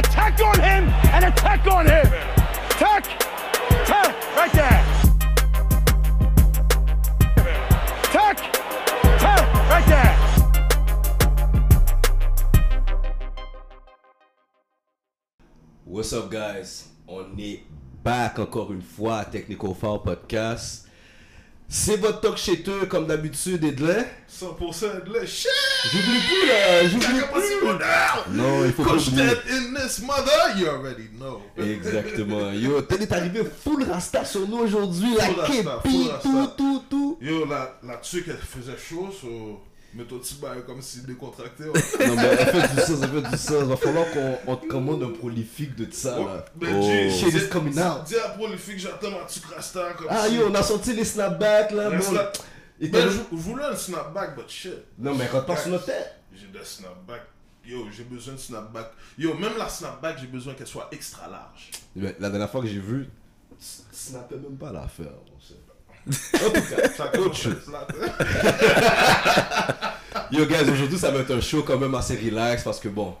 attack on him and attack on him. Attack. Attack. Right there. Attack. Attack. Right there. What's up, guys? On est back encore une fois à Technical Foul Podcast. C'est votre talk chez eux, comme d'habitude, Edley. 100% de la shit! J'oublie plus, là, j'oublie pas plus. bonheur! Non, il faut pas Coach oublier. Ted in this mother, you already know. Exactement. Yo, Ted est arrivé full rasta sur nous aujourd'hui, la képi, tout, tout, tout. Yo, la, la tuque, elle faisait chaud, so... Mets ton petit bail comme si décontracté. Non, mais on fait du sens, on fait du sens. Va falloir qu'on on te commande un prolifique de ça, là. Mais Oh. Shit is coming out. Dis à Prolifique, j'attends ma tuque rasta comme Ah, si... yo, on a sorti les snapbacks, là. Un bon. snap- Ben, je, voulais un snapback, but shit. Non, mais quand sur notre tête. J'ai des snapbacks. Yo, j'ai besoin de snapback. Yo, même la snapback, j'ai besoin qu'elle soit extra large. Mais La dernière fois que j'ai vu, tu snappais même pas l'affaire. Yo guys, aujourd'hui ça va être un show quand même assez relax parce que bon,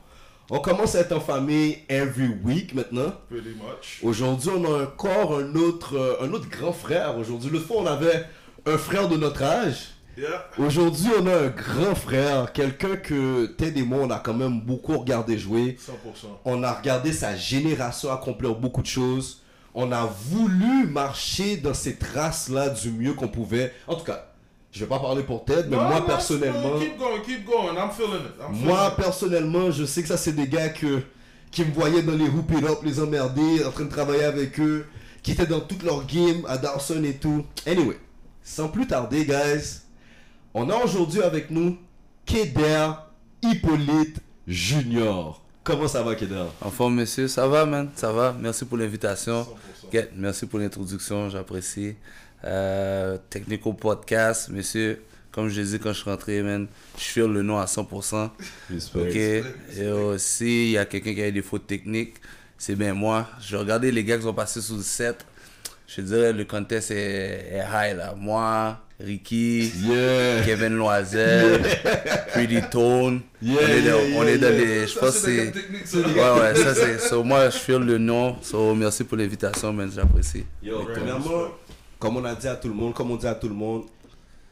on commence à être en famille every week maintenant. Pretty much. Aujourd'hui on a encore un autre, euh, un autre grand frère. Aujourd'hui, l'autre fois on avait un frère de notre âge. Yeah. Aujourd'hui on a un grand frère, quelqu'un que Ted et moi on a quand même beaucoup regardé jouer. 100%. On a regardé sa génération accomplir beaucoup de choses. On a voulu marcher dans ces traces-là du mieux qu'on pouvait. En tout cas, je vais pas parler pour Ted, mais Non, moi non, personnellement, no, Keep going, keep going. I'm feeling it. I'm feeling moi it. personnellement, je sais que ça c'est des gars que, qui me voyaient dans les hoop it up, les emmerder, en train de travailler avec eux, qui étaient dans toutes leurs games à Dawson et tout. Anyway, sans plus tarder, guys, on a aujourd'hui avec nous Keder Hippolyte Junior. Comment ça va, Keder? En forme, monsieur, ça va, man, ça va? Merci pour l'invitation. 100%. Get, merci pour l'introduction, j'apprécie. Euh, Technico Podcast, monsieur, comme je disais quand je suis rentré, man, je fais le nom à 100%. Ok? Et aussi, il y a quelqu'un qui a des fautes techniques, c'est bien moi. Je regardais les gars qui sont passés sous le set. Je dirais le contest est, est high là. Moi, Ricky, Yeah. Kevin Loisel, Pretty Tone. Yeah, on est dans, yeah, on yeah, est dans yeah. les. Je Ça, pense que c'est. Ouais, ouais, ça c'est. So, moi, je fais le nom. So, merci pour l'invitation, man. J'apprécie. Yo, premièrement, comme on a dit à tout le monde, comme on dit à tout le monde,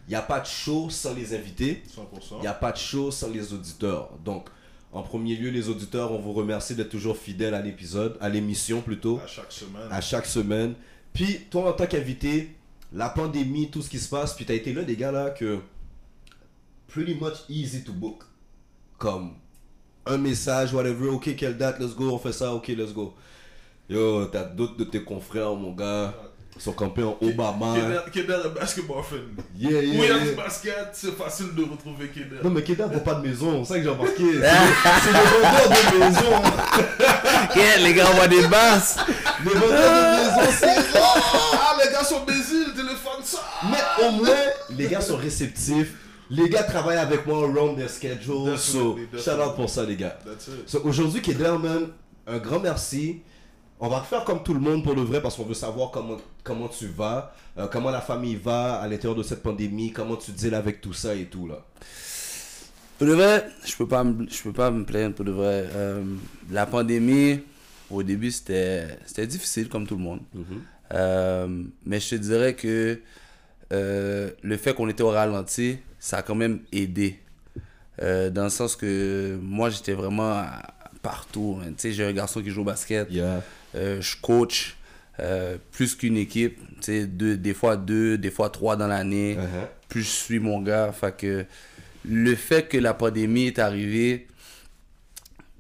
il n'y a pas de show sans les invités. 100%. Il n'y a pas de show sans les auditeurs. Donc, en premier lieu, les auditeurs, on vous remercie d'être toujours fidèles à l'épisode, à l'émission plutôt, À chaque semaine. à chaque semaine. Puis, toi, en tant qu'invité, la pandémie, tout ce qui se passe, puis tu as été là, des gars là, que pretty much easy to book. Comme un message, whatever, ok, quelle date, let's go, on fait ça, ok, let's go. Yo, t'as d'autres de tes confrères, mon gars, qui sont campés en Obama. Keder- Keder est basketball fan. Yeah, Où il y yeah, a du yeah. basket, c'est facile de retrouver Keder. Non mais Kedar n'a pas de maison, c'est ça que j'ai remarqué. C'est les vendeurs de maison. Yeah, les gars, on voit des basses. Les vendeurs de maison, c'est Ah, les gars sont baisés, téléphone ça. Mais au moins, les gars sont réceptifs. Les gars travaillent avec moi around their schedule. So, shout out pour ça, les gars. That's it. So, aujourd'hui, Kedar, man, un grand merci. On va faire comme tout le monde pour le vrai parce qu'on veut savoir comment, comment tu vas, euh, comment la famille va à l'intérieur de cette pandémie, comment tu deals avec tout ça et tout là. Pour de vrai, je peux pas me, je peux pas me plaindre pour de vrai. Euh, la pandémie, au début, c'était, c'était difficile comme tout le monde. Euh, mais je te dirais que le fait qu'on était au ralenti, ça a quand même aidé. Dans le sens que moi, j'étais vraiment partout. Tu sais, j'ai un garçon qui joue au basket. Yeah. Euh, je coach euh, plus qu'une équipe. Deux, des fois deux, des fois trois dans l'année. Uh-huh. Plus je suis mon gars. Fait que le fait que la pandémie est arrivée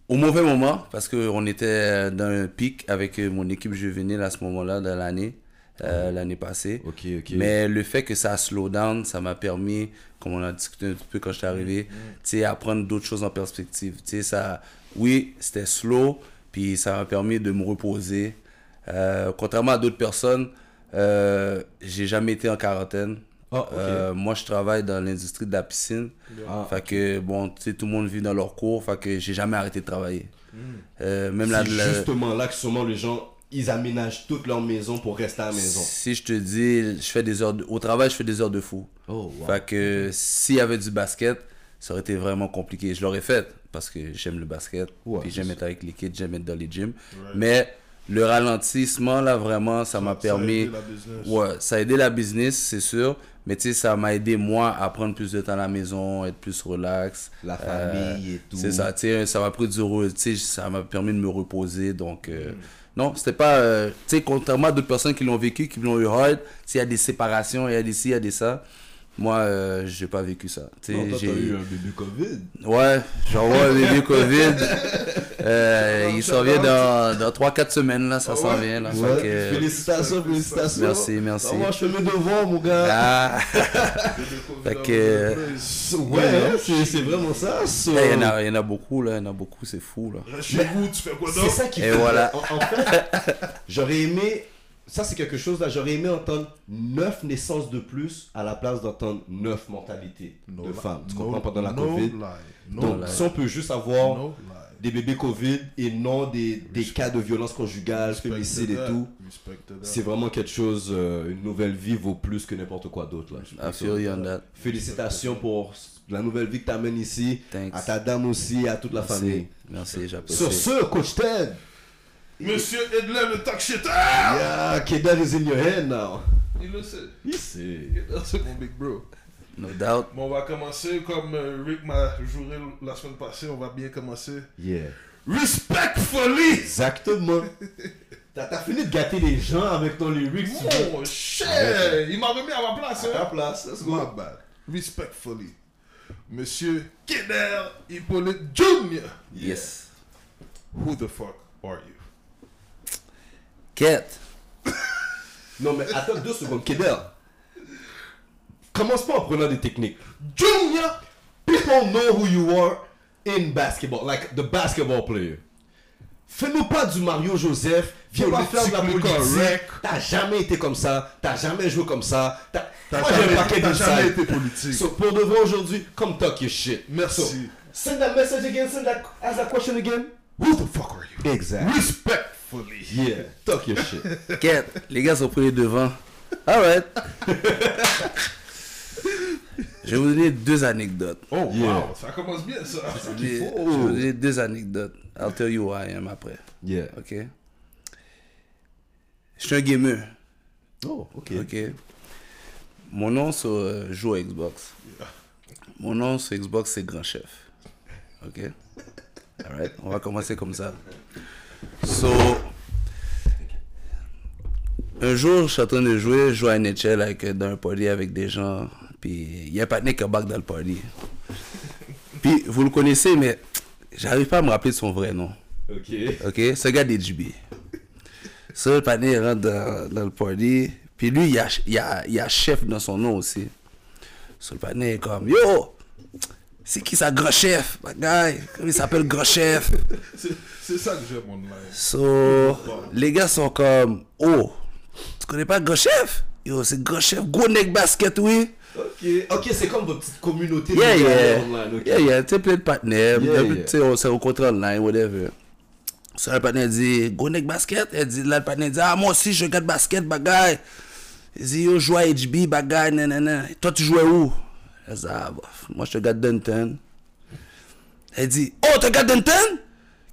au mauvais moment, parce qu'on était dans un pic avec mon équipe juvénile à ce moment-là de l'année, euh, l'année passée. Mais le fait que ça a slow down, ça m'a permis, comme on a discuté un petit peu quand je suis arrivé, sais, à prendre d'autres choses en perspective. Ça, oui, c'était slow, puis ça m'a permis de me reposer. Euh, contrairement à d'autres personnes, euh, j'ai jamais été en quarantaine. Ah. Euh, moi, je travaille dans l'industrie de la piscine. Ah, fait que, bon, tu sais, tout le monde vit dans leur cours. Fait que j'ai jamais arrêté de travailler. Euh, même Hmm. C'est la- justement là que sûrement les gens, ils aménagent toute leur maison pour rester à la maison. Si je te dis, je fais des heures de- au travail, je fais des heures de fou. Oh, wow. Fait que s'il y avait du basket, ça aurait été vraiment compliqué. Je l'aurais fait, parce que j'aime le basket, Ouais, puis j'aime être avec les kids, j'aime être dans les gyms. Mais le ralentissement, là, vraiment, ça m'a Ça a permis. aidé la business. Ouais, ça a aidé la business, c'est sûr. Mais tu sais, ça m'a aidé, moi, à prendre plus de temps à la maison, être plus relax. La famille et tout. Euh, C'est ça, tu sais, ça m'a pris du tu sais, ça m'a permis de me reposer. Donc, euh, Mm. non, c'était pas. euh, tu sais, contrairement à d'autres personnes qui l'ont vécu, qui l'ont eu hard, il y a des séparations, il y a des ci, il y a des ça. Moi, euh, j'ai pas vécu ça. Tu j'ai- eu un bébé Covid. Ouais, j'envoie un bébé Covid. Euh, il s'en vient dans, dans 3-4 semaines, là, ça s'en ouais? vient. Là, Ouais. Félicitations, félicitations. Merci, merci. Ah, moi, je mes devoirs, mon gars. Ah, Bébé Covid Fait que- place. Ouais, hein, c'est c'est vraiment ça. so- il y, en a, il y en a beaucoup, là, il y en a beaucoup, c'est fou, là. Chez vous, tu fais quoi C'est d'autre? ça qui Et fait- voilà. En, en fait, j'aurais aimé. Ça, c'est quelque chose là. J'aurais aimé entendre 9 naissances de plus à la place d'entendre 9 mentalités No de femmes. Tu No- comprends pendant la no Covid? No Donc, lie. si on peut juste avoir No des bébés Covid et non des, des cas de violence conjugale, féminicide et tout, Respect that. c'est vraiment quelque chose. euh, une nouvelle vie vaut plus que n'importe quoi d'autre là. I feel you on that. Félicitations pour la nouvelle vie que tu amènes ici, Thanks. à ta dame aussi, à toute la famille. Merci, merci, j'apprécie. Sur ce, Coach Ted, Monsieur Edler, le talk shitter yeah, Kedar is in your head now. Il le sait. Il sait. Kedar, C'est mon big bro. No doubt. Bon, on va commencer comme euh, Rick m'a juré la semaine passée. On va bien commencer. Yeah. Respectfully Exactement. T'as t'as fini de gâter les gens avec ton lyrics. Mon cher Il m'a remis à ma place. À ta Hein? place, let's My go. bad. Respectfully. Monsieur Keder Hippolyte Jr. Yes. Who the fuck are you? Quête. Non, mais attends deux secondes. Kedar, commence pas en prenant des techniques. Junior People know who you are in basketball, like the basketball player. Fais-nous pas du Mario Joseph, viens pas faire de la politique. T'as jamais été comme ça, t'as jamais joué comme ça. T'as jamais, été politique. So, pour de vrai aujourd'hui, come talk your shit. Merci. So, send that message again, send that, ask that question again. Who the fuck are you? Exact. Respectfully. Yeah, talk your shit. Quête. Les gars sont pris les devants. Alright. Je vais vous donner deux anecdotes. Oh Yeah. wow, ça commence bien ça. Je vais je vais vous donner deux anecdotes. I'll tell you who I am après. Yeah. Ok? Je suis un gamer. Oh, ok. Ok? Mon nom sur euh, joue à Xbox. Mon nom sur Xbox c'est Grand Chef. Ok? Alright. On va commencer comme ça. So. Un jour, je suis en train de jouer, je joue à NHL avec, euh, dans un party avec des gens. Puis il y a un partenaire qui embarque dans le party. Puis vous le connaissez, mais j'arrive pas à me rappeler de son vrai nom. Ok. Ok, un gars d'HB. Ça, le panier il rentre dans, dans le party. Puis lui, il y a, il y, a, il a chef dans son nom aussi. So, le panier est comme Yo, c'est qui ça, grand chef? My guy, comment il s'appelle grand chef? C'est ça que j'aime online. So, les gars sont comme Oh, tu connais pas grand chef? Yo, c'est grand chef, gros neck basket, oui. Ok. Ok, c'est comme votre petite communauté Yeah, yeah. online. ok. Yeah, yeah. Tu plein de partenaires. Yeah, Tu yeah. sais, on s'est rencontrés online, whatever. Ça, le partenaire dit, go neck basket? Elle dit, là, le partenaire dit, ah, moi aussi, je regarde basket, bagay. Il dit, yo, je joue à HB, bagay, nanana. Toi, tu jouais où? Elle dit, ah, bof, moi, je te regarde Dunton. Elle dit, oh, tu regardes Dunton?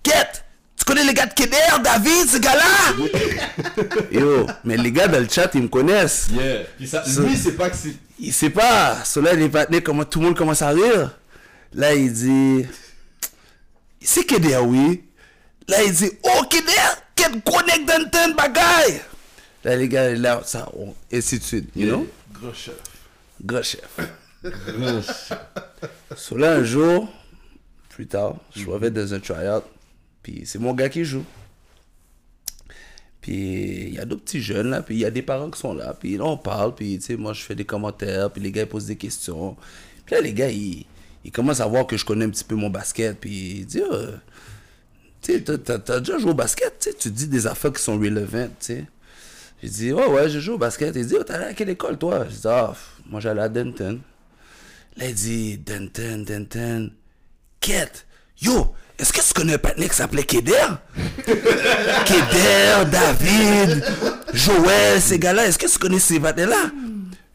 Quête! Tu connais les gars de Keder, David, ces gars-là? Yo, mais les gars dans le chat, ils me connaissent. Yeah. Puis ça, lui, c'est pas que c'est. Il sait pas. Cela, les partenaires, comment tout le monde commence à rire. Là, il dit. C'est Keder, oui. Là, il dit Oh, Keder, quel connect d'antenne, bagaille. Là, les gars, là, ça, on, et ainsi de suite, you know? Gros chef. Gros chef. So là, un jour, plus tard, je reviens dans un tryout, puis c'est mon gars qui joue. Puis il y a d'autres petits jeunes là, puis il y a des parents qui sont là, puis là on parle, puis tu sais, moi je fais des commentaires, puis les gars ils posent des questions. Puis là les gars ils, ils commencent à voir que je connais un petit peu mon basket, puis ils disent, euh, tu sais, t'as- déjà joué au basket, tu tu dis des affaires qui sont relevantes, tu sais. J'ai dit, ouais, ouais, je joue au basket. Il dit, oh, allé à quelle école, toi? Je dis, ah, moi, j'allais à Denton. Là, il dit, Denton, Denton. Quête, yo, est-ce que tu connais un partenaire qui s'appelait Keder? Keder, David, Joël, ces gars-là, est-ce que tu connais ces partenaires-là?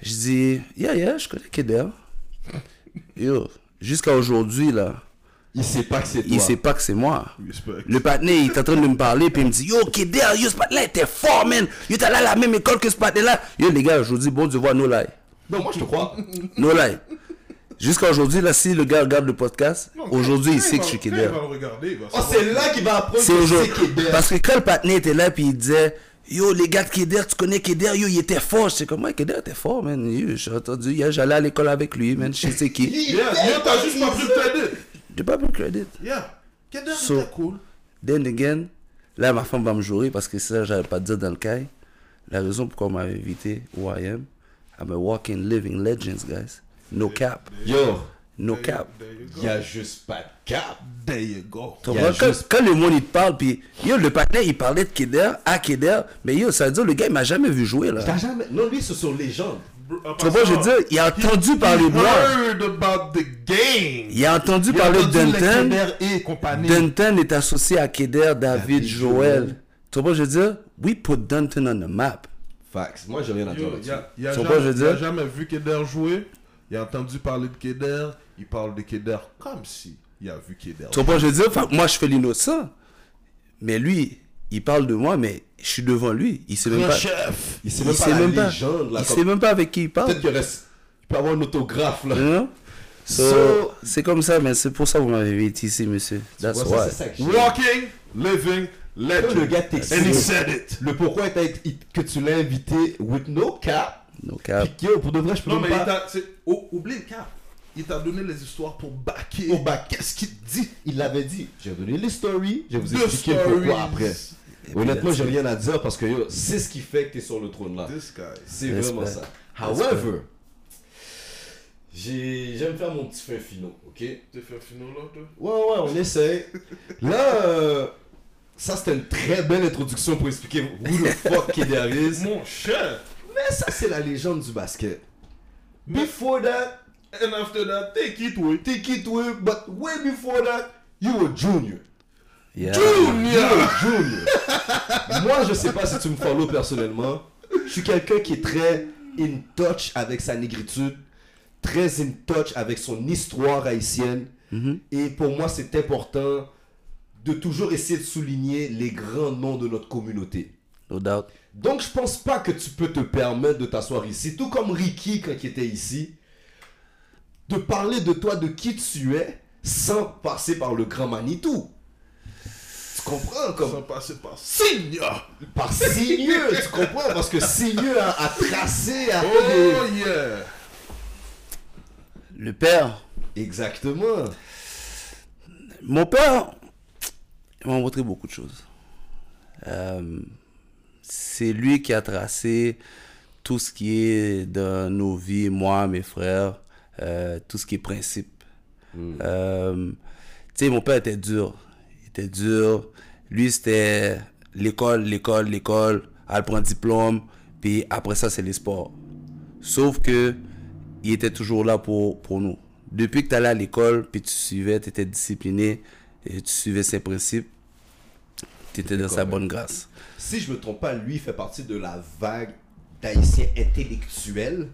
Je dis, yeah, yeah, je connais Keder. Yo, jusqu'à aujourd'hui, là, Il sait pas que c'est toi. il sait pas que c'est moi. Respect. Le patiné, il est en train de me parler, puis il me dit Yo, Keder, yo, ce patiné était fort, man. Yo, t'es allé à la même école que ce patiné là. Yo, les gars, je vous dis, bon Dieu, voir, no lie. Non, moi je te crois. No lie. Jusqu'à aujourd'hui, là, si le gars regarde le podcast, aujourd'hui, il sait que je suis Keder. Oh, savoir. c'est là qu'il va apprendre C'est que c'est aujourd'hui. Keder. Parce que quand le patiné était là, puis il disait Yo, les gars de Keder, tu connais Keder, yo, il était fort. Je sais comment Keder était fort, man. Yo, J'ai entendu, hier, j'allais à l'école avec lui, man. Je sais c'est qui. Yeah, yo, t'as juste pas pris le crédit. J'ai pas pris le crédit. Yeah. Keder So- était cool? Then again, là, ma femme va me jurer parce que ça, j'avais pas dire dans le cahier. La raison pourquoi on m'avait invité au IM, I'm a walking living legends, guys. No cap. Yo, No cap. there you go. y a juste pas de cap. There you go. Comprends? Quand, juste- quand le monde il te parle, puis yo, le partenaire il parlait de Keder, à Keder, mais yo, ça veut dire le gars il m'a jamais vu jouer là. Jamais. Non, lui, c'est sur légende. Tu comprends? Je veux dire, il a entendu parler de moi. heard about the game. Il a entendu Il parler de les compagnie. Dunton est associé à Keder, David, David, Joel. Joel. Tu comprends? Je veux dire, we put Dunton on the map. Fax. Moi, j'ai rien à dire il il Tu comprends, je veux il a dire? jamais vu Keder jouer. Il a entendu parler de Keder. Il parle de Keder comme si il a vu Keder. Tu comprends? Je veux dire, moi je fais l'innocent. Mais lui, il parle de moi, mais je suis devant lui. Il sait même pas. chef. Il sait Il même pas sait même pas. là. Il comme- sait même pas avec qui il parle. Peut-être qu'il reste. Il peut avoir un autographe là. Know? So, So- c'est comme ça, mais c'est pour ça que vous m'avez invité ici, monsieur. That's why. Walking, living, legend. Le gars t'excite. And he said it. Le pourquoi il- que tu l'as invité with no cap? No cap. Puis que, pour de vrai, je peux Non, même mais il pas. oh, Oublie le cap. Il t'a donné les histoires pour backer. Pour backer. Qu'est-ce qu'il dit? Il l'avait dit. J'ai donné les stories. Je vais vous expliquer pourquoi après. Honnêtement, that's j'ai rien à dire parce que yo, c'est ce qui fait que t'es sur le trône là. This guy. C'est vraiment ça. However, j'ai- j'aime faire mon petit fin finaux, ok? T'es fait finir là, toi? Ouais, ouais, on essaie. Là, euh, ça c'était une très belle introduction pour expliquer who the fuck Keder is. Mon cher. Mais ça, c'est la légende du basket. Mais- Before that, And after that, take it, oui. take it away, but way before that, you were junior. Yeah. You were junior. Moi, je sais pas si tu me follow personnellement. Je suis quelqu'un qui est très in touch avec sa négritude, très in touch avec son histoire haïtienne. Et pour moi, c'est important de toujours essayer de souligner les grands noms de notre communauté. No doubt. Donc, je pense pas que tu peux te permettre de t'asseoir ici, tout comme Ricky quand il était ici, de parler de toi, de qui tu es, sans passer par le grand Manitou. Tu comprends comme Sans passer par Signa. par Signeux, tu comprends? Parce que Signeux a, a tracé, a fait Oh des... yeah. Le père, Exactement. mon père, il m'a montré beaucoup de choses. Euh, c'est lui qui a tracé tout ce qui est dans nos vies, moi, mes frères, euh, tout ce qui est principe. Euh, tu sais, mon père était dur. Il était dur. Lui, c'était l'école, l'école, l'école, elle prend diplôme, puis après ça, c'est les sports. Sauf que il était toujours là pour, pour nous. Depuis que tu allais à l'école, puis tu suivais, tu étais discipliné, et tu suivais ses principes, tu étais dans sa bonne grâce. Si je me trompe pas, lui fait partie de la vague d'haïtiens intellectuels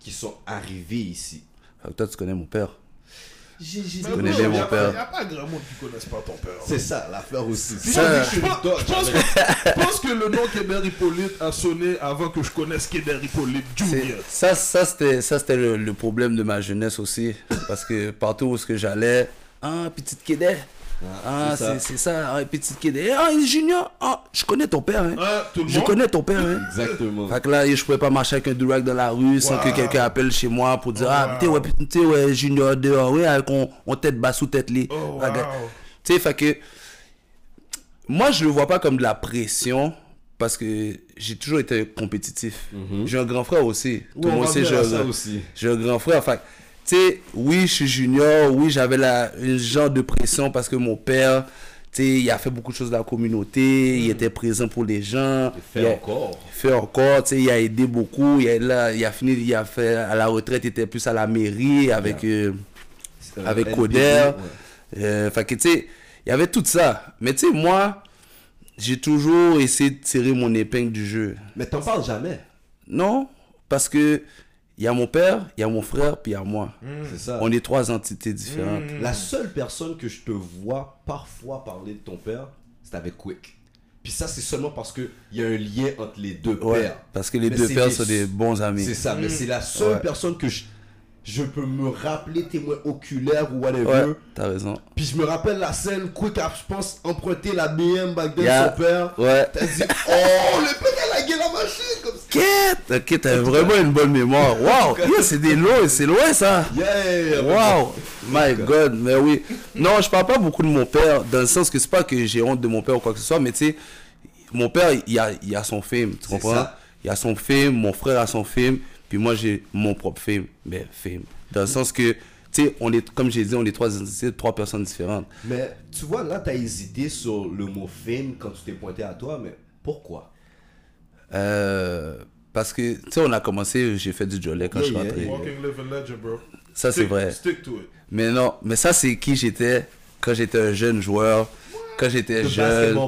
qui sont arrivés ici. Que toi, tu connais mon père. J'ai- connais bien mon père. y a pas grand monde qui connaisse pas ton père. C'est ça l'affaire aussi. Si Ça- je pense que, je pense que le nom Keder Hippolyte a sonné avant que je connaisse Keder Hippolyte Junior. Ça, ça c'était, ça, c'était le, le problème de ma jeunesse aussi. Parce que partout où j'allais, ah, petite Kédé. Ah, c'est ça. ça, ah, petite Kédé. Ah, il est junior. Ah, je connais ton père, hein. Tout le Je monde? connais ton père, hein. Exactement. Fait que là, je pouvais pas marcher avec un durac dans la rue sans que quelqu'un appelle chez moi pour dire Ah, wow. t'es ouais, ouais, junior dehors, ouais, avec on, on tête basse ou tête lit. Oh, wow. Tu sais, fait que. Moi, je le vois pas comme de la pression parce que j'ai toujours été compétitif. J'ai un grand frère aussi. Tout le on monde sait, j'ai un, un grand frère. Fait que, tu sais, oui, je suis junior, oui, j'avais la, un genre de pression parce que mon père, tu sais, il a fait beaucoup de choses dans la communauté, il était présent pour les gens. Fait il a- encore. fait encore, tu sais, il a aidé beaucoup, il a, là, il a fini, il a fait, à la retraite, il était plus à la mairie avec, euh, Euh, avec Coder. ouais. Euh, fait que, tu sais, il y avait tout ça. Mais tu sais, moi, j'ai toujours essayé de tirer mon épingle du jeu. Mais t'en parles jamais. Non, parce que il y a mon père, il y a mon frère, puis il y a moi. C'est ça. On est trois entités différentes. La seule personne que je te vois parfois parler de ton père, c'est avec Quick. Puis ça, c'est seulement parce qu'il y a un lien entre les deux Ouais, pères. parce que les Mais deux pères des- sont des bons amis. C'est ça, mais c'est la seule Ouais. personne que je, je peux me rappeler témoin oculaire ou whatever. Ouais, t'as raison. Puis je me rappelle la scène, Quick a, je pense, emprunté la BM back then Yeah. son père. Ouais. T'as dit, oh, le père, a lagué la machine comme ça. Quête! Ok, t'as vraiment une bonne mémoire. Wow! Yo, c'est des lots, c'est loin ça! Yeah! Wow! My God, mais oui. Non, je parle pas beaucoup de mon père, dans le sens que c'est pas que j'ai honte de mon père ou quoi que ce soit, mais tu sais, mon père, il a, il a son film, tu comprends? ça. Il a son film, mon frère a son film, puis moi j'ai mon propre film, mais film. Dans le sens que, tu sais, on est, comme j'ai dit, on est trois trois personnes différentes. Mais tu vois, là, t'as hésité sur le mot fame quand tu t'es pointé à toi, mais pourquoi? Euh, parce que, tu sais, on a commencé, j'ai fait du jolet quand Yeah, je suis rentré. yeah. Walking Living Legend, bro. Ça, c'est Stick- vrai. Stick to it. Mais non, mais ça, c'est qui j'étais quand j'étais un jeune joueur, quand j'étais jeune.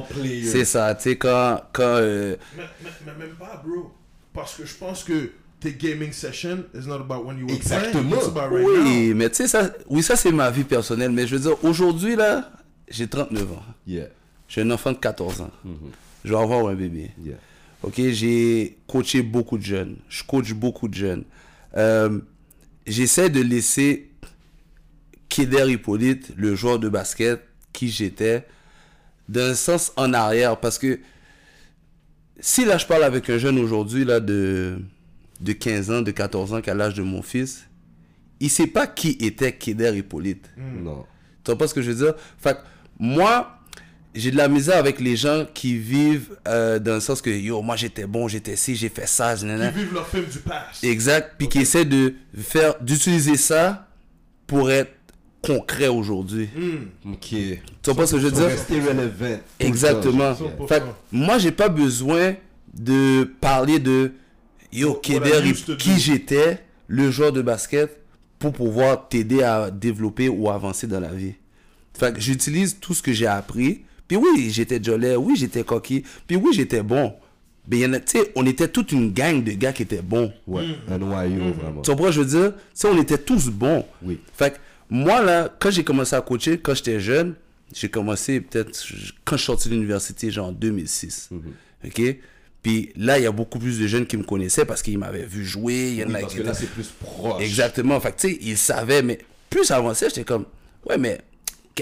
C'est ça, tu sais, quand. quand euh, Mais, mais, mais même pas, bro. Parce que je pense que tes gaming session is not about when you were Exactement. playing. It's about right oui, mais tu sais, ça, oui, ça, c'est ma vie personnelle. Mais je veux dire, aujourd'hui, là, j'ai 39 ans. Yeah, J'ai un enfant de 14 ans. Je vais avoir un bébé. yeah. Ok, j'ai coaché beaucoup de jeunes. Je coach beaucoup de jeunes. Euh, J'essaie de laisser Kéder Hippolyte, le joueur de basket qui j'étais, d'un sens en arrière. Parce que si là je parle avec un jeune aujourd'hui là de, de 15 ans, de 14 ans, qui a l'âge de mon fils, il sait pas qui était Kéder Hippolyte. Non. Tu vois pas ce que je veux dire? Fait moi, j'ai de la misère avec les gens qui vivent euh, dans le sens que yo, moi j'étais bon, j'étais ci, j'ai fait ça, nanana. Ils vivent leur film du past. Exact. Puis qui essaient de faire, d'utiliser ça pour être concret aujourd'hui. Ok. Tu vois pas ce que je veux dire? rester relevant. Exactement. Fait moi, j'ai pas besoin de parler de yo, to qui j'étais, le joueur de basket, pour pouvoir t'aider à développer ou avancer dans la vie. Fait que j'utilise tout ce que j'ai appris. Puis oui, j'étais jolet, oui, j'étais coquille, puis oui, j'étais bon. Mais il y en a, tu sais, on était toute une gang de gars qui étaient bons. Ouais, un noyau, vraiment. Tu comprends, je veux dire? Tu sais, on était tous bons. Oui. Fait que moi, là, quand j'ai commencé à coacher, quand j'étais jeune, j'ai commencé peut-être quand je suis sorti de l'université, genre en 2006. Mhm. OK? Puis là, il y a beaucoup plus de jeunes qui me connaissaient parce qu'ils m'avaient vu jouer. Il y en Oui, a parce qui que là, c'est plus proche. Exactement. Fait tu sais, ils savaient, mais plus avancé, j'étais comme, ouais, mais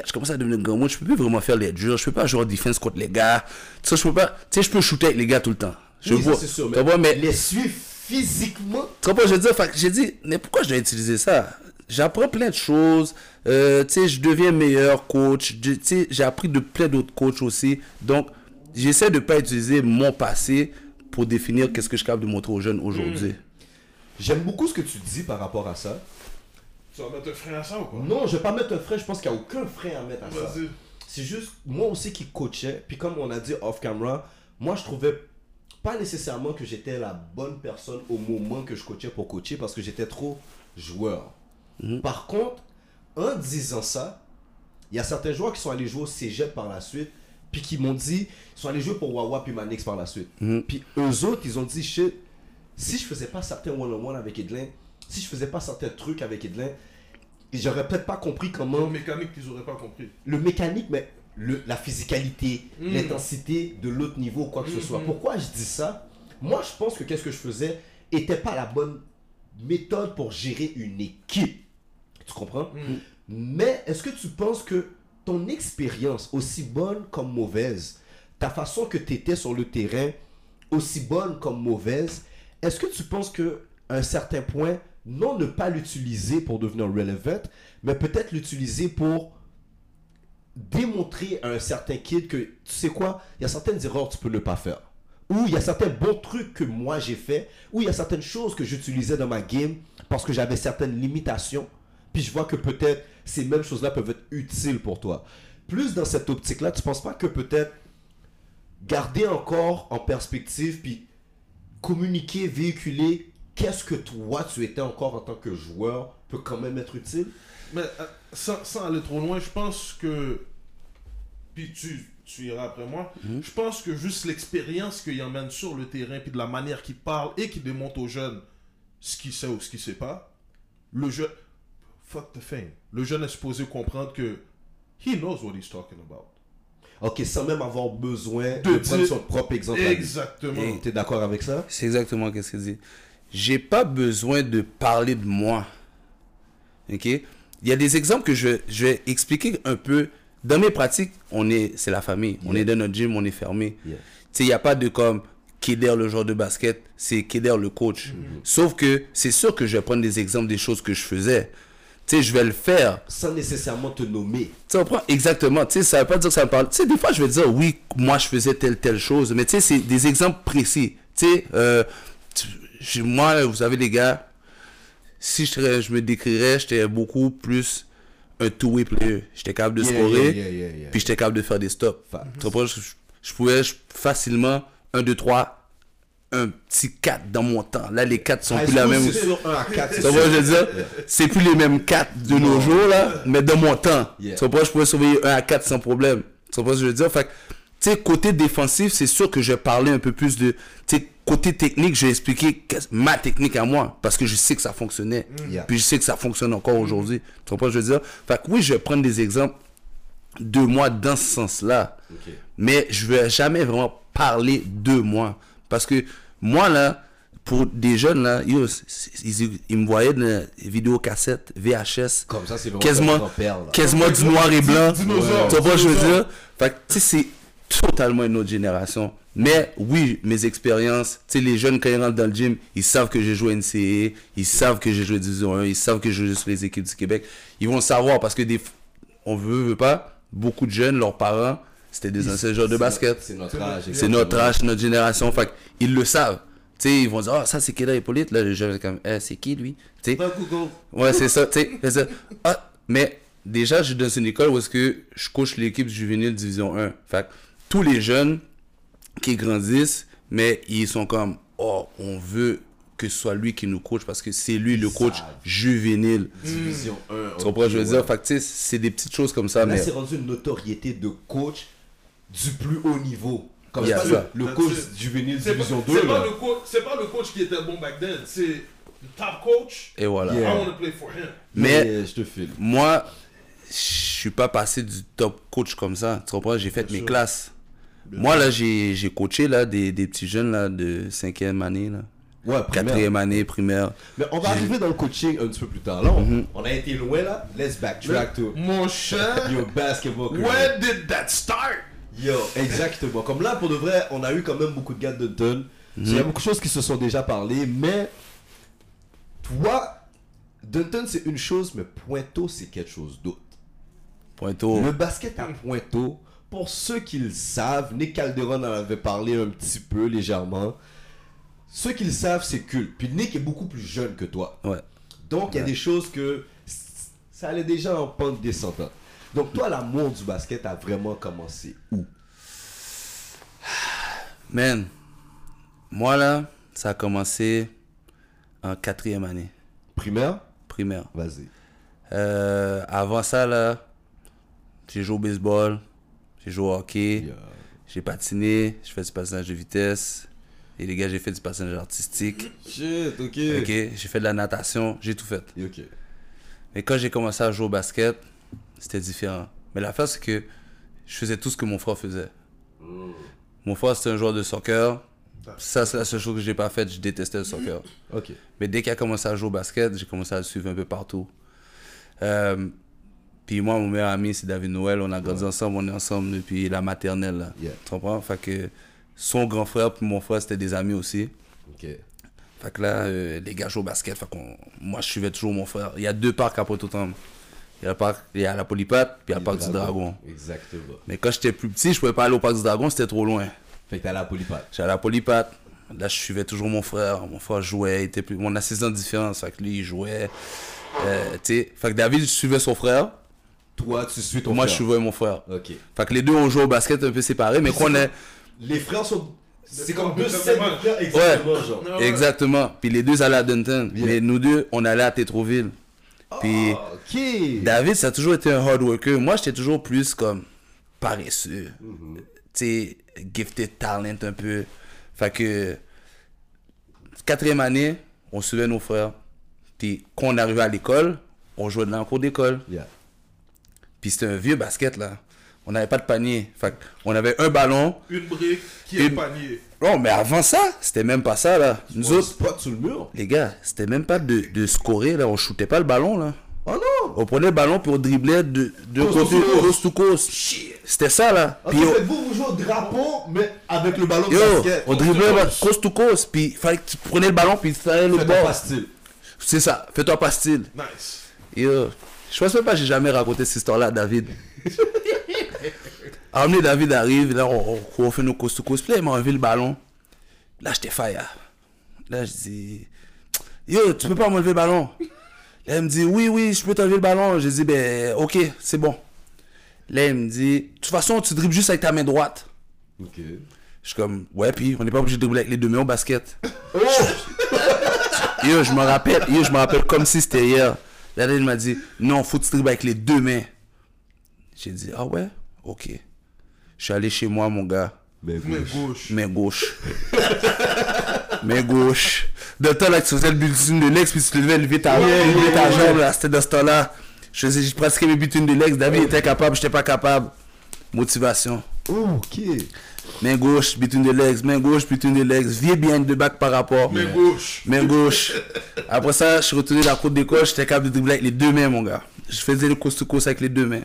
je commence à devenir grand, moi, je peux plus vraiment faire les durs. Je peux pas jouer en défense contre les gars. Tu sais, je peux pas, tu sais, je peux shooter avec les gars tout le temps. Je Oui, ça, vois. c'est sûr. Vois, mais les suivre physiquement, tu comprends, je veux dire, fait j'ai dit, mais pourquoi je dois utiliser ça? J'apprends plein de choses, euh, tu sais, je deviens meilleur coach, tu sais, j'ai appris de plein d'autres coachs aussi. Donc, j'essaie de pas utiliser mon passé pour définir qu'est-ce que je suis capable de montrer aux jeunes aujourd'hui. j'aime beaucoup ce que tu dis par rapport à ça. Tu vas mettre un frein à ça ou quoi? Non, je vais pas mettre un frein, je pense qu'il n'y a aucun frein à mettre à ça. C'est juste, moi aussi qui coachais, puis comme on a dit off camera, moi je trouvais pas nécessairement que j'étais la bonne personne au moment que je coachais pour coacher parce que j'étais trop joueur. Par contre, en disant ça, il y a certains joueurs qui sont allés jouer au cégep par la suite, puis qui m'ont dit, ils sont allés jouer pour Wawa puis Manix par la suite. Puis eux autres, ils ont dit, shit, si je faisais pas certains one-on-one avec Edlin, si je faisais pas certains trucs avec Edlin, j'aurais peut-être pas compris comment Une mécanique qu'ils auraient pas compris. le mécanique, mais le, la physicalité, Mm. l'intensité de l'autre niveau, quoi que ce soit. Mhm. Pourquoi je dis ça? Moi, je pense que qu'est-ce que je faisais était pas la bonne méthode pour gérer une équipe. Tu comprends? Mm. Mais est-ce que tu penses que ton expérience, aussi bonne comme mauvaise, ta façon que tu étais sur le terrain, aussi bonne comme mauvaise, est-ce que tu penses que un certain point, non ne pas l'utiliser pour devenir relevant, mais peut-être l'utiliser pour démontrer à un certain kid que tu sais quoi, il y a certaines erreurs que tu peux ne pas faire. Ou il y a certains bons trucs que moi j'ai fait, ou il y a certaines choses que j'utilisais dans ma game parce que j'avais certaines limitations. Puis je vois que peut-être ces mêmes choses-là peuvent être utiles pour toi. Plus dans cette optique-là, tu penses pas que peut-être garder encore en perspective, puis communiquer, véhiculer qu'est-ce que toi tu étais encore en tant que joueur peut quand même être utile? Mais euh, sans, sans aller trop loin, je pense que. Puis tu, tu iras après moi. Je pense que juste l'expérience qu'il emmène sur le terrain, puis de la manière qu'il parle et qu'il démontre aux jeunes, ce qu'il sait ou ce qu'il sait pas, le jeune. Fuck the thing. Le jeune est supposé comprendre que. He knows what he's talking about. Ok, sans même avoir besoin de, De prendre dire- son propre exemple. Exactement. Et- T'es d'accord avec ça? C'est exactement ce qu'il dit. J'ai pas besoin de parler de moi. OK? Il y a des exemples que je, je vais expliquer un peu. Dans mes pratiques, on est, c'est la famille. On Yeah. est dans notre gym, on est fermé. Yeah. Tu sais, il n'y a pas de comme Keder le joueur de basket, c'est Keder le coach. Mm-hmm. Sauf que c'est sûr que je vais prendre des exemples des choses que je faisais. Tu sais, je vais le faire. Sans nécessairement te nommer. Tu comprends? Exactement. Tu sais, ça veut pas dire que ça me parle. Tu sais, des fois, je vais dire, oui, moi, je faisais telle, telle chose. Mais tu sais, c'est des exemples précis. Tu sais, euh, moi, vous savez, les gars, si je, serais- je me décrirais, j'étais beaucoup plus un two-way player. J'étais capable de scorer, yeah, yeah, yeah, yeah. puis j'étais capable de faire des stops. Tu comprends? Je, je pouvais facilement, 1, 2, 3, un petit 4 dans mon temps. Là, les 4 sont High plus la même. c'est sur 1 à 4. Tu comprends ce que je veux dire? C'est plus les mêmes 4 de nos jours, là, mais dans mon temps. Yeah. Tu? Je pouvais surveiller 1 à 4 sans problème. Tu que je veux dire? Fait que, tu sais, côté défensif, c'est sûr que je vais parler un peu plus de. Tu sais, côté technique, je vais expliquer qu'est- ma technique à moi, parce que je sais que ça fonctionnait. Yeah. Puis je sais que ça fonctionne encore aujourd'hui. Tu que je veux dire? Fait que oui, je vais prendre des exemples de moi dans ce sens-là. Mais je vais jamais vraiment parler de moi. Parce que moi, là, pour des jeunes, là, yo, ils, ils me voyaient dans les vidéocassettes, VHS. Comme ça, c'est quasiment, du noir et blanc. Tu vois, je veux dire? Fait tu sais, c'est totalement une autre génération. Mais oui, mes expériences, tu sais, les jeunes, quand ils rentrent dans le gym, ils savent que j'ai joué NCAA, ils savent que j'ai joué Division 1, ils savent que j'ai joué sur les équipes du Québec. Ils vont le savoir parce que des, on veut, veut pas, beaucoup de jeunes, leurs parents, c'était des anciens joueurs de C'est basket. C'est notre âge. C'est notre âge, notre génération. Fait ils le savent. Tu sais, ils vont dire, ah, ça c'est Keda Hippolyte. Là, les jeunes, comme, eh, c'est qui lui? Tu sais, Dans Google. Ouais, c'est ça, tu sais. c'est ça. Ah, mais déjà, je suis dans une école où est-ce que je coach l'équipe juvénile Division 1. Fait tous les jeunes qui grandissent, mais ils sont comme, oh, on veut que ce soit lui qui nous coach parce que c'est lui le coach juvénile. Division 1. Tu comprends je veux dire? Fait c'est des petites choses comme ça, Là, mais. c'est rendu une notoriété de coach du plus haut niveau. Comme Il y a c'est ça. pas le, le coach juvénile C'est pas, division c'est 2. pas là. le coach, c'est pas le coach qui était bon back then, c'est le top coach. Et voilà. Yeah. I want to play for him. Mais Yeah, je te file. moi, je suis pas passé du top coach comme ça. Tu comprends? J'ai fait mes sûr. classes. Moi, là, j'ai coaché là, des, des petits jeunes là, de cinquième année, là. Ouais, primaire. quatrième année, primaire. Mais on va arriver dans le coaching un petit peu plus tard. Là, on, on a été loin là. Let's backtrack to Mon cher, your basketball career. where did that start? Yo, exactement. Comme là, pour de vrai, on a eu quand même beaucoup de gars de Dunton. Il y a beaucoup de choses qui se sont déjà parlé, mais toi, Dunton c'est une chose, mais Pointeau c'est quelque chose d'autre. Pointeau. Le basket à Pointeau, pour ceux qui le savent, Nick Calderon en avait parlé un petit peu légèrement. Ceux qui le savent, c'est culte. Puis Nick est beaucoup plus jeune que toi. Ouais. Donc, il y a des choses que ça allait déjà en pente descendante. Donc, toi, l'amour du basket a vraiment commencé où? Man, moi là, ça a commencé en quatrième année, Primaire? Primaire. Vas-y. Euh, avant ça là, j'ai joué au baseball, j'ai joué au hockey, Yeah. j'ai patiné, je fais du patinage de vitesse. Et les gars, j'ai fait du patinage artistique. Shit, ok. Ok, j'ai fait de la natation, j'ai tout fait. Ok. Mais quand j'ai commencé à jouer au basket, c'était différent. Mais l'affaire, c'est que je faisais tout ce que mon frère faisait. Mon frère, c'était un joueur de soccer. Ça, c'est la seule chose que j'ai pas faite. Je détestais le soccer. Mais dès qu'il a commencé à jouer au basket, j'ai commencé à le suivre un peu partout. Euh, puis moi, mon meilleur ami, c'est David Noël. On a grandi ensemble, on est ensemble depuis la maternelle. Là. Yeah. Tu comprends? Fait que son grand frère puis mon frère, c'était des amis aussi. Ok. Fait que là, euh, les gars jouent au basket. Fait moi, je suivais toujours mon frère. Il y a deux parcs à Pointe-aux-Trembles. Il y a le parc, il y a la Polypate, puis il y a le parc du Dragon. Exactement. Mais quand j'étais plus petit, je pouvais pas aller au parc du Dragon, c'était trop loin. Fait que t'as la polypate. J'allais à la Polypate. Là, je suivais toujours mon frère. Mon frère jouait. Il était plus... On a 6 ans de différence. Fait que lui, il jouait. Euh, tu sais. Fait que David suivait son frère. Toi, tu suis ton moi, frère. je suivais mon frère. Ok. Fait que les deux, on jouait au basket un peu séparés. Mais qu'on est. Les frères sont. C'est comme deux sets exactement, genre. Ouais. Exactement. Puis les deux allaient à Dunton. Mais nous deux, on allait à Tétroville. Puis. Ah. David, ça a toujours été un hard worker. Moi, j'étais toujours plus comme paresseux. Tu sais, gifted talent un peu. Fait que, quatrième année, on suivait nos frères. Puis quand on arrivait à l'école, on jouait dans la cour d'école. Yeah. Puis c'était un vieux basket là. On n'avait pas de panier. Fait on avait un ballon. Une brique qui est Une- panier? Non, mais avant ça, c'était même pas ça là. Nous autres, spot sous le mur. les gars, c'était même pas de, de scorer là. On shootait pas le ballon là. Oh non! On prenait le ballon on driblait de, de côté, coast. to coast. C'était ça là. Ok, Puis on- vous, vous jouez au drapeau, mais avec le ballon Yo, basket. on driblait bah, coast to coast, puis fallait que tu prenais le ballon, puis tu allais le bord. pas style. C'est ça, fais-toi pas style. Nice. Yo, je pense même pas que j'ai jamais raconté cette histoire-là David. Amené David arrive, là on, on- on fait nos coast to coast, puis là il m'a enlevé le ballon. Là j'étais fire. Là je dis, yo, tu peux pas m'enlever le ballon? Là il me dit, oui, oui, je peux t'enlever le ballon. Je dis, ben ok, c'est bon. Là il me dit, de toute façon tu dribbles juste avec ta main droite. Ok. Je suis comme, ouais, puis on n'est pas obligé de dribbler avec les deux mains au basket. Oh! Yo, je me rappelle, yo, je me rappelle comme si c'était hier. Là, il m'a dit, non, faut que tu dribbles avec les deux mains. J'ai dit, ah ouais, ok. Je suis allé chez moi, mon gars, Mais Main gauche. gauche. main gauche. main gauche. Dans le temps, là, que tu faisais le bulletin de l'ex, puis tu devais lever ta, lever ta jambe, là, c'était dans ce temps-là. Je faisais, je pratiquais mes bulletins de l'ex. David était capable, j'étais pas capable. Motivation. Oh, ok. Main gauche, between the legs, main gauche, between the legs, vieux behind the back par rapport. Main gauche. Main gauche. Après ça, je suis retourné dans la cour d'école, j'étais capable de dribbler avec les deux mains, mon gars. Je faisais le coast to coast avec les deux mains.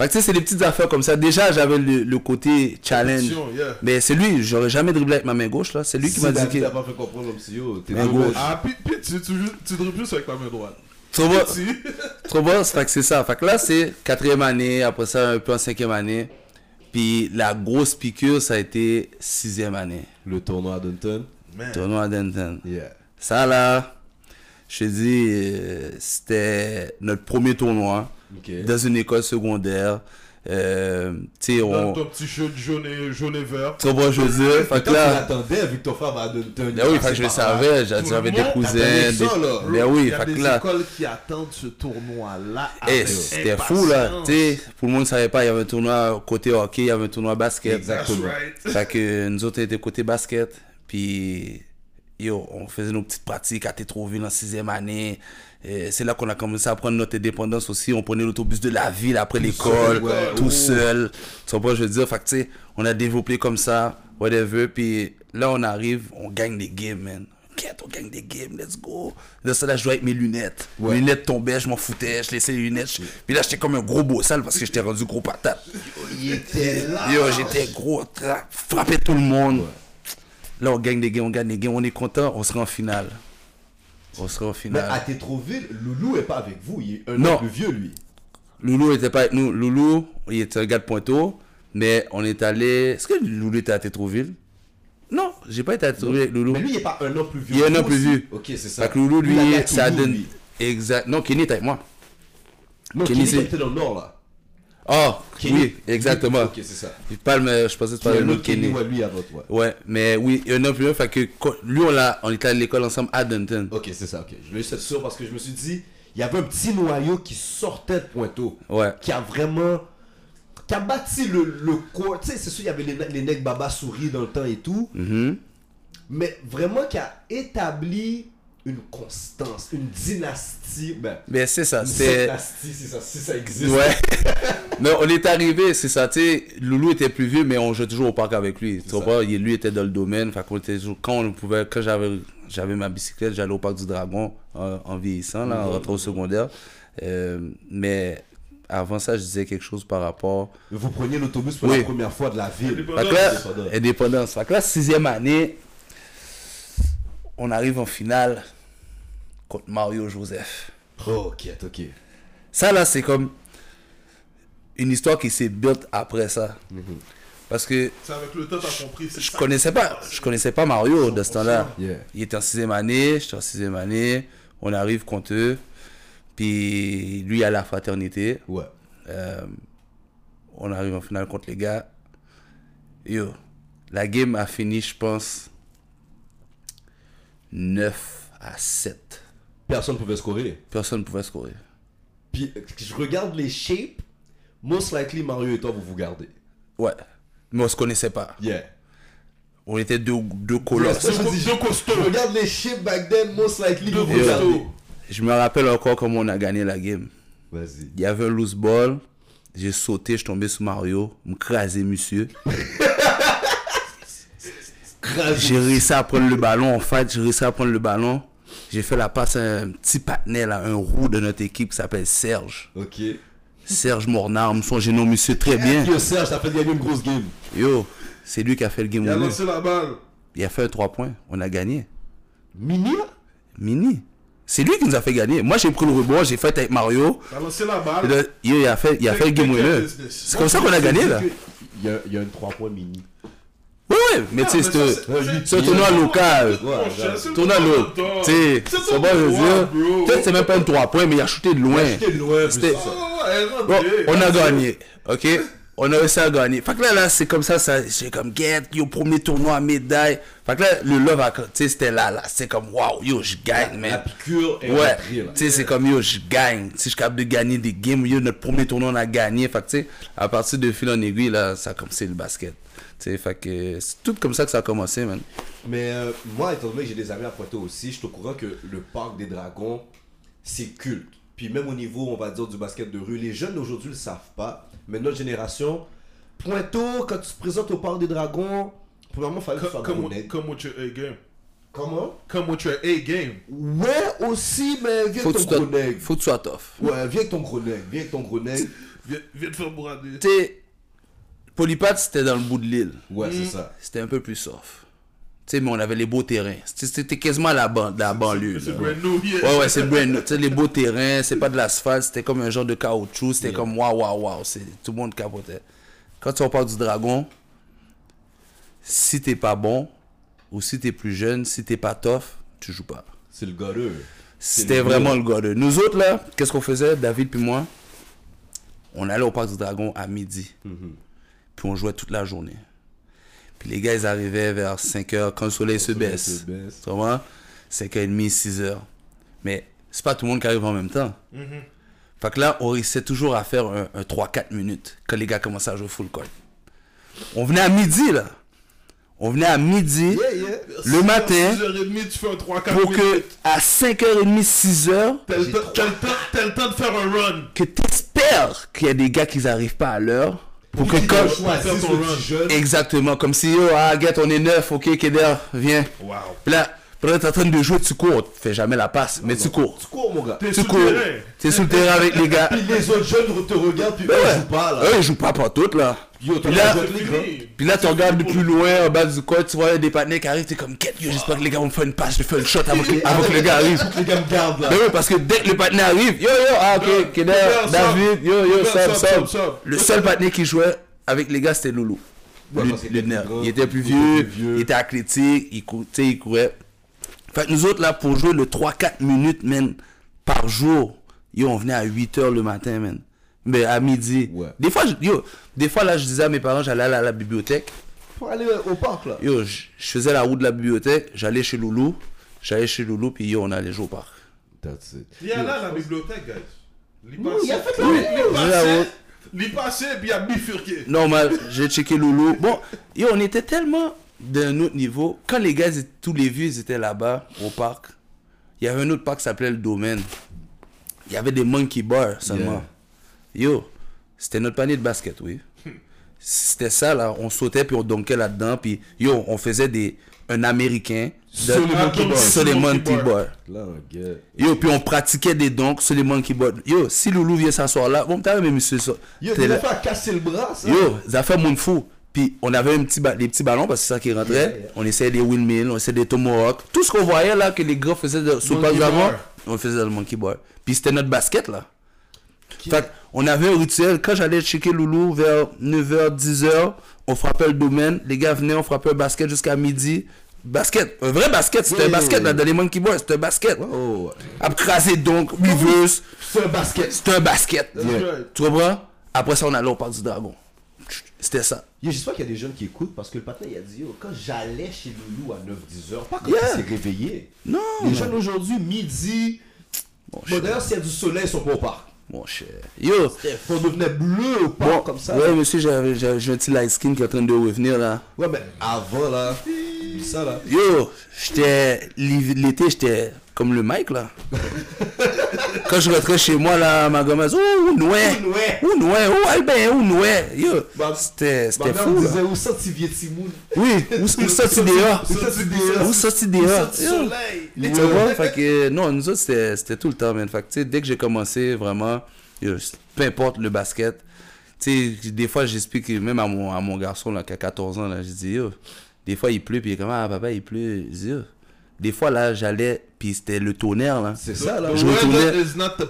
Fait que tu sais, c'est des petites affaires comme ça. Déjà, j'avais le, le côté challenge. Yeah. Mais c'est lui, j'aurais jamais dribblé avec ma main gauche, là. C'est lui qui m'a dit que. t'a pas fait comprendre comme si yo, t'es dommage. gauche. Ah, puis, puis tu, tu, tu dribbles juste avec la main droite. Trop bon, trop bon, fait que c'est ça. Fait que là, c'est quatrième année, après ça, un peu en cinquième année. Puis la grosse piqûre, ça a été sixième année. Le tournoi à Dunton. Man. Tournoi à Denton. Yeah. Ça là, je te dis, euh, c'était notre premier tournoi Ok. dans une école secondaire. Euh, tu sais, Dans on. ton petit shirt jaune et, jaune et vert. Trop bon, je veux dire. Fait que tu là. l'attendais vu que ton frère va à Dunton. Ben oui, fait que je le savais, j'avais des cousins. Des... ça, là. Ben oui, Il y a fait que des là. écoles qui attendent ce tournoi-là. Eh, c'était fou là, tu sais, pour le monde ne savait pas, il y avait un tournoi côté hockey, il y avait un tournoi basket. Exactement. right. Fait que nous autres, on était côté basket. Puis, yo, on faisait nos petites pratiques à Tétroville en sixième année. Et C'est là qu'on a commencé à prendre notre indépendance aussi. On prenait l'autobus de la ville après l'école, ouais. tout seul. Tu comprends, je veux dire? Fait que, on a développé comme ça, whatever. Puis là, on arrive, on gagne des games, man. Quête, on gagne des games, let's go. Là, ça, là, je jouais avec mes lunettes. Ouais. Mes lunettes tombaient, je m'en foutais, je laissais les lunettes. je- Puis là, j'étais comme un gros beau sale parce que j'étais rendu gros patate. Yo, j'étais gros, frappé tout le monde. Là, on gagne des games, on gagne des games, on est content, on sera en finale. On sera en Mais finale. à Tétroville, Loulou est pas avec vous. Il est un an plus vieux, lui. Loulou était pas avec nous. Loulou, il était un gars de Pointeau, mais on est allé. Est-ce que Loulou était à Tétroville Non, j'ai pas été à Tétroville avec Loulou. Mais lui, il est pas un an plus vieux. Il est un an plus vieux. Ok, c'est ça. Que Loulou, lui, ça donne. Exact. Non, Kenny était avec moi. Non, Kenny, était dans le nord, là. Oh, Kenny. oui, exactement. Ok, c'est ça. Je parle, mais je pensais que tu Il y a parlais un de Kenny, ouais, lui, avant toi. Ouais, mais oui, un an plus vieux, fait que lui, on, l'a, on était à l'école ensemble à Dunton. Ok, c'est ça, ok. Je voulais juste être sûr parce que je me suis dit, il y avait un petit noyau qui sortait de Pointeau. Ouais. Qui a vraiment. Qui a bâti le, le corps. Tu sais, c'est sûr, il y avait les, les necks Baba Souris dans le temps et tout. Mhm. Mais vraiment qui a établi une constance, une dynastie. Ben, Mais c'est ça, une c'est. dynastie, si ça, si ça existe. Ouais. mais on est arrivé, c'est ça, tu sais. Loulou était plus vieux, mais on jouait toujours au parc avec lui. Tu? Il- Lui était dans le domaine. Fait qu'on était toujours- quand on pouvait, quand j'avais, j'avais ma bicyclette, j'allais au parc du Dragon en, en vieillissant, là, en rentrant au secondaire. Euh, mais avant ça, je disais quelque chose par rapport. Vous preniez l'autobus pour Oui. la première fois de la ville. Indépendance. Fait que là, Indépendance. indépendance. Fait que là, sixième année, on arrive en finale contre Mario Joseph. Oh, ok, ok. Ça, là, c'est comme une histoire qui s'est built après ça. Parce que C'est avec le temps, t'as compris. je ça. connaissais pas, je connaissais pas Mario de ce temps-là. Yeah. Il était en sixième année, j'étais en sixième année, on arrive contre eux, puis lui à la fraternité, Ouais. Euh, on arrive en finale contre les gars. Yo, la game a fini, je pense, 9 à 7. Personne pouvait scorer. Personne ne pouvait scorer. Puis je regarde les shapes. Most likely, Mario et toi, vous vous gardez. Ouais, mais on se connaissait pas. Yeah. On était deux, deux colosses. Je Deux costauds. Regarde les chips back then, most likely. Deux vous. Je me rappelle encore comment on a gagné la game. Vas-y. Il y avait un loose ball. J'ai sauté, je suis tombé sur Mario. Me craser, monsieur. J'ai réussi à prendre le ballon. En fait, j'ai réussi à prendre le ballon. J'ai fait la passe à un petit patinet, là, un roux de notre équipe qui s'appelle Serge. Ok. Serge Mornard, son génome, monsieur, très bien. Yo, Serge, t'as fait gagner une grosse game. Yo, c'est lui qui a fait le game Il a lancé la balle. Il a fait un 3 points. On a gagné. Mini, là Mini. C'est lui qui nous a fait gagner. Moi, j'ai pris le rebond, j'ai fait avec Mario. Il a lancé la balle. il a fait, il a fait le game winner. C'est comme ça qu'on a gagné, là. Il y a, il y a une 3 points mini. Oui, oui, mais tu sais, c'est un- c'est- c'est tournoi local. C'est Tournoi local. Tu sais, C'est c'est bon, je veux dire. Peut-être c'est même pas un 3 points, mais il a shooté de loin. On a gagné, ok? On a réussi à gagner. Fait que là, là, c'est comme ça, ça c'est comme, get, yo, premier tournoi à médaille. Fait que là, le love, tu sais, c'était là, là. C'est comme, waouh, yo, je gagne, La man. piqûre est Ouais, tu sais, c'est comme, yo, je gagne. Sais, je suis capable de gagner des games. Yo, notre premier tournoi, on a gagné. Fait que, tu sais, à partir de fil en aiguille, là, ça a commencé le basket. Tu sais, fait que c'est tout comme ça que ça a commencé, man. Mais euh, moi, étant donné que j'ai des amis à Poitou aussi, je suis au courant que le parc des dragons, c'est culte. Puis même au niveau, on va dire, du basket de rue, les jeunes d'aujourd'hui ne le savent pas. Mais notre génération, Pointeau, quand tu te présentes au parc des dragons, premièrement, il fallait que tu sois Come, gros come, nègre. come with your A game. Comment? Come with your A game. Ouais, aussi, mais viens Faut avec que, ton tu gros sois, nègre. faut que tu sois tough. Ouais, viens avec ton gros nègre, viens avec ton gros nègre. Viens, viens te faire brader. Tu sais, Polypat, c'était dans le bout de l'île. Ouais, Mm. c'est ça. C'était un peu plus soft. Tu sais, mais on avait les beaux terrains. C'était- quasiment à la, ban- la banlieue. C'est brand new, yeah. Ouais, ouais, c'est brand new. Tu sais, les beaux terrains, c'est pas de l'asphalte, c'était comme un genre de caoutchouc. C'était comme waouh, waouh, waouh. c'est- Tout le monde capotait. Quand tu parle du dragon, si t'es pas bon, ou si t'es plus jeune, si t'es pas tough, tu joues pas. C'est le gars-là. C'était vraiment le de. Nous autres, là, qu'est-ce qu'on faisait, David puis moi? On allait au Parc du Dragon à midi. Puis on jouait toute la journée. Puis les gars, ils arrivaient vers 5h quand le soleil se soleil baisse. se baisse. Tu vois? 5h30, 6h. Mais c'est pas tout le monde qui arrive en même temps. Fait que là, on réussissait toujours à faire un, un 3-4 minutes quand les gars commençaient à jouer full court. On venait à midi, là. On venait à midi, Yeah, yeah. le matin, 6h30, tu fais un 3-4 pour que à 5h30, 6h, T'as le temps- t'as le temps- t'as le temps de faire un run. que t'espères qu'il y a des gars qui n'arrivent pas à l'heure. Pour que petit jeune. Exactement, comme si, oh, ah, get, on est neuf, ok, Keder, viens. Wow. Là, pendant que t'es en train de jouer, tu cours. Tu fais jamais la passe, mais tu cours. Tu cours, mon gars. Tu cours. T'es sur le terrain avec les gars. Puis les autres jeunes te regardent, puis eux, ils jouent pas, là. Eux, ils jouent pas pour toutes, là. Yo, Puis là. Fini. puis là, tu regardes de plus loin, en bas du coin, tu vois des partenaires qui arrivent, t'es comme, quête, yo, j'espère que les gars vont me faire une passe, je fais une shot avant que, avant que le gars arrive. Les gars me gardent, là. Mais oui, parce que dès que le partenaire arrive, yo, yo, ah, ok, Keder, David, yo, yo, Sam, Sam. Le seul partenaire qui jouait avec les gars, c'était Loulou. Le- nerf. Il était plus vieux, il était athlétique, il, cou- il courait. Fait que nous autres, là, pour jouer le 3-4 minutes, man, par jour, yo, on venait à 8 heures le matin, man. Mais à midi. Ouais. Des fois, je- yo, des fois, là, je disais à mes parents, j'allais aller à la bibliothèque. Pour aller au parc, là. Yo, je je faisais la route de la bibliothèque, j'allais chez Loulou, j'allais chez Loulou, puis yo, on allait jouer au parc. That's it. Il y a là la bibliothèque, guys. Il Oui, il a fait la route. la passait, puis il a bifurqué. Normal, j'ai checké Loulou. Bon, yo, on était tellement d'un autre niveau. Quand les gars, tous les vieux, ils étaient là-bas, au parc, il y avait un autre parc qui s'appelait le Domaine. Il y avait des monkey bars seulement. Yo, c'était notre panier de basket, oui. C'était ça, là. On sautait, puis on donkait là-dedans, puis yo, on faisait des, un américain de- les les un gars. Yo, puis on pratiquait des donks sur les monkey bars. Yo, si Loulou vient s'asseoir là, bon, t'as même monsieur ça. Yo, T'es t'es là. là fait à casser le bras, ça. Yo, ça fait mon fou. Puis on avait un petit ba- des petits ballons parce que c'est ça qui rentrait. Yeah, yeah. On essayait des windmills, on essayait des tomahawks. Tout ce qu'on voyait là que les gars faisaient de, sur le on faisait dans le monkey bar. Puis c'était notre basket là. Fait on avait un rituel. Quand j'allais checker Loulou vers 9h, 10h, on frappait le domaine. Les gars venaient, on frappait un basket jusqu'à midi. Basket, un vrai basket. C'était un basket yeah. dans les monkey bars. C'était un basket. Oh, Après donc, reverse. c'est un basket. C'était un basket. Right. Tu comprends? Après ça, on allait au parc du dragon. C'était ça. J'espère qu'il y a des jeunes qui écoutent parce que le patin il a dit yo, quand j'allais chez Loulou à 9-10 heures, pas quand Yeah. il s'est réveillé. Non. Les jeunes aujourd'hui, midi. Bon, Bon, d'ailleurs, s'il y a du soleil, ils sont pas au parc. Mon cher. Yo. On devenait bleu parc Bon, comme ça? Ouais, monsieur, j'ai un petit light skin qui est en train de revenir là. Ouais, mais avant là, ça là. Yo, j'étais. L'été, j'étais comme le Mike, là. Quand je rentrais chez moi, là, ma gomme, elle oh, Noué. Noué. Où Noué, où Albin, où Noué. Yo, Ma- c'était Ma c'était mère fou, là. disait où viens de Timoun Oui, où, où sorti dehors? Où sorti dehors? Où sorti sorti Yo. Tu vois, fait que, non, nous autres, c'était tout le temps, man. Fait que, dès que j'ai commencé, vraiment, yo, peu importe le basket, tu sais, des fois, j'explique même à mon, à mon garçon, là, qui a 14 ans, là, je dis, yo, des fois, il pleut, puis il est comme, ah, papa, il pleut. Je dis, yo. Des fois, là, j'allais, puis c'était le tonnerre, là. C'est ça là. Je retournais-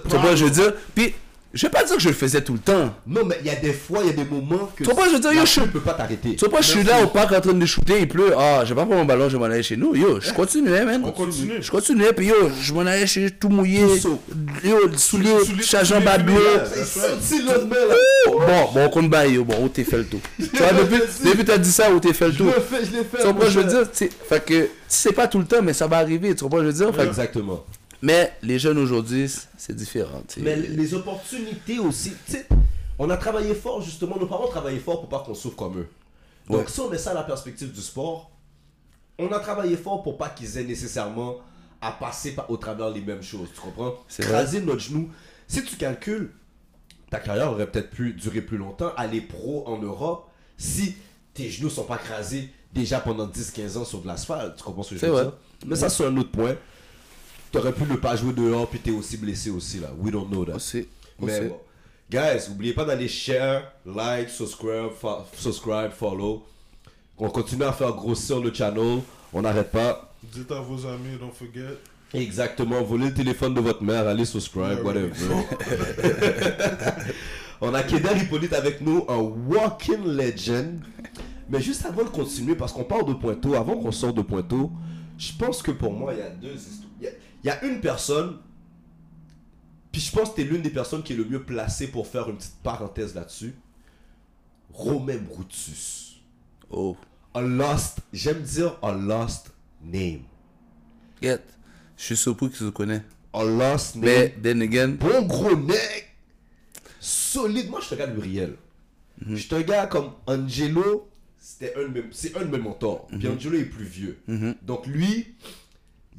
Tu vois, je veux dire, puis, je vais pas dire que je le faisais tout le temps. Non mais il y a des fois, il y a des moments que Tu pas, je veux dire, yo, je peut pas t'arrêter. Tu vois pas, je suis là au parc en train de shooter, il pleut. Ah, je vais pas prendre mon ballon, je vais m'en aller chez nous. Yo, je continuais, man. On continue. Je continuais, puis yo, je m'en allais chez tout mouillé. Tout. Yo, souliers, Souliers- chargeant bas bleu. Bon, bon, on compte bail, yo. Bon, où t'es fait le tour. Tu vois, depuis, depuis t'as dit ça, où t'es fait le Je tour. l'ai fait, je l'ai fait. Tu comprends, je veux dire, tu sais, fait que, c'est pas tout le temps, mais ça va arriver, tu comprends, je veux dire? Exactement. Mais les jeunes aujourd'hui, c'est différent. Mais les opportunités aussi, on a travaillé fort justement, nos parents ont travaillé fort pour pas qu'on souffre comme eux. Donc Ouais. si on met ça à la perspective du sport, on a travaillé fort pour pas qu'ils aient nécessairement à passer au travers les mêmes choses, tu comprends? C'est Craser notre genou. Si tu calcules, ta carrière aurait peut-être pu durer plus longtemps, aller pro en Europe, si tes genoux sont pas crasés déjà pendant 10-15 ans sur de l'asphalte, tu comprends ce que je veux dire? Mais ça c'est un autre point. T'aurais pu ne pas jouer dehors puis t'es aussi blessé aussi là. We don't know that. Aussi, Mais aussi. bon. Guys, n'oubliez pas d'aller share, like, subscribe, fo- subscribe, follow. On continue à faire grossir le channel. On n'arrête pas. Dites à vos amis, don't forget. Exactement. Volez le téléphone de votre mère, allez subscribe, Ouais, whatever. On a Kéder Hippolyte avec nous, un walking legend. Mais juste avant de continuer, parce qu'on parle de Pointeau, avant qu'on sorte de Pointeau, je pense que pour moi, il y a deux histoires. Il y a, une personne, puis je pense que tu es l'une des personnes qui est le mieux placée pour faire une petite parenthèse là-dessus. Romain Brutus. Oh, A lost, j'aime dire a lost name. get. Je suis surpris que tu le connais. A lost name. Mais, then again, bon gros nec, solide. Moi, je suis un gars de Uriel. Je un gars comme Angelo, c'était un de mes, c'est un de mes mentors. Puis Angelo est plus vieux. Donc lui,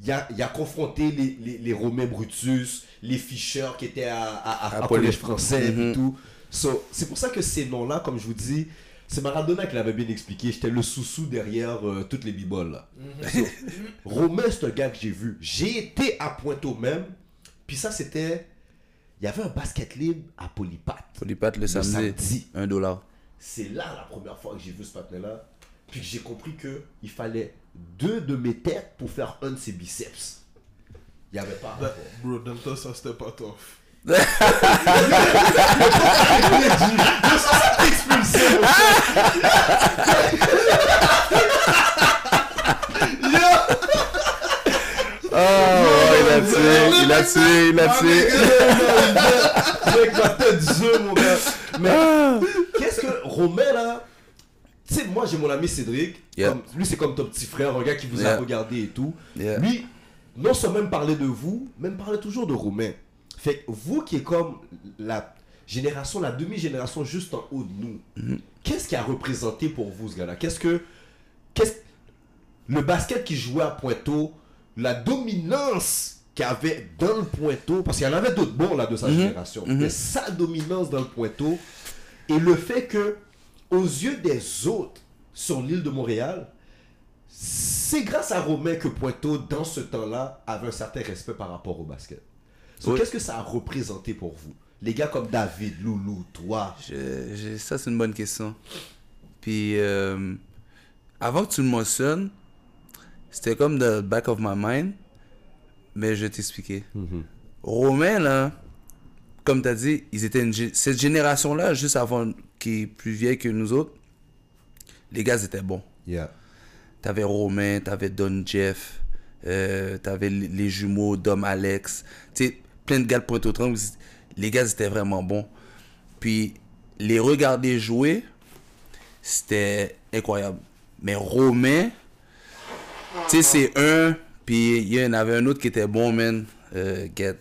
il a, il a confronté les, les, les Romains Brutus, les Fischer qui étaient à, à, à, À à Poly- collège français et tout. So, c'est pour ça que ces noms-là, comme je vous dis, c'est Maradona qui l'avait bien expliqué. J'étais le sous-sous derrière euh, toutes les biboles là. So, Romain, c'est un gars que j'ai vu. J'ai été à Pointe même. Puis ça, c'était. Il y avait un basket libre à Polypat. Polypat le samedi, samedi. un dollar. C'est là la première fois que j'ai vu ce patin-là. Puis que j'ai compris que il fallait deux de mes têtes pour faire un de ses biceps. Il n'y avait pas. That- bro, dans le temps, ça c'était pas tough. Oh, il a tué, il a tué, il a tué. Avec ma tête jeu, mon gars. Mais qu'est-ce que Romain là Tu sais, moi j'ai mon ami Cédric. Yeah. Comme- lui, c'est comme ton petit frère, un gars qui vous a regardé et tout. Yeah. Lui, non seulement me parlait de vous, mais me parlait toujours de Romain. Fait que vous qui est comme la génération, la demi-génération juste en haut de nous, Mm-hmm. qu'est-ce qui a représenté pour vous ce gars-là? Qu'est-ce que. Qu'est-ce le basket qui jouait à Pointeau, la dominance qu'il avait dans le Pointeau, parce qu'il y en avait d'autres bons là de sa génération, mais sa dominance dans le Pointeau, et le fait que, aux yeux des autres sur l'île de Montréal, c'est grâce à Romain que Pointeau, dans ce temps-là, avait un certain respect par rapport au basket. So, Oui. Qu'est-ce que ça a représenté pour vous Les gars comme David, Loulou, toi? Je- je- ça, c'est une bonne question. Puis, euh, avant que tu le mentionnes, c'était comme the back of my mind, mais je vais t'expliquer. Romain, là, comme tu as dit, ils étaient une cette génération-là, juste avant, qui est plus vieille que nous autres, les gars étaient bons. Yeah. T'avais Romain, t'avais Don Jeff, euh, t'avais les jumeaux Dom Alex, tu sais, plein de gars de pointe au tremble. Les gars étaient vraiment bons. Puis les regarder jouer, c'était incroyable. Mais Romain, tu sais, c'est un, puis il y en avait un autre qui était bon, man. Euh, get.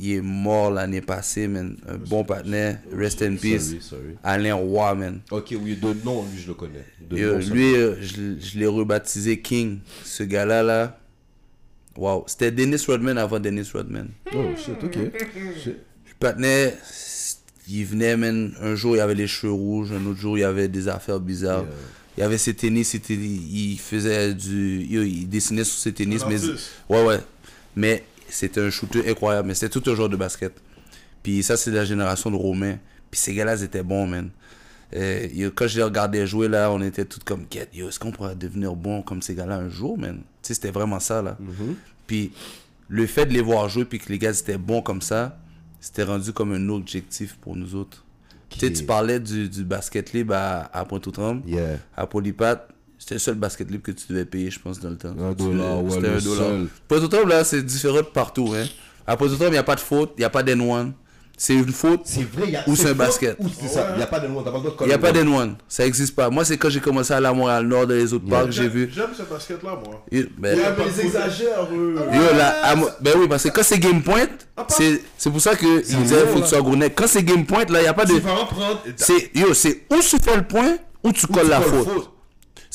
Il est mort l'année passée, man. Un bon partenaire. Rest in peace. Sorry, sorry. Alain Roy, man. Ok, oui, de nom, lui, je le connais. De nom, lui, euh, je, je l'ai rebaptisé King. Ce gars-là, là. Wow. C'était Dennis Rodman avant Dennis Rodman. Oh, shit, ok. Shit. Le partenaire, il venait, man. Un jour, il avait les cheveux rouges. Un autre jour, il avait des affaires bizarres. Yeah. Il avait ses tennis, il, faisait du. il dessinait sur ses tennis. Mais, ouais, ouais. Mais c'était un shooter incroyable. Mais c'était tout un joueur de basket. Puis ça, c'est la génération de Romain. Puis ces gars-là, ils étaient bons, man. Yo, quand je les regardais jouer, là, on était tous comme, Get, yo, est-ce qu'on pourrait devenir bon comme ces gars-là un jour, man? Tu sais, c'était vraiment ça, là. Puis le fait de les voir jouer, puis que les gars étaient bons comme ça, c'était rendu comme un objectif pour nous autres. Tu sais, tu parlais du, du basket libre à, à Pointe-aux-Trembles, Yeah. à Polypat. C'était le seul basket libre que tu devais payer, je pense, dans le temps. Un dollar, ouais, le un dollar. seul. Là, c'est différent de partout, hein. À Pointe-aux-Trembles, il n'y a pas de faute, il n'y a pas d'N1. C'est une faute, C'est vrai, il y a. Ou c'est un basket. Ou c'est ça. Il n'y a pas de nom, t'as pas le droit de il coller n'y a pas le nom. d'N1. Ça n'existe pas. Moi, c'est quand j'ai commencé à aller à Montréal-Nord, dans les autres Yeah. parcs, j'ai vu. J'aime ce basket-là, moi. Yo, ben- mais ils exagèrent, eux. Yo, là, à Mo- ben oui, parce que quand c'est game point, c'est c'est pour ça que il disait faut que tu sois gros net. Quand c'est game point, là, il n'y a pas de. Tu vas en prendre. yo, c'est où tu fais le point, ou tu colles la faute.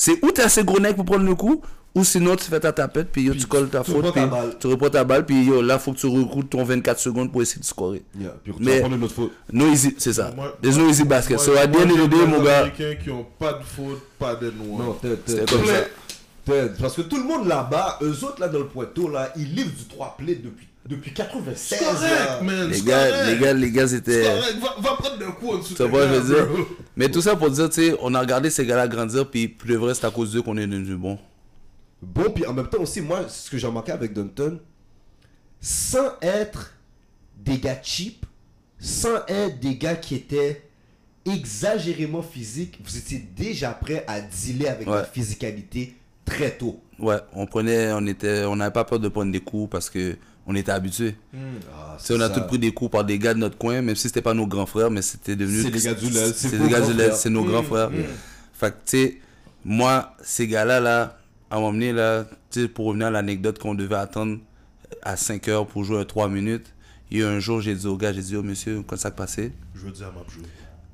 C'est où tu es assez gros nec pour prendre le coup, ou sinon tu fais ta tapette, puis yo, tu colles ta faute, reprends puis ta balle. tu reprends ta balle, puis yo, là, faut que tu recrutes ton 24 secondes pour essayer de scorer. Yeah, Puis tu Mais- vas prendre une autre faute. No easy, c'est ça. There's no easy basket. So at the moi, end of the j'aime day, les mon gars, Américains qui ont pas de faute, pas de noix. Non, t'es- t'es- C'était t'es- comme ça. t'es- Parce que tout le monde là-bas, eux autres là dans le pointeau, là, ils livrent du 3 play depuis, depuis 96. C'est correct, là. man. les gars, correct. les gars, les gars, C'est c'était. correct. Va, va prendre un coup en dessous vois, tes je veux dire? bro. Mais tout ça pour dire, tu sais, on a regardé ces gars-là grandir, puis de vrai, c'est à cause d'eux qu'on est devenu bon. Bon, puis en même temps aussi, moi, ce que j'ai remarqué avec Dunton, sans être des gars cheap, sans être des gars qui étaient exagérément physiques, vous étiez déjà prêt à dealer avec Ouais. la physicalité très tôt. Ouais, on prenait, on était, on n'avait pas peur de prendre des coups parce que on était habitués. Ah, Tu sais, on a tous pris des coups par des gars de notre coin, même si c'était pas nos grands frères, mais c'était devenu. C'est des gars du LED, c'est des gars du c'est nos grands frères. Fait que, tu sais, moi, ces gars-là, là, à m'emmener, là, tu sais, pour revenir à l'anecdote qu'on devait attendre à 5 heures pour jouer à 3 minutes, il y a un jour, j'ai dit au gars, j'ai dit, oh monsieur, quand ça passé? Je veux dire à ma jouer.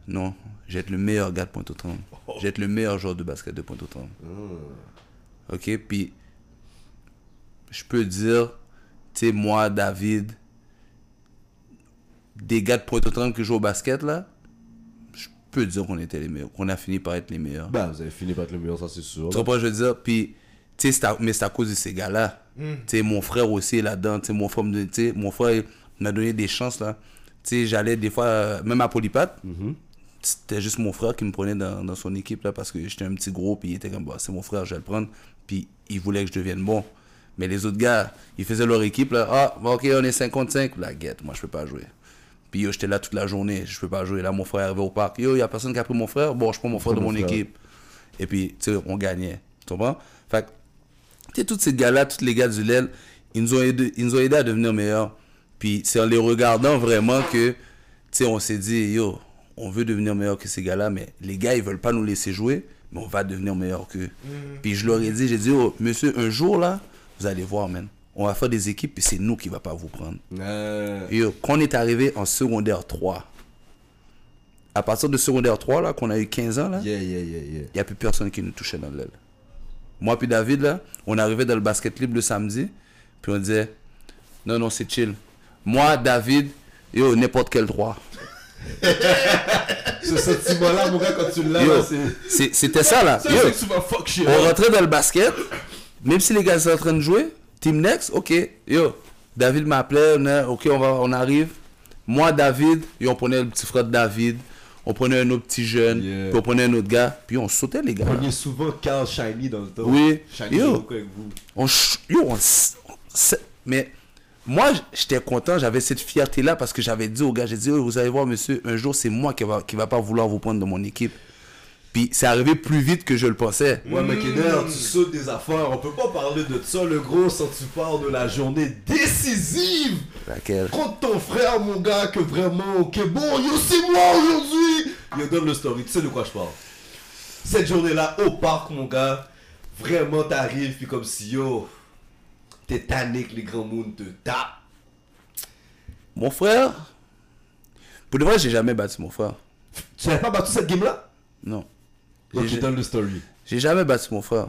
Non, j'ai être le meilleur gars de Pointe-aux-Trembles. J'ai être le meilleur joueur de basket de Pointe-aux-Trembles. Ok, puis je peux dire, tu sais, moi, David, des gars de Pointe-aux-Trembles qui jouent au basket, là, je peux dire qu'on était les meilleurs, qu'on a fini par être les meilleurs. Bah, vous avez fini par être le meilleur, ça c'est sûr. Tu comprends, je veux dire? Puis, tu sais, mais c'est à cause de ces gars-là. Tu sais, mon frère aussi est là-dedans. Tu sais, mon frère, mon frère il m'a donné des chances, là. Tu sais, j'allais des fois, euh, même à Polypat, c'était juste mon frère qui me prenait dans, dans son équipe, là, parce que j'étais un petit gros, puis il était comme, bah, c'est mon frère, je vais le prendre. Puis, il voulait que je devienne bon. Mais les autres gars, ils faisaient leur équipe, là. Ah, ok, on est 55. La guette, moi, je peux pas jouer. Puis, yo, j'étais là toute la journée, je peux pas jouer. Là, mon frère est arrivé au parc. Yo, il y a personne qui a pris mon frère? Bon, je prends mon frère de mon mon frère. équipe. Et puis, tu sais, on gagnait. Tu comprends? Fait que, tu sais, tous ces gars-là, tous les gars du LEL, ils nous ont aidés, ils nous ont aidés à devenir meilleurs. Puis c'est en les regardant vraiment que, tu sais, on s'est dit, yo, on veut devenir meilleur que ces gars-là, mais les gars, ils veulent pas nous laisser jouer, mais on va devenir meilleur qu'eux. Puis je leur ai dit, j'ai dit, oh, monsieur, un jour là, vous allez voir, man. On va faire des équipes, puis c'est nous qui va pas vous prendre. Euh, Et yo, quand on est arrivé en secondaire 3, à partir de secondaire 3, là, qu'on a eu 15 ans, là, yeah, yeah, yeah, yeah. il n'y a plus personne qui nous touchait dans l'aile. Moi puis David, là, on arrivait dans le basket libre le samedi, puis on disait, non, non, c'est chill. Moi, David, yo, n'importe quel droit. Ce sentiment-là, mon gars, quand tu l'as, c'était ça, là. Ça, Yo, c'est que tu vas fuck shit. on rentrait dans le basket, même si les gars étaient en train de jouer, team next, ok, yo, David m'appelait, on ok, on, va, on arrive. Moi, David, yo, on prenait le petit frère de David, on prenait un autre petit jeune, Yeah. puis on prenait un autre gars, puis on sautait, les gars. On est souvent Carl Shiny dans le temps. Oui. Shiny, Yo. beaucoup avec vous. on, yo, on mais moi, j'étais content, j'avais cette fierté-là parce que j'avais dit aux gars, j'ai dit, Oh, vous allez voir, monsieur, un jour, c'est moi qui va, qui va pas vouloir vous prendre dans mon équipe. Puis c'est arrivé plus vite que je le pensais. Ouais, mais Kenner, tu sautes des affaires. On peut pas parler de ça, le gros, sans tu parles de la journée décisive Laquelle? Contre ton frère, mon gars, que vraiment, ok, bon, yo, c'est moi aujourd'hui. Yo, donne le story, tu sais de quoi je parle. Cette journée-là, au parc, mon gars, vraiment, t'arrives, puis comme si, yo, t'es tanné que les grands mondes te tapent. Mon frère, pour de vrai, j'ai jamais battu mon frère. Tu n'avais pas battu cette game-là? Non. Ok, J'ai- donne le story. J'ai jamais battu mon frère.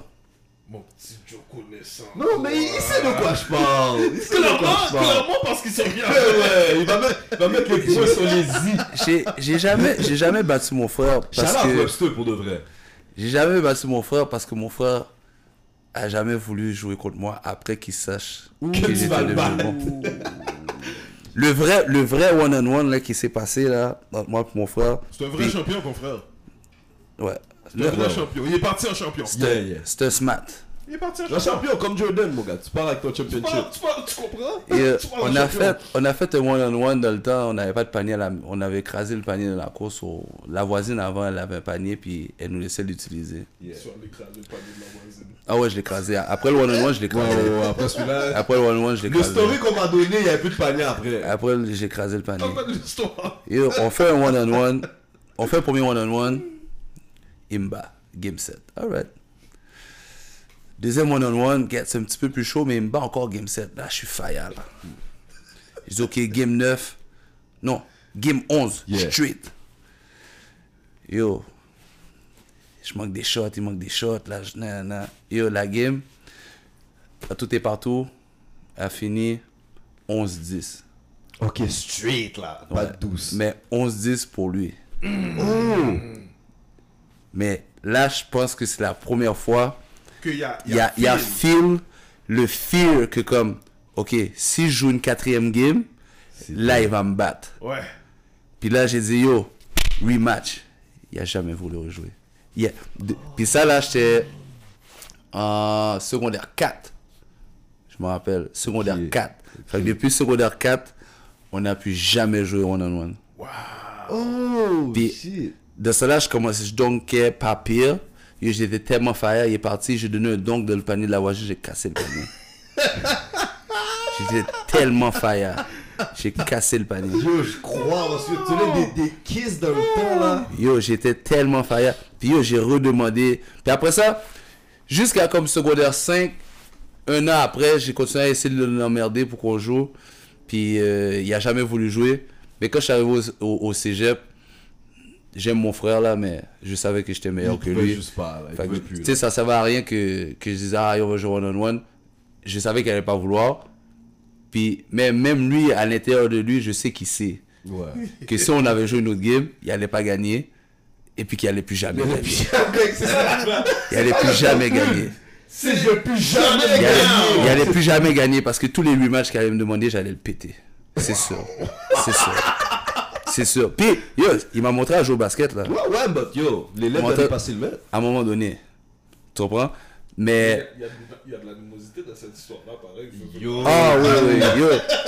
Mon petit Joe connaissant. Non, mais il sait de quoi je parle. Il sait de Clairement, quoi je parle. clairement parce qu'il sait rien. Ouais, ouais, il va mettre, il va mettre les points sur les i. J'ai jamais, j'ai jamais battu mon frère parce que Webster pour de vrai. j'ai jamais battu mon frère parce que mon frère a jamais voulu jouer contre moi après qu'il sache que tu j'étais le bon. Le vrai, le vrai one on one là qui s'est passé là entre moi et mon frère. C'est un vrai Puis- champion, ton frère. Ouais. Ouais. champion. Il est parti en champion. Yeah, yeah. Smart. Il est parti en Un champion. champion comme Jordan, mon gars. Tu pars avec ton Tu, championship. parles- tu parles- tu comprends? Et euh, Tu parles on a champion. fait, on a fait un one on one dans le temps. On n'avait pas de panier à la, on avait écrasé le panier de la course. au- la voisine avant, elle avait un panier puis elle nous laissait l'utiliser. Yeah. Sur l'écran, le panier de la voisine. Ah ouais, je l'ai écrasé. Après le one on one, je l'ai écrasé. ouais, ouais, après celui-là. Après le one on one, je l'ai Le écrasé. story qu'on m'a donné, il n'y avait plus de panier après. Après, j'ai écrasé le panier. Et on fait un one-on-one. On fait un premier one-on-one. Bat. Game 7. Alright. Deuxième one-on-one, c'est un petit peu plus chaud, mais bat encore game 7. Là, je suis fire, là. Je dis, OK, game 9. Non, game 11. Yeah. Straight. Yo. Je manque des shots, il manque des shots. Là, je, nan, nan. Yo, la game, à tout est partout, a fini 11-10. Ok, straight là. Pas Ouais. douce. Mais 11-10 pour lui. Mais là, je pense que c'est la première fois. Qu'il y a, Il y a, y a feel, le fear que comme, ok, si je joue une quatrième game, là, il va me battre. Ouais. Puis là, j'ai dit, yo, rematch. Il a jamais voulu rejouer. De- Puis ça, là, j'étais en secondaire 4. Je me rappelle, secondaire Ok. 4. Fait que depuis secondaire 4, on n'a plus jamais joué one-on-one. Oh, Puis- shit. De cela, je commençais, je donkais pas pire. Et J'étais tellement fire, il est parti, j'ai donné un donk dans le panier de la voiture, j'ai cassé le panier. J'étais tellement fire. J'ai cassé le panier. Yo, je crois, parce que tu donnes des, des kisses dans le temps là. Yo, j'étais tellement fire. Puis yo, j'ai redemandé. Puis après ça, jusqu'à comme secondaire 5, un an après, j'ai continué à essayer de l'emmerder pour qu'on joue. Puis euh, il a jamais voulu jouer. Mais quand je suis arrivé au, au- au cégep, j'aime mon frère là, mais je savais que j'étais meilleur Il que lui. juste pas, là. Tu sais, ça servait à rien que, que je disais, ah, on va jouer one-on-one. Je savais qu'elle allait pas vouloir. Puis, mais même lui, à l'intérieur de lui, je sais qu'il sait. Ouais. que si on avait joué une autre game, il allait pas gagner. Et puis qu'il allait plus jamais gagner. Il allait plus jamais gagner. Si je plus jamais Il allait, il gagner. allait plus jamais gagner parce que tous les rematchs qu'il allait me demander, j'allais le péter. C'est sûr. C'est sûr. C'est sûr. Puis, yo, il m'a montré à jouer au basket, là. Ouais, ouais, but yo, les lettres n'allaient pas s'y. À un moment donné. Tu comprends? Mais... Il y, a, il y a de l'animosité dans cette histoire-là, pareil. Yo. Ah oui, oui, yo.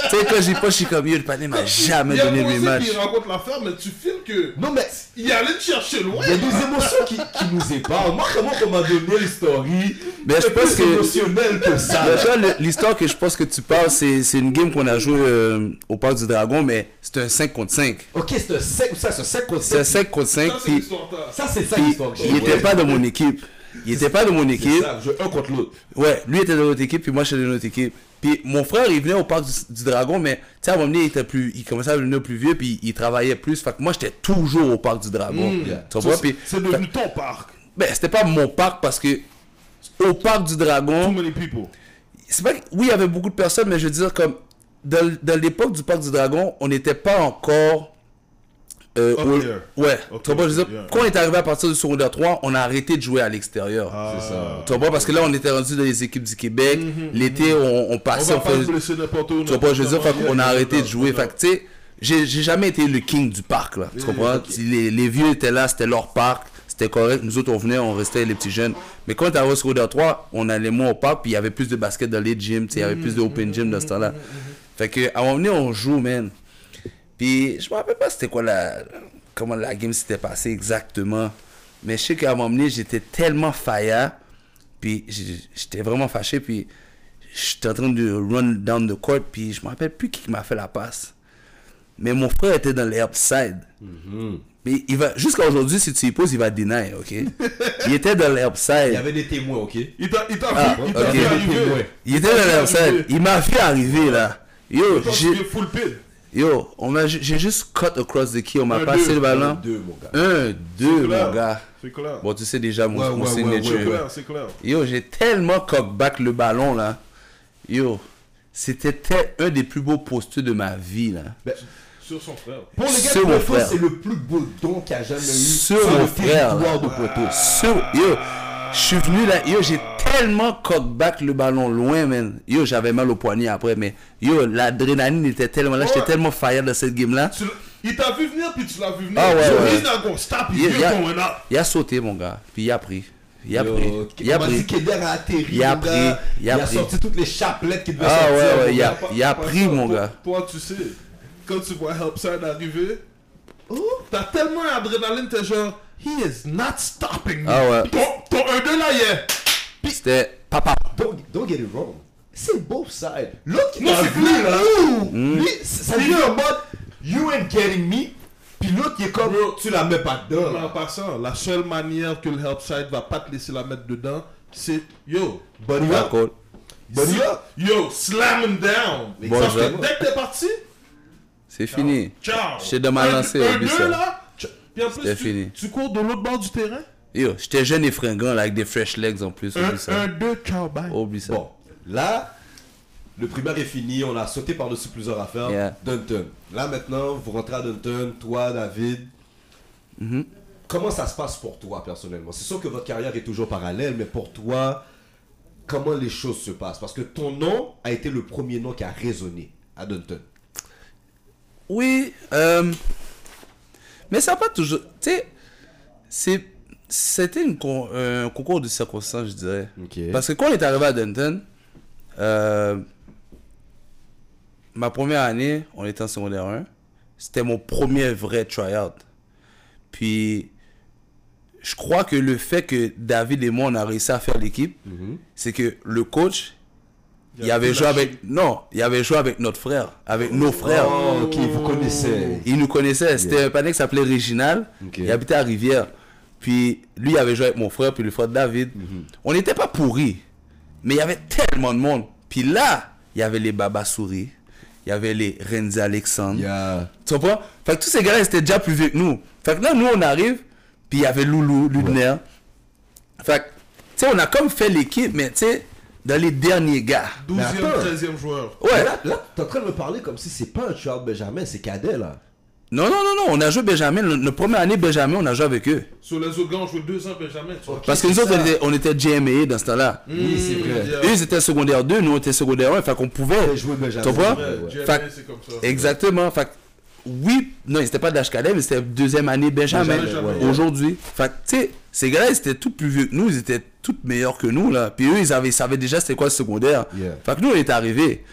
Tu sais, quand j'y je suis comme, yo, le panier m'a jamais Il donné le rematch. qui rencontre l'affaire, mais tu filmes que. Non, mais Il allait te chercher loin. il y a des émotions qui, qui nous épargnent. Moi, comment on m'a donné le story Mais je pense plus que- émotionnel que ça. L'histoire que je pense que tu parles, c'est c'est une game qu'on a joué euh, au Parc du Dragon, mais c'est un 5 contre 5. Ok, c'est un 5 ça, c'est un 5 contre C'est un 5. 5 contre 5, Ça, c'est l'histoire. Ça, c'est ça l'histoire il était pas de mon équipe. Il était pas de mon équipe. ça, je un contre l'autre. Ouais, lui était de notre équipe, puis moi j'étais de notre équipe. Puis mon frère, il venait au parc du, du Dragon, mais tu sais, à un moment donné, il, était plus, il commençait à devenir plus vieux, puis il travaillait plus. Fait que moi, j'étais toujours au parc du Dragon. yeah. Tu Puis, C'est devenu ton parc. ben, c'était pas mon parc parce que au parc du Too Dragon, many people. c'est pas que- oui, il y avait beaucoup de personnes, mais je veux dire, comme dans, dans l'époque du parc du Dragon, on n'était pas encore. Euh, au- ouais, Ok, tu comprends? Je veux dire, yeah. quand on est arrivé à partir du secondaire 3, on a arrêté de jouer à l'extérieur. C'est ça. Tu comprends? Parce que là, on était rendu dans les équipes du Québec. L'été, on, on On passait, va on pas n'importe où. tu comprends? Je veux dire, fait qu'on a arrêté de jouer. Fait tu sais, j'ai jamais été le king du parc, là. Tu comprends? Les, les vieux étaient là, c'était leur parc. C'était correct. Nous autres, on venait, on restait les petits jeunes. Mais quand on est arrivé au secondaire 3, on allait moins au parc, puis il y avait plus de basket dans les gyms, tu sais, il y avait plus de open gym dans ce temps-là. Fait que, à un moment donné, on joue, man. Puis, je me rappelle pas c'était quoi la, comment la game s'était passée exactement. Mais je sais qu'à un moment donné, j'étais tellement fire. Puis, j'étais vraiment fâché. Puis, j'étais en train de run down the court. Puis, je me rappelle plus qui m'a fait la passe. Mais mon frère était dans l'herb side. Mais il va, jusqu'à aujourd'hui, si tu y poses, il va deny, ok? il était dans l'herb Il side. y avait des témoins, ok? Il t'a il t'a Ah, vu, il t'a ok. vu arriver. Ouais. Il était dans l'herb side. Il m'a fait arriver là. Yo, j'ai. full pin. Yo, j'ai juste cut across the key, on m'a Un, passé deux, le ballon. Deux, mon gars. Un, deux, clair. mon gars. C'est clair. Bon, tu sais déjà mon, Ouais, mon ouais, signature. ouais, C'est clair, c'est clair. Yo, j'ai tellement cockback le ballon là. Yo, c'était un des plus beaux postures de ma vie là. Ben, Sur son frère. pour les gars Sur de c'est le plus beau don qu'il a jamais eu Sur sur mon le frère, territoire de Poteau. So, yo, je suis venu là, yo, j'ai tellement cockback le ballon loin, man. Yo, j'avais mal au poignet après, mais yo, l'adrénaline était tellement là, j'étais Ouais. tellement fire dans cette game là. Il t'a vu venir, puis tu l'as vu venir. Ah ouais, ouais. Stop, Il, il a, il a sauté, mon gars, puis il a pris. Il a Yo, pris. Il a pris. qu'Eder a atterri. Il a pris, il a sorti toutes les chapelettes qu'il devait Ah sortir. ouais, ouais, mon il a, il a pris, ça, mon toi- gars. Toi, tu sais, quand tu vois Helpside arriver, oh, t'as tellement d'adrénaline, t'es genre, he is not stopping me. Ah ouais. Ton, ton 1-2 là, il est. C'était papa. Don't, don't get it wrong. C'est both sides. L'autre qui Non, t'a c'est vu là, Mm. lui, ça lui en mode You ain't getting me. Puis l'autre qui est comme Bro. Tu la mets pas dedans. Mais en passant, la seule manière que le Helpside va pas te laisser la mettre dedans, c'est yo, Buddy up. Buddy up. yo, slam him down. Bon, Parce que dès que t'es parti, C'est fini. ciao. J'étais dans ma Un oublie 2 ça. là, puis en plus, tu, cours de l'autre bord du terrain? Yo, j'étais jeune et fringant là, avec des fresh legs en plus. Ça. 1-2, ciao, bye. Oublie ça. Bon, là, le primaire est fini. On a sauté par-dessus plusieurs affaires. Yeah. Dunton. Là maintenant, vous rentrez à Dunton. Toi, David. Mhm. Comment ça se passe pour toi personnellement? C'est sûr que votre carrière est toujours parallèle, mais pour toi, comment les choses se passent? Parce que ton nom a été le premier nom qui a résonné à Dunton. Oui, euh, mais ça n'a pas toujours. Tu sais, c'était con- un concours de circonstances, je dirais. Parce que quand on est arrivé à Denton, euh, ma première année, on était en secondaire 1. C'était mon premier vrai tryout. Puis, je crois que le fait que David et moi, on a réussi à faire l'équipe, c'est que le coach, il, Il avait joué avec. Non, il avait joué avec notre frère, avec nos frères. Oh, ok, vous connaissez. Il nous connaissait. C'était un panneau qui s'appelait Réginal. Il habitait à Rivière. Puis lui, il avait joué avec mon frère, puis le frère de David. Mhm. On n'était pas pourris. Mais il y avait tellement de monde. Puis là, il y avait les Baba Souris. Il y avait les Renzi Alexandre. Il y a. Tu comprends? Fait que tous ces gars-là, ils étaient déjà plus vieux que nous. Fait que là, nous, on arrive, puis il y avait Loulou, Ludner. Fait que, tu sais, on a comme fait l'équipe, mais tu sais, dans les derniers gars. 12e, attends. 13e joueur. Ouais. Là, là t'es en train de me parler comme si c'est pas un Charles Benjamin, c'est cadet là. Non, non, non, non, on a joué Benjamin. Le- Notre première année, Benjamin, on a joué avec eux. Sur les autres gars, on jouait 2 ans Benjamin. Tu vois. Parce que nous autres, on était, on était GMA dans ce temps-là. Oui, c'est vrai. Eux, ils étaient secondaire 2, nous, on était secondaire 1. Fait qu'on pouvait. Jouer Benjamin. Tu comprends? C'est comme ça. Exactement. Fait oui, non, ils n'étaient pas de l'HKD, mais c'était deuxième année Benjamin. Benjamin, ouais. Aujourd'hui. Fait que, tu sais, ces gars-là, ils étaient tous plus vieux que nous. Ils étaient tous meilleurs que nous, là. Puis eux, ils, avaient, ils savaient déjà c'était quoi le secondaire. Yeah. Fait que nous, on est arrivés.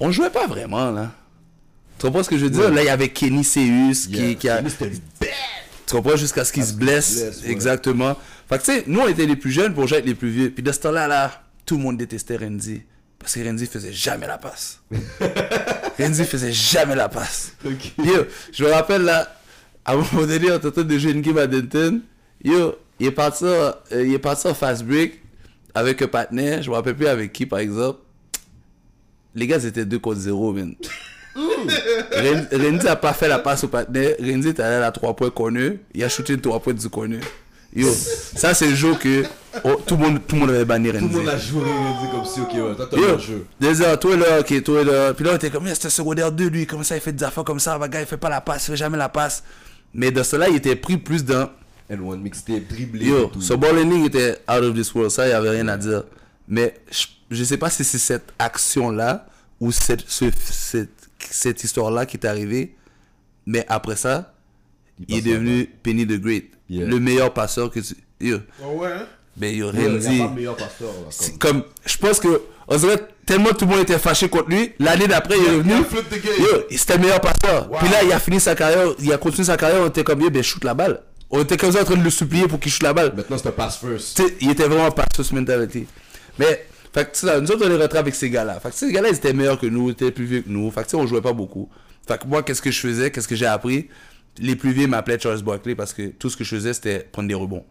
On jouait pas vraiment, là. Tu comprends ce que je veux dire? Ouais. Là, il y avait Kenny Seus qui, Yeah. qui a. Une bête. Tu comprends? Jusqu'à ce qu'il se blesse. blesse, ouais. Exactement. Fait que tu sais, nous on était les plus jeunes pour jouer avec les plus vieux. Puis de ce temps-là, là, tout le monde détestait Renzi. Parce que Renzi faisait jamais la passe. Renzi faisait jamais la passe. Ok. Yo, je me rappelle là, à un moment donné, on tentait de jouer une game à Denton. Yo, il est parti, euh, il est parti en fast break avec un partenaire. Je me rappelle plus avec qui, par exemple. Les gars, c'était 2 contre 0, man. Ren- Renzi a pas fait la passe au partenaire. Renzi est allé à la 3 points corner. Il a shooté une 3 points du corner. Yo, ça c'est le jour que oh, tout, le monde, tout le monde avait banni Tout Renzi. le monde a joué Renzi comme si, ok, ouais, toi t'as un jeu. heures, toi là, ok, toi là. Puis là, on était comme, c'était secondaire 2, lui, comment ça, il fait des affaires comme ça, le gars, il fait pas la passe, il fait jamais la passe. Mais dans cela, il était pris plus dans, N1 mixtape, dribblé. yo, tout. ce ball handling était out of this world, ça, il y avait rien à dire. Mais je, je sais pas si c'est cette action-là, ou cette, ce- cette, cette histoire-là qui est arrivée, mais après ça, il, est devenu Penny the Great. Yeah. Le meilleur passeur que tu. Yo, Oh ouais, hein? ben yo, là. C'est comme- comme je pense que on dirait tellement tout le monde était fâché contre lui l'année d'après il est Il revenu yo c'était le meilleur passeur Wow. puis là il a fini sa carrière il a continué sa carrière on était comme yo ben shoot la balle on était comme ça en train de le supplier pour qu'il shoot la balle Maintenant c'est un pass first. il était vraiment pas ce mentality mais fait que nous autres on est rentrés avec ces gars là fait que ces gars là ils étaient meilleurs que nous ils étaient plus vieux que nous fait que on jouait pas beaucoup fait que moi qu'est-ce que je faisais qu'est-ce que j'ai appris? Les plus vieux m'appelaient Charles Barkley parce que tout ce que je faisais c'était prendre des rebonds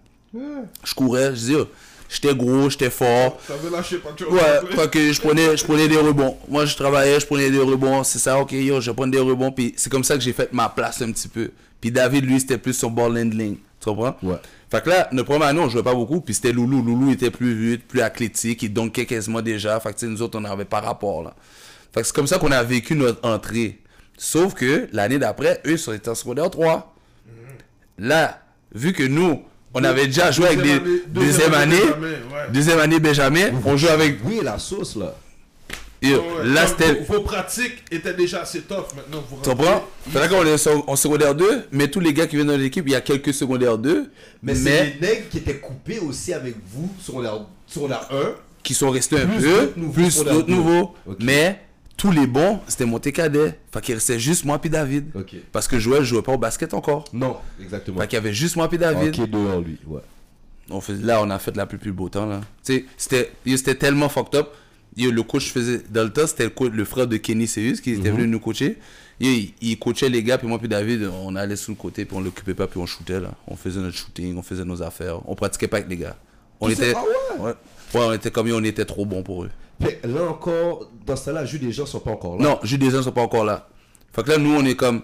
je courais, je disais, oh, j'étais gros, j'étais fort. T'avais lâché Patrick. Ouais, fait que je prenais, je prenais des rebonds. Moi, je travaillais, je prenais des rebonds. C'est ça, ok, yo, je prends des rebonds. Puis c'est comme ça que j'ai fait ma place un petit peu. Puis David, lui, c'était plus son ball handling. Tu comprends? Ouais. Fait que là, notre première année, on jouait pas beaucoup. Puis c'était Loulou. Loulou était plus vite, plus athlétique. Il donkait quasiment déjà. Fait que nous autres, on n'avait pas rapport, là. Fait que c'est comme ça qu'on a vécu notre entrée. Sauf que l'année d'après, eux, ils étaient en secondaire 3. Là, vu que nous, on avait déjà joué avec des deuxième année, deuxième année Benjamin, on joue avec Oui, la sauce là. Yo, là, c'était. Vos, vos pratiques étaient déjà assez tough maintenant. Vous Tu comprends? Fait quand on est en secondaire 2, mais tous les gars qui viennent dans l'équipe, il y a quelques secondaires 2, Mais, mais, c'est des nègres qui étaient coupés aussi avec vous sur la, sur la 1. qui sont restés un peu, plus d'autres deux. nouveaux. Mais tous les bons, c'était monté cadet. Fait qu'il restait juste moi puis David. Parce que Joël jouait pas au basket encore. Non, exactement. Fait qu'il y avait juste moi puis David. Ok, dehors lui, ouais. On faisait, là, on a fait la plus plus beau temps, là. Tu sais, c'était, yo, c'était tellement fucked up. Le coach faisait, dans le temps, c'était le, le frère de Kenny Seus qui était venu nous coacher. Il, il coachait les gars, puis moi puis David, on allait sur le côté, puis on l'occupait pas, puis on shootait, là. On faisait notre shooting, on faisait nos affaires. On pratiquait pas avec les gars. On Tout était, ouais? ouais. Ouais, on était comme, on était trop bons pour eux. Mais là encore, dans ce temps-là, juste des gens sont pas encore là. Non, juste des gens sont pas encore là. Fait que là, nous, on est comme,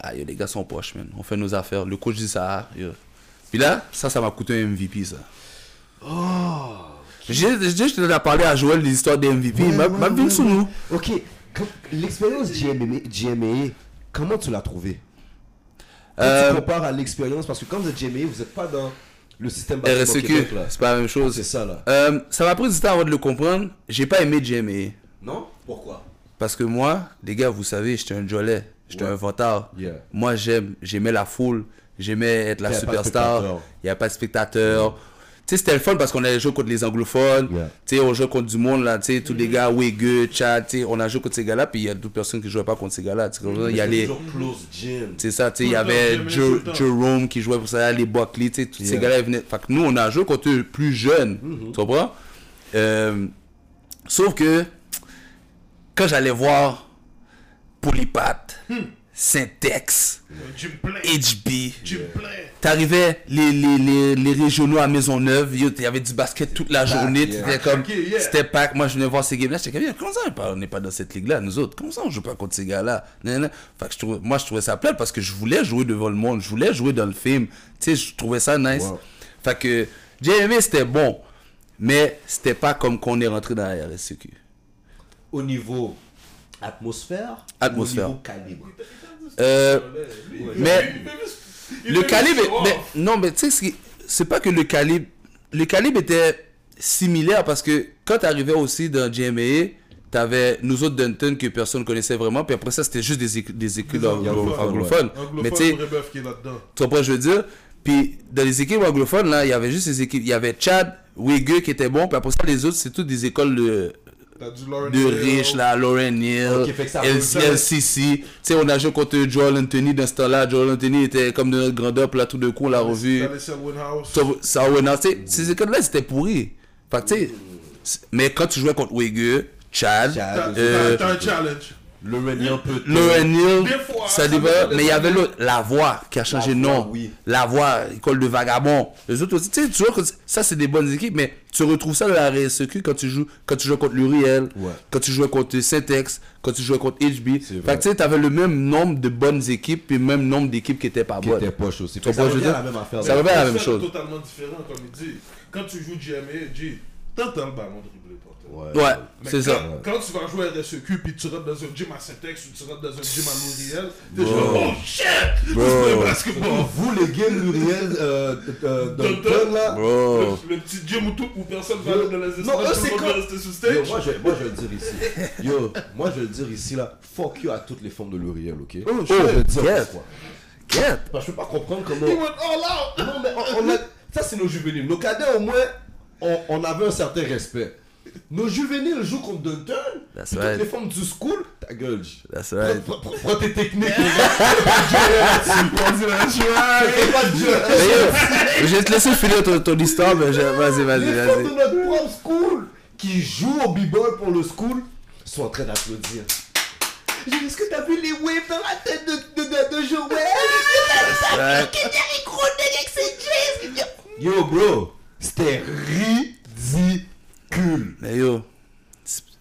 ah, yo, les gars sont poches, man. On fait nos affaires. Le coach dit ça, yo. Puis là, ça, ça m'a coûté un MVP, ça. J'ai j'ai- je t'ai parlé à Joël des histoires des MVP. Ouais, m'a ouais, m'a ouais, nous. Ok, l'expérience GMA, comment tu l'as trouvée Euh, tu compares à l'expérience, parce que quand vous êtes GMA, vous n'êtes pas dans le système RSEQ, c'est pas la même chose. C'est ça là. Euh, ça m'a pris du temps avant de le comprendre. J'ai pas aimé GMA. Non? Pourquoi? Parce que moi, les gars, vous savez, j'étais un jolet. J'étais un vantard. Yeah. Moi, j'aime, j'aimais la foule. J'aimais être la superstar. Il n'y a pas de spectateurs. Sais, c'était le fun parce qu'on allait jouer contre les anglophones. Yeah. Tu sais, on jouait contre du monde, là. Tu sais, tous les gars, Wege, Chad, tu sais, on a joué contre ces gars-là. Puis il y a d'autres personnes qui jouaient pas contre ces gars-là. Tu sais, Il y a les. C'est ça, tu sais, il y avait Jer-. Jerome qui jouait pour ça, les Buckley, tu sais, tous ces gars-là ils venaient. Fait que nous, on a joué contre eux plus jeunes, Mm-hmm. tu comprends? Euh, sauf que, quand j'allais voir Polypat, Hmm. Syntex. HB, t'arrivais les, les, les, les régionaux à Maisonneuve, il y avait du basket toute la journée, yeah. c'était comme, c'était pack, moi je venais voir ces games-là, j'étais comme, comment ça on est pas- on n'est pas dans cette ligue-là, nous autres, comment ça on joue pas contre ces gars-là, Nan, nan. Fait que je trouvais- moi je trouvais ça plate parce que je voulais jouer devant le monde, je voulais jouer dans le film, tu sais, je trouvais ça nice. Wow. Fait que, JMA c'était bon, mais c'était pas comme qu'on est rentré dans la RSCQ. Au niveau atmosphère, Atmosphère. au niveau calibre. Euh, mais... Le calibre, mais, non, mais tu sais, c'est pas que le calibre, le calibre était similaire parce que quand t'arrivais aussi dans GMA, t'avais nous autres Dunton que personne connaissait vraiment, puis après ça c'était juste des, des équipes anglophones, anglophones. Anglophone, Mais tu sais, tu comprends je veux dire? Puis dans les équipes anglophones, là, il y avait juste des équipes, il y avait Chad, Wege qui était bon, puis après ça les autres c'est toutes des écoles de, de Hill. riches là, Lauren Hill. LCC. Tu sais, on a joué contre Joel Anthony dans ce temps-là. Joel Anthony était comme de notre grandeur, puis là tout de coup on l'a revu. Ça, non, tu sais, ces écoles-là, c'était pourri. Fait que, tu sais, c'est- mais quand tu jouais contre Wege, Chad, euh, t'as un challenge. Le peut. Fois, ça dépend, mais il y avait l'autre, La Voix, qui a changé de La Voix, nom. oui. La Voix, école de vagabond. Les autres aussi, tu sais, tu vois, que ça, c'est des bonnes équipes, mais tu retrouves ça dans la RSEQ quand tu joues, quand tu joues contre l'Uriel, Ouais. quand tu joues contre Syntex, quand tu joues contre HB. Fait que, tu sais, t'avais le même nombre de bonnes équipes, puis le même nombre d'équipes qui étaient pas Qui bonnes. était poche aussi. Tu Fait que Ça revient à la même affaire. Ça revient à la même C'est chose. totalement différent, comme il dit. Quand tu joues GMA, G, t'entends le ballon dribbler terre. Ouais. C'est quand, ça. quand tu vas jouer à RSEQ puis tu rentres dans un gym à Syntex ou tu rentres dans un gym à L'Oréal, t'es genre, oh shit! Bro. Le basketball! Vous, les games Luriel euh, euh, Dalton. Dalton, là? Bro. Le, le petit gym où, tout, où personne va aller dans les espaces, Non, eux, tout c'est le monde quand- va rester sur Yo, stage. moi, je, moi, je vais le dire ici. Yo, moi, je vais le dire ici, là. Fuck you à toutes les formes de L'Oréal, ok? Oh, je vais le dire pourquoi. Get. Parce que je peux pas comprendre comment. He went all out! Non, mais on, on a... ça, c'est nos juvéniles. Nos cadets, au moins, on, on avait un certain respect. Nos juvéniles jouent contre Dunton. That's right. Toutes les formes du school, ta gueule. That's right. Prends- tes techniques, je vais te laisser finir ton, ton histoire, mais je- vas-y, vas-y, Les formes de vas-y. notre propre school qui jouent au b-boy pour le school sont en train d'applaudir. J'ai- Est-ce que t'as vu les waves dans la tête de, de, de, de Joël? Ouais. Yo, bro, C'était ridicule. Mais yo,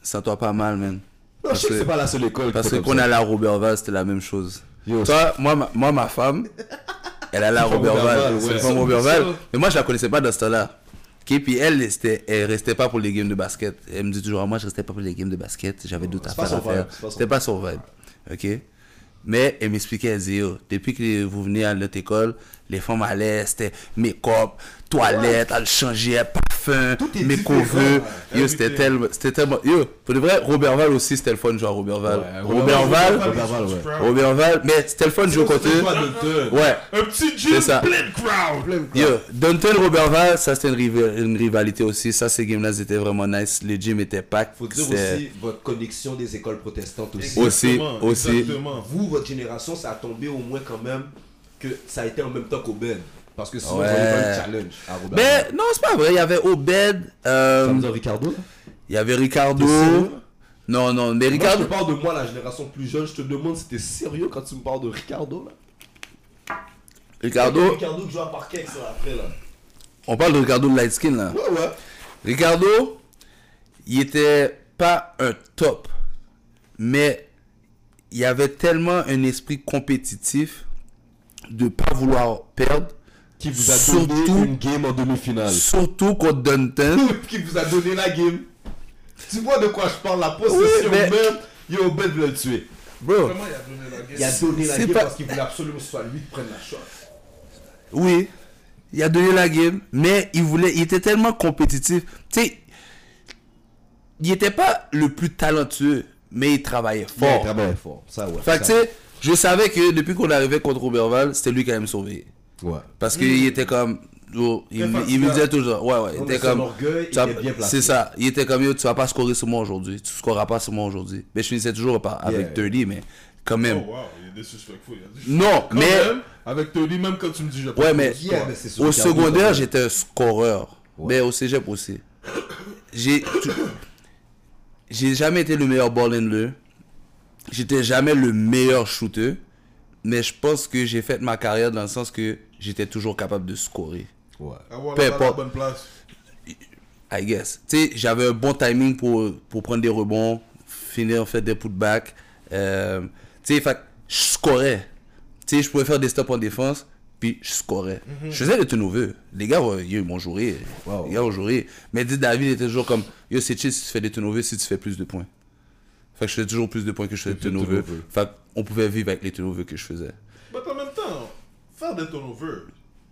sens-toi pas mal, man. Non, je sais que c'est pas la seule école. Parce que qu'on ça. allait à Robertval, c'était la même chose. Yo, Toi, moi, ma, moi, ma femme, elle C'est ouais. pas Ça, Robertval. ça. Mais moi, je la connaissais pas dans ce temps-là. Ok, puis elle, c'était, elle restait pas pour les games de basket. Elle me dit toujours, moi, je restais pas pour les games de basket. J'avais d'autres affaires à faire. C'était pas son vibe. Ok? Mais elle m'expliquait, elle disait, yo, depuis que vous venez à notre école, les femmes allaient, c'était make-up, toilette, elles changeaient, parfum, Tout est make-over. Yo, c'était tellement, c'était tellement, yo, pour de vrai, Robertval aussi, c'était le fun de jouer à Robertval. Ouais, Robertval, Robertval, ouais. Robertval, mais c'était le fun de jouer eux. Ouais. Un petit ça. plein de crowd. Yo, Dunton Robertval, ça c'était une, riva- une rivalité aussi. Ça, ces games-là, c'était vraiment nice. Les gyms étaient packed. Faut dire aussi votre connexion des écoles protestantes aussi. Aussi, Exactement, aussi. exactement. Vous, votre génération, ça a tombé au moins quand même que ça a été en même temps qu'Aubin. Parce que sinon, Ouais. vous pas le challenge à Robert. Mais non, c'est pas vrai. Il y avait Obed, euh, Ça me dit Ricardo il y avait Ricardo. Non, non, mais Moi, je Ricardo. te parle de moi, la génération plus jeune. Je te demande si t'es sérieux quand tu me parles de Ricardo là? Ricardo, Ricardo qui joue à Parquet, ça après là. on parle de Ricardo de light skin là. Ouais, ouais. Ricardo, il était pas un top, mais il avait tellement un esprit compétitif de pas vouloir perdre, Qui vous a Surtout- donné une game en demi-finale. surtout contre Dunton. qui vous a donné la game. Tu vois de quoi je parle, la possession Oui, mais- même. Yo, Ben voulait le tuer. Bro, Comment il a donné la Il a donné la game pas- parce qu'il voulait absolument que ce soit lui qui prenne la shot. oui, il a donné la game, mais il voulait, il était tellement compétitif. Tu sais, il était pas le plus talentueux, mais il travaillait Fort. Il travaillait fort. Ça, ouais. Fait que tu sais, je savais que depuis qu'on arrivait contre Robertval, c'était lui qui allait me surveiller. Ouais. Parce qu'il était comme. oh, il, me- il me fatigant. disait toujours. Ouais, ouais. Il était comme. C'est ça. Il était comme yo, tu vas pas scorer sur moi aujourd'hui. Tu scoreras pas sur moi aujourd'hui. Mais je finissais toujours par, avec Yeah. 30, mais quand même. Oh wow, il est disrespectful. Il a Non, Quand mais. même, avec Tony, même quand tu me dis je Ouais, mais. Yeah, Au secondaire, j'étais un scoreur. Mais au cégep aussi. J'ai. tu- J'ai jamais été le meilleur ball handler. J'étais jamais le meilleur shooter. Mais je pense que j'ai fait ma carrière dans le sens que j'étais toujours capable de scorer. Ouais. Avoir Peu importe. bonne place. I guess. Tu sais, j'avais un bon timing pour, pour prendre des rebonds, finir, faire des putbacks. Euh, tu sais, fait je scorais. Tu sais, je pouvais faire des stops en défense, puis je scorais. Je faisais des turnovers. Les gars, ils m'ont joué. Wow. Les gars ont joué. Mais David était toujours comme, yo, c'est chill si tu fais des turnovers, si tu fais plus de points. Fait que je faisais toujours plus de points que je faisais de turnovers. Fait qu'on pouvait vivre avec les turnovers que je faisais. Mais en même temps, faire des turnovers,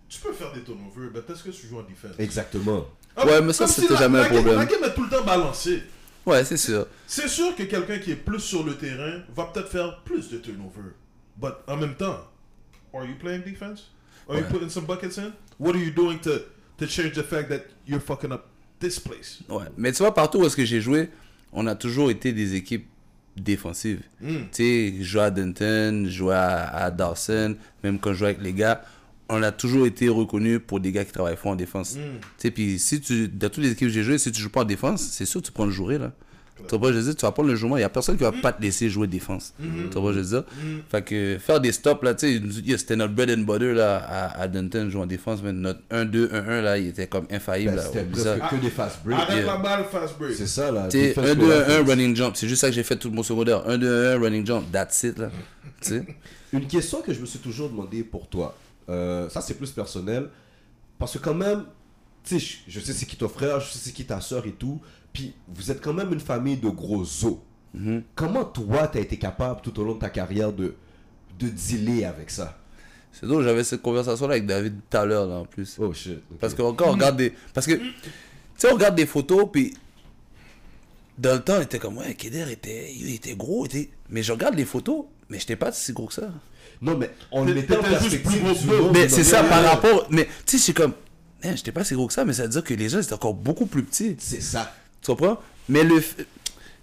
tu peux faire des turnovers, mais est-ce que tu joues en défense? Exactement. Ah, Ouais, mais ça, si c'était la- jamais un la game- problème. La game est tout le temps balancée. Ouais, c'est sûr. C'est sûr que quelqu'un qui est plus sur le terrain va peut-être faire plus de turnovers. But en même temps, are you playing defense? Are you Ouais. putting some buckets in? What are you doing to, to change the fact that you're fucking up this place? Ouais. Mais tu vois, partout où est-ce que j'ai joué, on a toujours été des équipes défensives. Mm. Tu sais, je jouais à Denton, je jouais à, à Dawson, même quand je jouais avec les gars, on a toujours été reconnus pour des gars qui travaillent fort en défense. Mm. Tu sais, puis si tu, dans toutes les équipes que j'ai joué, si tu joues pas en défense, c'est sûr que tu prends le jouer, là. Tu vois je veux dire, tu vas prendre le jouement, il y a personne qui va pas te laisser jouer défense. Mm-hmm. Tu vois je veux dire. Fait que faire des stops, là, tu sais, c'était notre bread and butter, là, à, à Denton, jouer en défense, mais notre 1-2, 1-1, là, il était comme infaillible, Ben, là. C'était presque que des fast break. Arrête Yeah. la balle, fast break. C'est ça là. Tu sais, defense 1, play 2, 1, offense. running jump. C'est juste ça que j'ai fait tout mon secondaire. 1, 2, 1, running jump. That's it, là. Tu sais? Une question que je me suis toujours demandé pour toi. Euh, ça, c'est plus personnel. Parce que quand même, tu sais, je, je sais c'est qui ton frère, je sais c'est qui ta soeur et tout. Puis vous êtes quand même une famille de gros os. Mhm. Comment toi, tu as été capable tout au long de ta carrière de, de dealer avec ça? C'est drôle, j'avais cette conversation-là avec David tout à l'heure, là, en plus. Oh shit. Parce que quand on regarde des. Parce que, tu sais, on regarde des photos, puis. Dans le temps, on était comme, ouais, Keder était, il était gros, il était... mais je regarde les photos, mais j'étais pas si gros que ça. Non, mais on T'es- mettait en perspective plus gros Mais c'est ça par rapport. Mais tu sais, c'est comme, hein, j'étais pas si gros que ça, mais ça veut dire que les gens étaient encore beaucoup plus petits. C'est ça. Tu comprends? Mais le, tu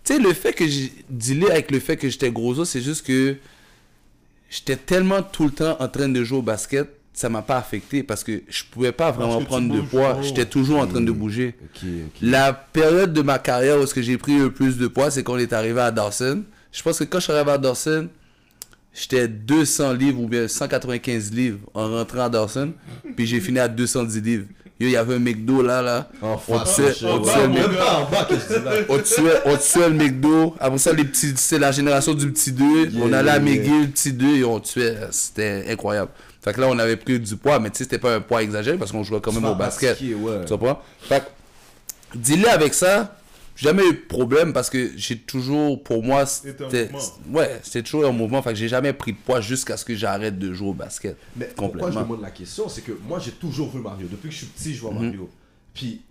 sais, le fait que j'ai dealé avec le fait que j'étais gros os, c'est juste que j'étais tellement tout le temps en train de jouer au basket, ça m'a pas affecté parce que je pouvais pas vraiment prendre de poids. J'étais toujours en train de bouger. La période de ma carrière où est-ce que j'ai pris le plus de poids, c'est quand on est arrivé à Dawson. Je pense que quand je suis arrivé à Dawson, j'étais 200 livres ou bien 195 livres en rentrant à Dawson, puis j'ai fini à 210 livres. Il y avait un McDo là, là. En On face, on tuait le McDo. Après ça, les petits, c'est la génération du petit 2. on allait à McGill, le petit 2, et on tuait. C'était incroyable. Fait que là, on avait pris du poids, mais tu sais, c'était pas un poids exagéré parce qu'on jouait quand même au basket. Tu comprends? Fait que, dis-le avec ça, jamais eu de problème parce que j'ai toujours, pour moi, C'était. Ouais, c'était toujours un mouvement. Fait que j'ai jamais pris de poids jusqu'à ce que j'arrête de jouer au basket. Mais pourquoi je Complètement. demande la question, c'est que moi j'ai toujours vu Mario. Depuis que je suis petit, je vois Mhm. Mario. Puis,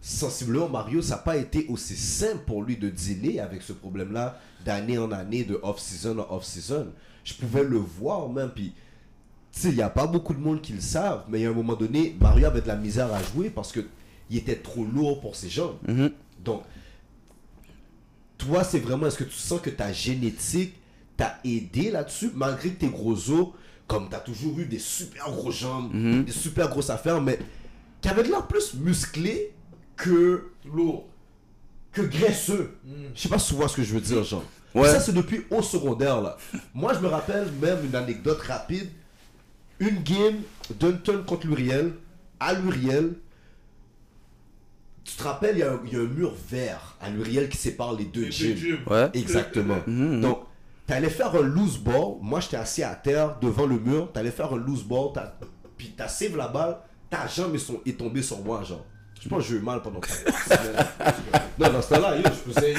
sensiblement, Mario, ça n'a pas été aussi simple pour lui de dealer avec ce problème-là d'année en année, de off-season en off-season. Je pouvais le voir même. Puis, tu sais, il n'y a pas beaucoup de monde qui le savent, mais il y a un moment donné, Mario avait de la misère à jouer parce que il était trop lourd pour ses jambes. Mhm. Donc, toi, c'est vraiment, est-ce que tu sens que ta génétique t'a aidé là-dessus, malgré que tes gros os, comme tu as toujours eu des super gros jambes, Mhm. des super grosses affaires, mais qui l'air plus musclé que Lourd. que graisseux. Je sais pas si tu vois ce que je veux dire, genre. Ouais. Ça, c'est depuis au secondaire, là. Moi, je me rappelle même une anecdote rapide. Une game Dunton contre Luriel, à Luriel. Tu te rappelles, il y, a un- il y a un mur vert à Luriel qui sépare les deux Les gyms. Ouais. Exactement. Mhm. Donc, t'allais faire un loose ball. Moi, j'étais assis à terre devant le mur. T'allais faire un loose ball. Puis t'as save la balle. Ta jambe est, son- est tombée sur moi, genre. Je pense que j'ai eu mal pendant quatre semaines. Non, dans ce temps-là, yo, je faisais, yo,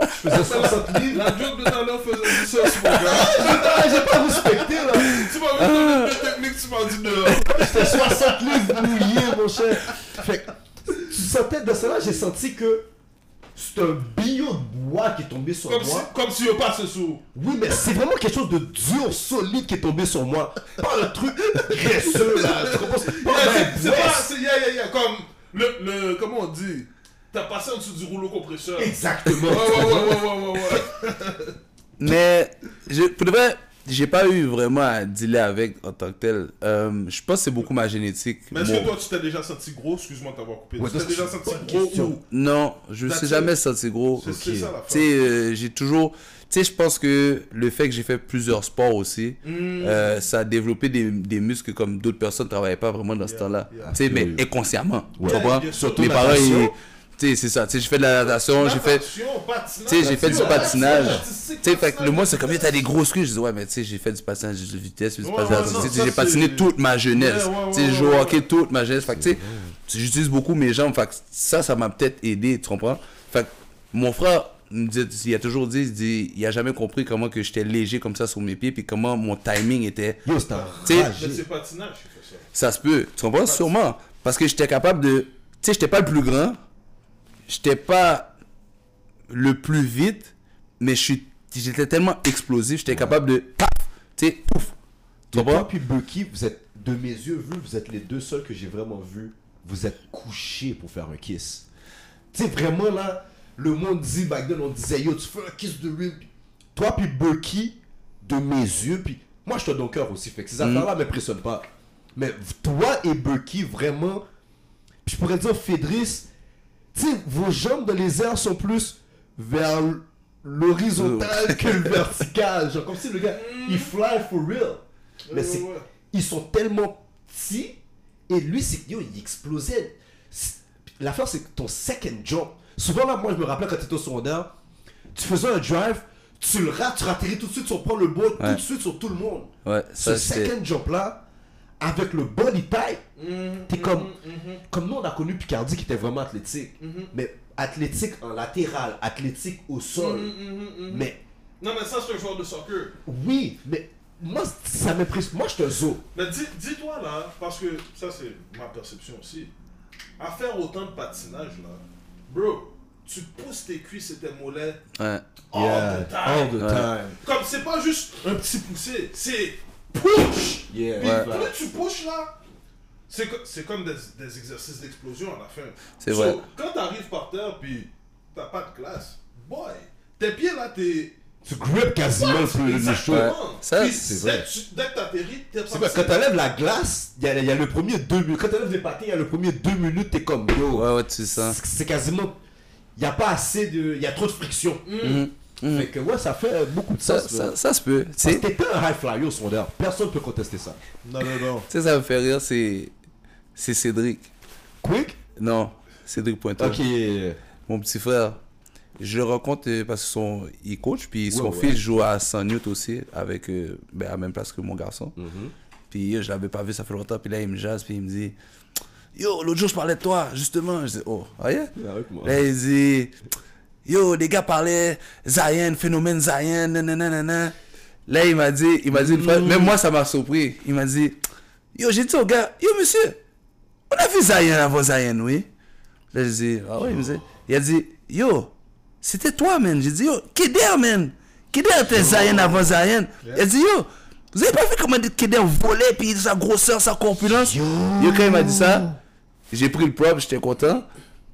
je faisais 60 livres. La joke de tout à l'heure faisait du sens, mon gars. Ah, J'ai pas respecté, là. Tu m'as vu dans les techniques, tu m'as dit dehors. J'étais 60 livres mouillé, mon cher. Fait sentais, dans cela, j'ai senti que c'est un billot de bois qui est tombé sur Comme si, moi. comme si on passe sous. Oui, mais c'est vraiment quelque chose de dur, solide qui est tombé sur moi. Pas un truc graisseux, là. C'est pas c'est- C'est pas, breast. c'est, yeah, yeah, yeah, comme le, le, comment on dit? T'as passé en dessous du rouleau compresseur. Exactement. Ouais, ouais, ouais, ouais, ouais, ouais, ouais. Mais, je, pour de vrai, j'ai pas eu vraiment à dealer avec en tant que tel. Euh, je pense que c'est beaucoup ma génétique. Mais est-ce que toi, tu t'es déjà senti gros? Excuse-moi de t'avoir coupé. Ouais, tu t'es déjà senti gros ou Non, je me That's suis jamais senti gros. C'est c'est ça la Tu sais, euh, j'ai toujours. Tu sais, je pense que le fait que j'ai fait plusieurs sports aussi, Mm. euh, ça a développé des, des muscles comme d'autres personnes ne travaillaient pas vraiment dans ce temps-là. yeah. Tu sais, mais Absolument. inconsciemment. Ouais. Tu comprends? Yeah, surtout Mes parents, ils- tu sais, c'est ça. Tu sais, j'ai fait de la natation, j'ai fait. Tu sais, j'ai fait du patinage. Tu sais, fait que le monde, c'est comme, patinage. t'as des grosses cuisses. Je dis, ouais, mais tu sais, j'ai fait du patinage de vitesse, du patinage Tu j'ai patiné toute ma jeunesse. Tu sais, au ouais, hockey toute ma jeunesse. Fait que, tu sais, j'utilise beaucoup mes jambes. Fait que ça, ça m'a peut-être aidé, tu comprends? Fait que mon frère, me dit, il a toujours dit, il dit, il a jamais compris comment que j'étais léger comme ça sur mes pieds, puis comment mon timing était. Yo, c'est Tu patinage ça. Ça se peut. Tu comprends? Sûrement. Parce que j'étais capable de. Tu sais, j'étais pas le plus grand. J'étais pas le plus vite. Mais. J'étais tellement explosif. J'étais capable de. Paf! Tu sais, pouf! Tu comprends? toi puis Bucky, vous êtes, de mes yeux vus, vous êtes les deux seuls que j'ai vraiment vus. Vous êtes couchés pour faire un kiss. Tu sais, vraiment là, le monde dit, back then, on disait, yo, tu fais un kiss de rim. Toi puis Bucky, de mes yeux, puis moi je suis un donkeur aussi, fait que ces affaires-là m'impressionnent pas. Mais toi et Bucky, vraiment, puis je pourrais dire Fédris, sais, vos jambes dans les airs sont plus vers l'horizontal que le vertical. Genre comme si le gars, il fly for real. Mais c'est, ils sont tellement petits et lui, c'est que yo, il explosait. L'affaire, c'est que ton second jump. Souvent, là, moi, je me rappelle quand tu étais au secondaire, tu faisais un drive, tu le rates, tu ratterris tout de suite, tu reprends le board, Ouais. tout de suite sur tout le monde. Ouais, Ce ça second jump là, avec le body type, Mhm, t'es comme, mhm. comme nous, on a connu Picardie qui était vraiment athlétique. Mhm. Mais athlétique en latéral, athlétique au sol. Mhm, mhm, mhm. Mais Non, mais ça, c'est un joueur de soccer. oui, mais moi, ça m'impressionne. Moi, je un zoo. Mais dis- dis-toi là, parce que ça, c'est ma perception aussi. À faire autant de patinage là, bro, tu pousses tes cuisses et tes mollets Ouais. all the time. all the Ouais. time. Comme c'est pas juste un petit poussé, c'est push. Yeah. Puis Ouais. plus tu pushes là, c'est co- c'est comme des, des exercices d'explosion à la fin. C'est So, vrai. Quand t'arrives par terre puis t'as pas de classe, boy, tes pieds là, t'es. Tu grippes quasiment le, le show. Ouais. Exactement. Ça, Puis c'est dès vrai. que tu- Dès que t'atterris, t'es quoi, quand t'enlèves la glace, il y, y a le premier deux minutes. Quand t'enlèves les patins, il y a le premier deux minutes, t'es comme yo. Ouais, ouais, tu sais ça. C'est- C'est quasiment. Il n'y a pas assez de. Il y a trop de friction. Mhm. Mhm. Fait que ouais, ça fait beaucoup de Ça, sens. ça, se peut. Parce que t'étais un high flyer au secondaire. Personne ne peut contester ça. Non, non, non. tu sais, ça me fait rire, c'est. C'est Cédric. Quick? Non, Cédric Pointeur. Ok. Mon petit frère. Je le rencontre euh, parce que son, il coach, puis son Ouais, ouais. fils joue à San Newt aussi, avec, euh, ben, à la même place que mon garçon. Mhm. Puis yo, je l'avais pas vu, ça fait longtemps. Puis là, il me jase, puis il me dit Yo, l'autre jour, je parlais de toi, justement. Je dis Oh, ah yeah? Là, il dit Yo, des gars parlaient Zion, phénomène Zion, nanana. Là, il m'a dit, il m'a dit une fois, même moi, ça m'a surpris. Il m'a dit Yo, j'ai dit au gars Yo, monsieur, on a vu Zion avant Zion, oui. Là, je dis Ah me dit Il a dit Yo, c'était toi, man. J'ai dit Yo, Keder, man. Keder était Zion avant Zion. Il a dit Yo, vous avez pas vu comment Keder volait, puis sa grosseur, sa corpulence? Yo, quand il m'a dit ça, j'ai pris le prop, j'étais content.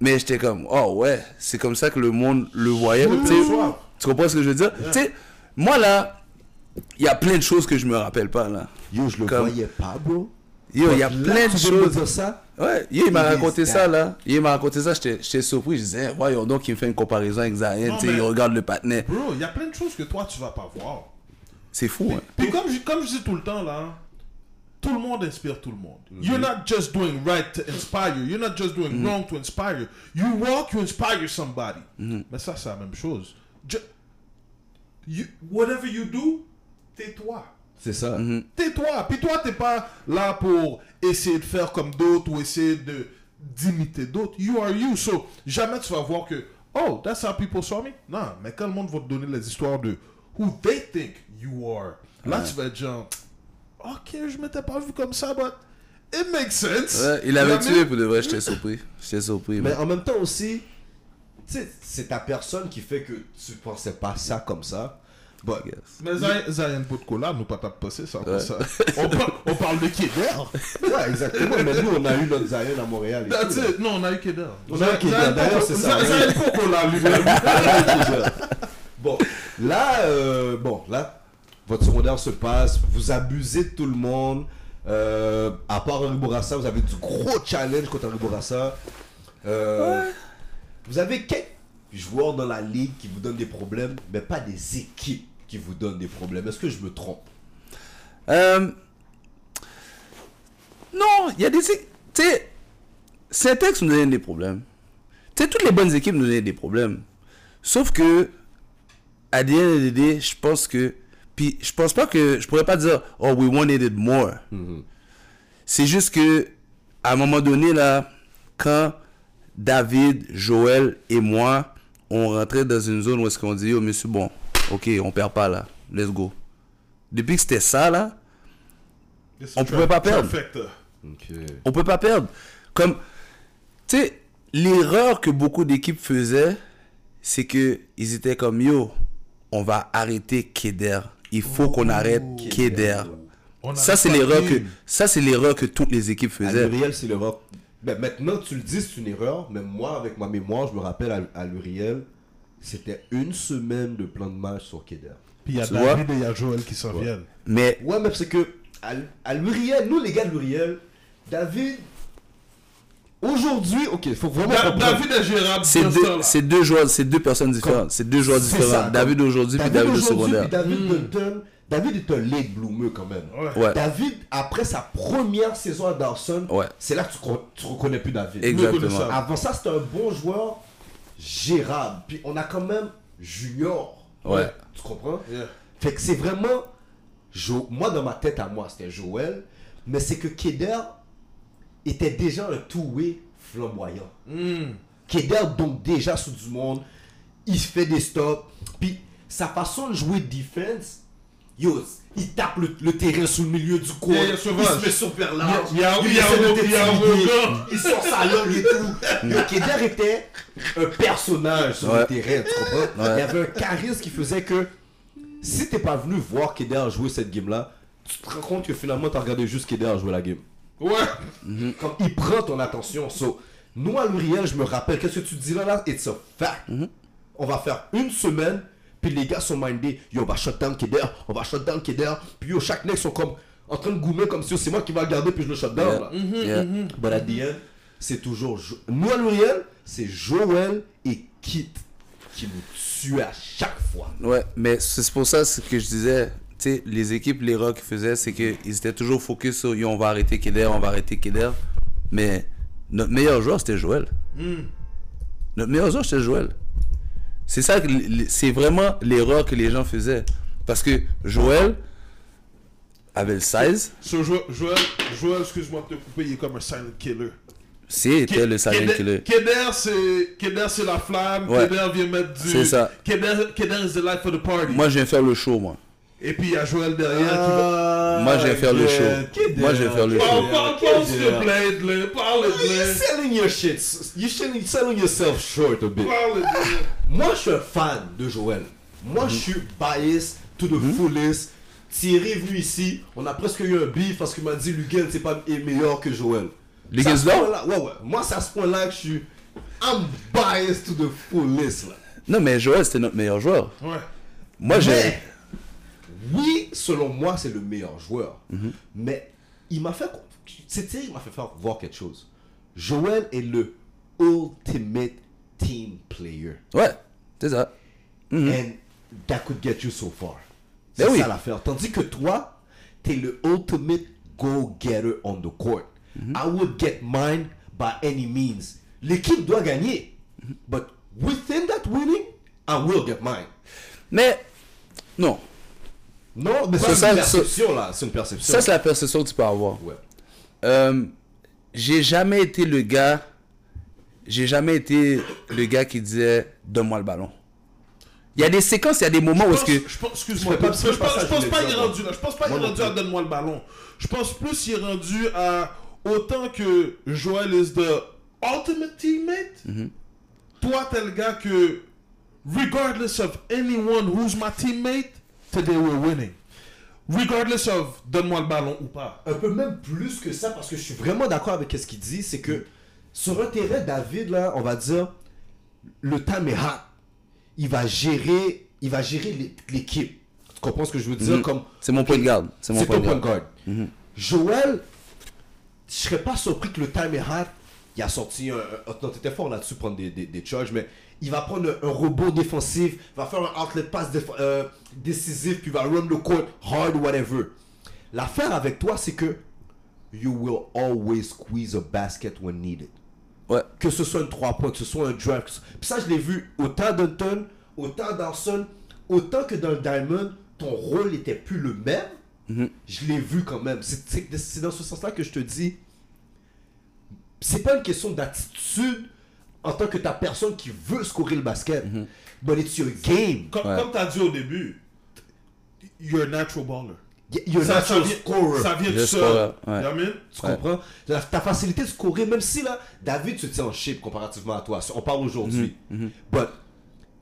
Mais j'étais comme, oh ouais, c'est comme ça que le monde le voyait. tu comprends ce que je veux dire? Tu sais, moi là, il y a plein de choses que je me rappelle pas là. Yo, je le Comme- voyais pas, bro. Yo, il y a plein de choses. ça Ouais, yo, il m'a raconté ça là. Il m'a raconté ça, j'étais surpris. Je disais, voyons donc, il me fait une comparaison avec mais- il regarde le patinet. Bro, il y a plein de choses que toi, tu vas pas voir. C'est fou, hein. Puis comme je, comme je dis tout le temps là, tout le monde inspire tout le monde. You're not just doing right to inspire you. You're not just doing wrong to inspire you. You walk, you inspire somebody. Mais ça, c'est la même chose. Ju- you- whatever you do, tais-toi. C'est ça. Tais-toi. Puis toi, t'es pas là pour essayer de faire comme d'autres ou essayer de d'imiter d'autres. You are you. So, jamais tu vas voir que, oh, that's how people saw me. Non, mais quand le monde va te donner les histoires de who they think you are, là, tu vas être genre, ok, je m'étais pas vu comme ça, but it makes sense. Ouais, il avait tué pour de vrai, j'étais surpris. J'étais surpris. Mais en même temps aussi, c'est ta personne qui fait que tu pensais pas ça comme ça. But, Yes. Mais Zion- Potkola, nous pas passé ça, après ça. On, par- on parle de Keder. ouais, exactement. Mais nous, on a eu notre Zion à Montréal. Non, on a eu Keder. On a eu Keder, d'ailleurs, c'est ça. Zion Potkola lui-même. bon, là, euh, bon, là, votre secondaire se passe, vous abusez de tout le monde. Euh, à part Henri Bourassa, vous avez du gros challenge contre Henri Bourassa. Euh, Vous avez quelques joueurs dans la ligue qui vous donnent des problèmes, mais pas des équipes qui vous donnent des problèmes. Est-ce que je me trompe? Euh, Non, il y a des. Tu sais, Syntex nous donne des problèmes. Tu sais, toutes les bonnes équipes nous donnent des problèmes. Sauf que, of the day, je pense que. Puis, je pense pas que. Je pourrais pas dire, oh, we wanted it more. C'est juste que, à un moment donné, là, quand David, Joël et moi, on rentrait dans une zone où est-ce qu'on dit, oh, monsieur, bon, ok, on perd pas là, let's go. Depuis que c'était ça, là, On pouvait pas perdre. Trifecta. on peut pas perdre. Comme, tu sais, l'erreur que beaucoup d'équipes faisaient, c'est que ils étaient comme, yo, on va arrêter Keder. Il faut qu'on arrête Keder. Ça, c'est l'erreur que, ça, c'est l'erreur que toutes les équipes À faisaient. l'Uriel, c'est l'erreur. Ben, maintenant, tu le dis, c'est une erreur, mais moi, avec ma mémoire, je me rappelle à, à l'Uriel, c'était une semaine de plan de match sur Keder. Puis il y a Tu David et il y a Joël qui s'en viennent. Mais, Ouais, mais c'est que à, à l'Uriel, nous les gars de l'Uriel, David, aujourd'hui, ok, faut vraiment Da- comprendre. David et Gérard, c'est deux, c'est deux joueurs, c'est deux personnes différentes. C'est deux joueurs différents. ça, David aujourd'hui puis David au aujourd'hui, secondaire. puis David te donne- David est un late bloomer quand même. Ouais. Ouais. David, après sa première saison à Dawson, Ouais. c'est là que tu, tu reconnais plus David. Exactement. Avant ça, c'était un bon joueur gérable. Puis on a quand même Junior. Ouais. Tu comprends? Yeah. Fait que c'est vraiment. Jo- Moi, dans ma tête à moi, c'était Joël. Mais c'est que Keder était déjà un two-way flamboyant. Hmm. Keder, donc déjà sous du monde. Il fait des stops. Puis sa façon de jouer defense. Yo, il tape le, le terrain sous le milieu du. Yeah, yeah, il se met super large. Il y a- il sort sa langue et tout. Le Keder était un personnage sur Ouais. le terrain, tu comprends? Ouais. Il y avait un charisme qui faisait que si t'es pas venu voir Keder jouer cette game-là, tu te rends compte que finalement t'as regardé juste Keder jouer la game. Ouais. Comme il prend ton attention. So, nous à l'Uriel, je me rappelle, qu'est-ce que tu dis là, là? It's a fact. On va faire une semaine, puis les gars sont mindés. Yo, on va shut down Keder, on va shut down Keder. Puis yo, chaque nec sont comme en train de goumer comme si c'est moi qui va garder, puis je le shut down. là. Yeah. But at the end, c'est toujours. Jo- Nous à l'Uriel, c'est Joël et Kit qui nous tuent à chaque fois. Ouais, mais c'est pour ça ce que je disais. Tu sais, les équipes, l'erreur qu'ils faisaient, c'est qu'ils étaient toujours focus sur Yo, on va arrêter Keder, on va arrêter Keder. Mais notre meilleur joueur, c'était Joël. Notre meilleur joueur, c'était Joël. C'est ça, c'est vraiment l'erreur que les gens faisaient. Parce que Joël avait le size, Ce Joël, Joël, Joël, excuse-moi de te couper, il est comme un silent killer. c'était le silent killer. Keder, c'est Keder, c'est la flamme. Ouais. Keder vient mettre du. C'est ça. Keder, Keder is the life of the party. Moi, je viens faire le show, moi. Et puis il y a Joël derrière qui va. Moi, je vais faire le show. Moi, je vais faire le show. Parle, s'il te plaît, Edlin. Parle, You're selling your shit. You're selling, yourself short a bit. Parle. Moi, je suis un fan de Joël. Moi, je suis biased to the fullest. Thierry est venu ici. On a presque eu un beef parce qu'il m'a dit Lugan, c'est pas est meilleur que Joël. Ce là? Ouais, ouais. Moi, c'est à ce point-là que je suis. I'm biased to the fullest, là. Non, mais Joël, c'était notre meilleur joueur. Ouais. Moi, j'ai. Oui, selon moi, c'est le meilleur joueur. Mais il m'a fait. Thierry qui m'a fait faire voir quelque chose. Joël est le ultimate team player. Ouais, c'est ça. And that could get you so far. Ben C'est oui. ça l'affaire. Tandis que toi, t'es le ultimate go-getter on the court. I would get mine by any means. L'équipe doit gagner. But within that winning, I will get mine. Mais, non. Non, mais c'est une ça- perception là. C'est une perception. Ça, c'est la perception que tu peux avoir. Ouais. Euh, j'ai jamais été le gars. J'ai jamais été le gars qui disait donne-moi le ballon. Il y a des séquences, il y a des moments où Je est-ce que. pense- je pense- Excuse-moi, Je pense, je pense je pas qu'il est rendu là. Je pense pas qu'il est rendu à donne-moi le ballon. Je pense plus qu'il est rendu à autant que Joël is the ultimate teammate. Mm-hmm. Toi, t'es le gars que regardless of anyone who's my teammate, today we're winning. Regardless of donne-moi le ballon ou pas. un peu même plus que ça parce que je suis vraiment d'accord avec ce qu'il dit, c'est que sur un terrain, David, là, on va dire, le time est hot. Il va gérer, il va gérer l'é- l'équipe. Tu comprends ce que je veux dire? Mhm. Comme, C'est mon point de garde. C'est mon point ton de point de garde. garde. Joël, je serais pas surpris que le time est hot. Il a sorti un. un- non, t'étais fort là-dessus, prendre des, des, des charges, mais il va prendre un, un robot défensif, va faire un outlet pass déf- euh, décisif, puis va run the court hard, whatever. L'affaire avec toi, c'est que you will always squeeze a basket when needed. Ouais. Que ce soit une 3 points, que ce soit un drive. Puis ça, je l'ai vu autant Dunton, autant Dawson, autant que dans le Diamond, ton rôle n'était plus le même. Je l'ai vu quand même. C'est dans ce sens-là que je te dis, c'est pas une question d'attitude en tant que ta personne qui veut scorer le basket, but it's your game. Comme, Ouais. comme t'as dit au début, you're a natural baller. You're a Ça, natural vient, scorer. ça vient score, seul. ouais. Tu comprends? La- Ta facilité de scorer, même si là, David se tient en shape comparativement à toi. On parle aujourd'hui. But,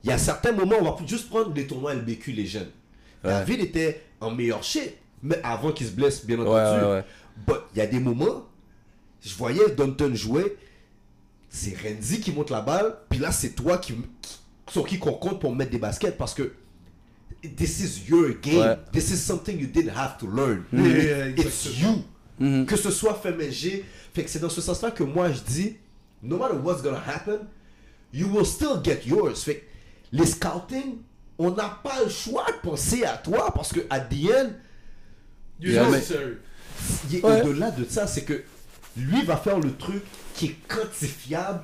il y a certains moments, on va juste prendre les tournois LBQ, les jeunes. David était en meilleur shape, mais avant qu'il se blesse, bien entendu. ouais, ouais. But, il y a des moments, je voyais Dunton jouer, c'est Renzi qui monte la balle, puis là, c'est toi qui, qui- sur qui qu'on compte pour mettre des baskets parce que this is your game. Ouais. This is something you didn't have to learn. Yeah, It's you. Que ce soit FMG. Fait que c'est dans ce sens-là que moi je dis, no matter what's gonna happen, you will still get yours. Fait que les scouting, on n'a pas le choix de penser à toi parce que at the end, You're Yeah, mais- au-delà de ça, c'est que lui va faire le truc qui est quantifiable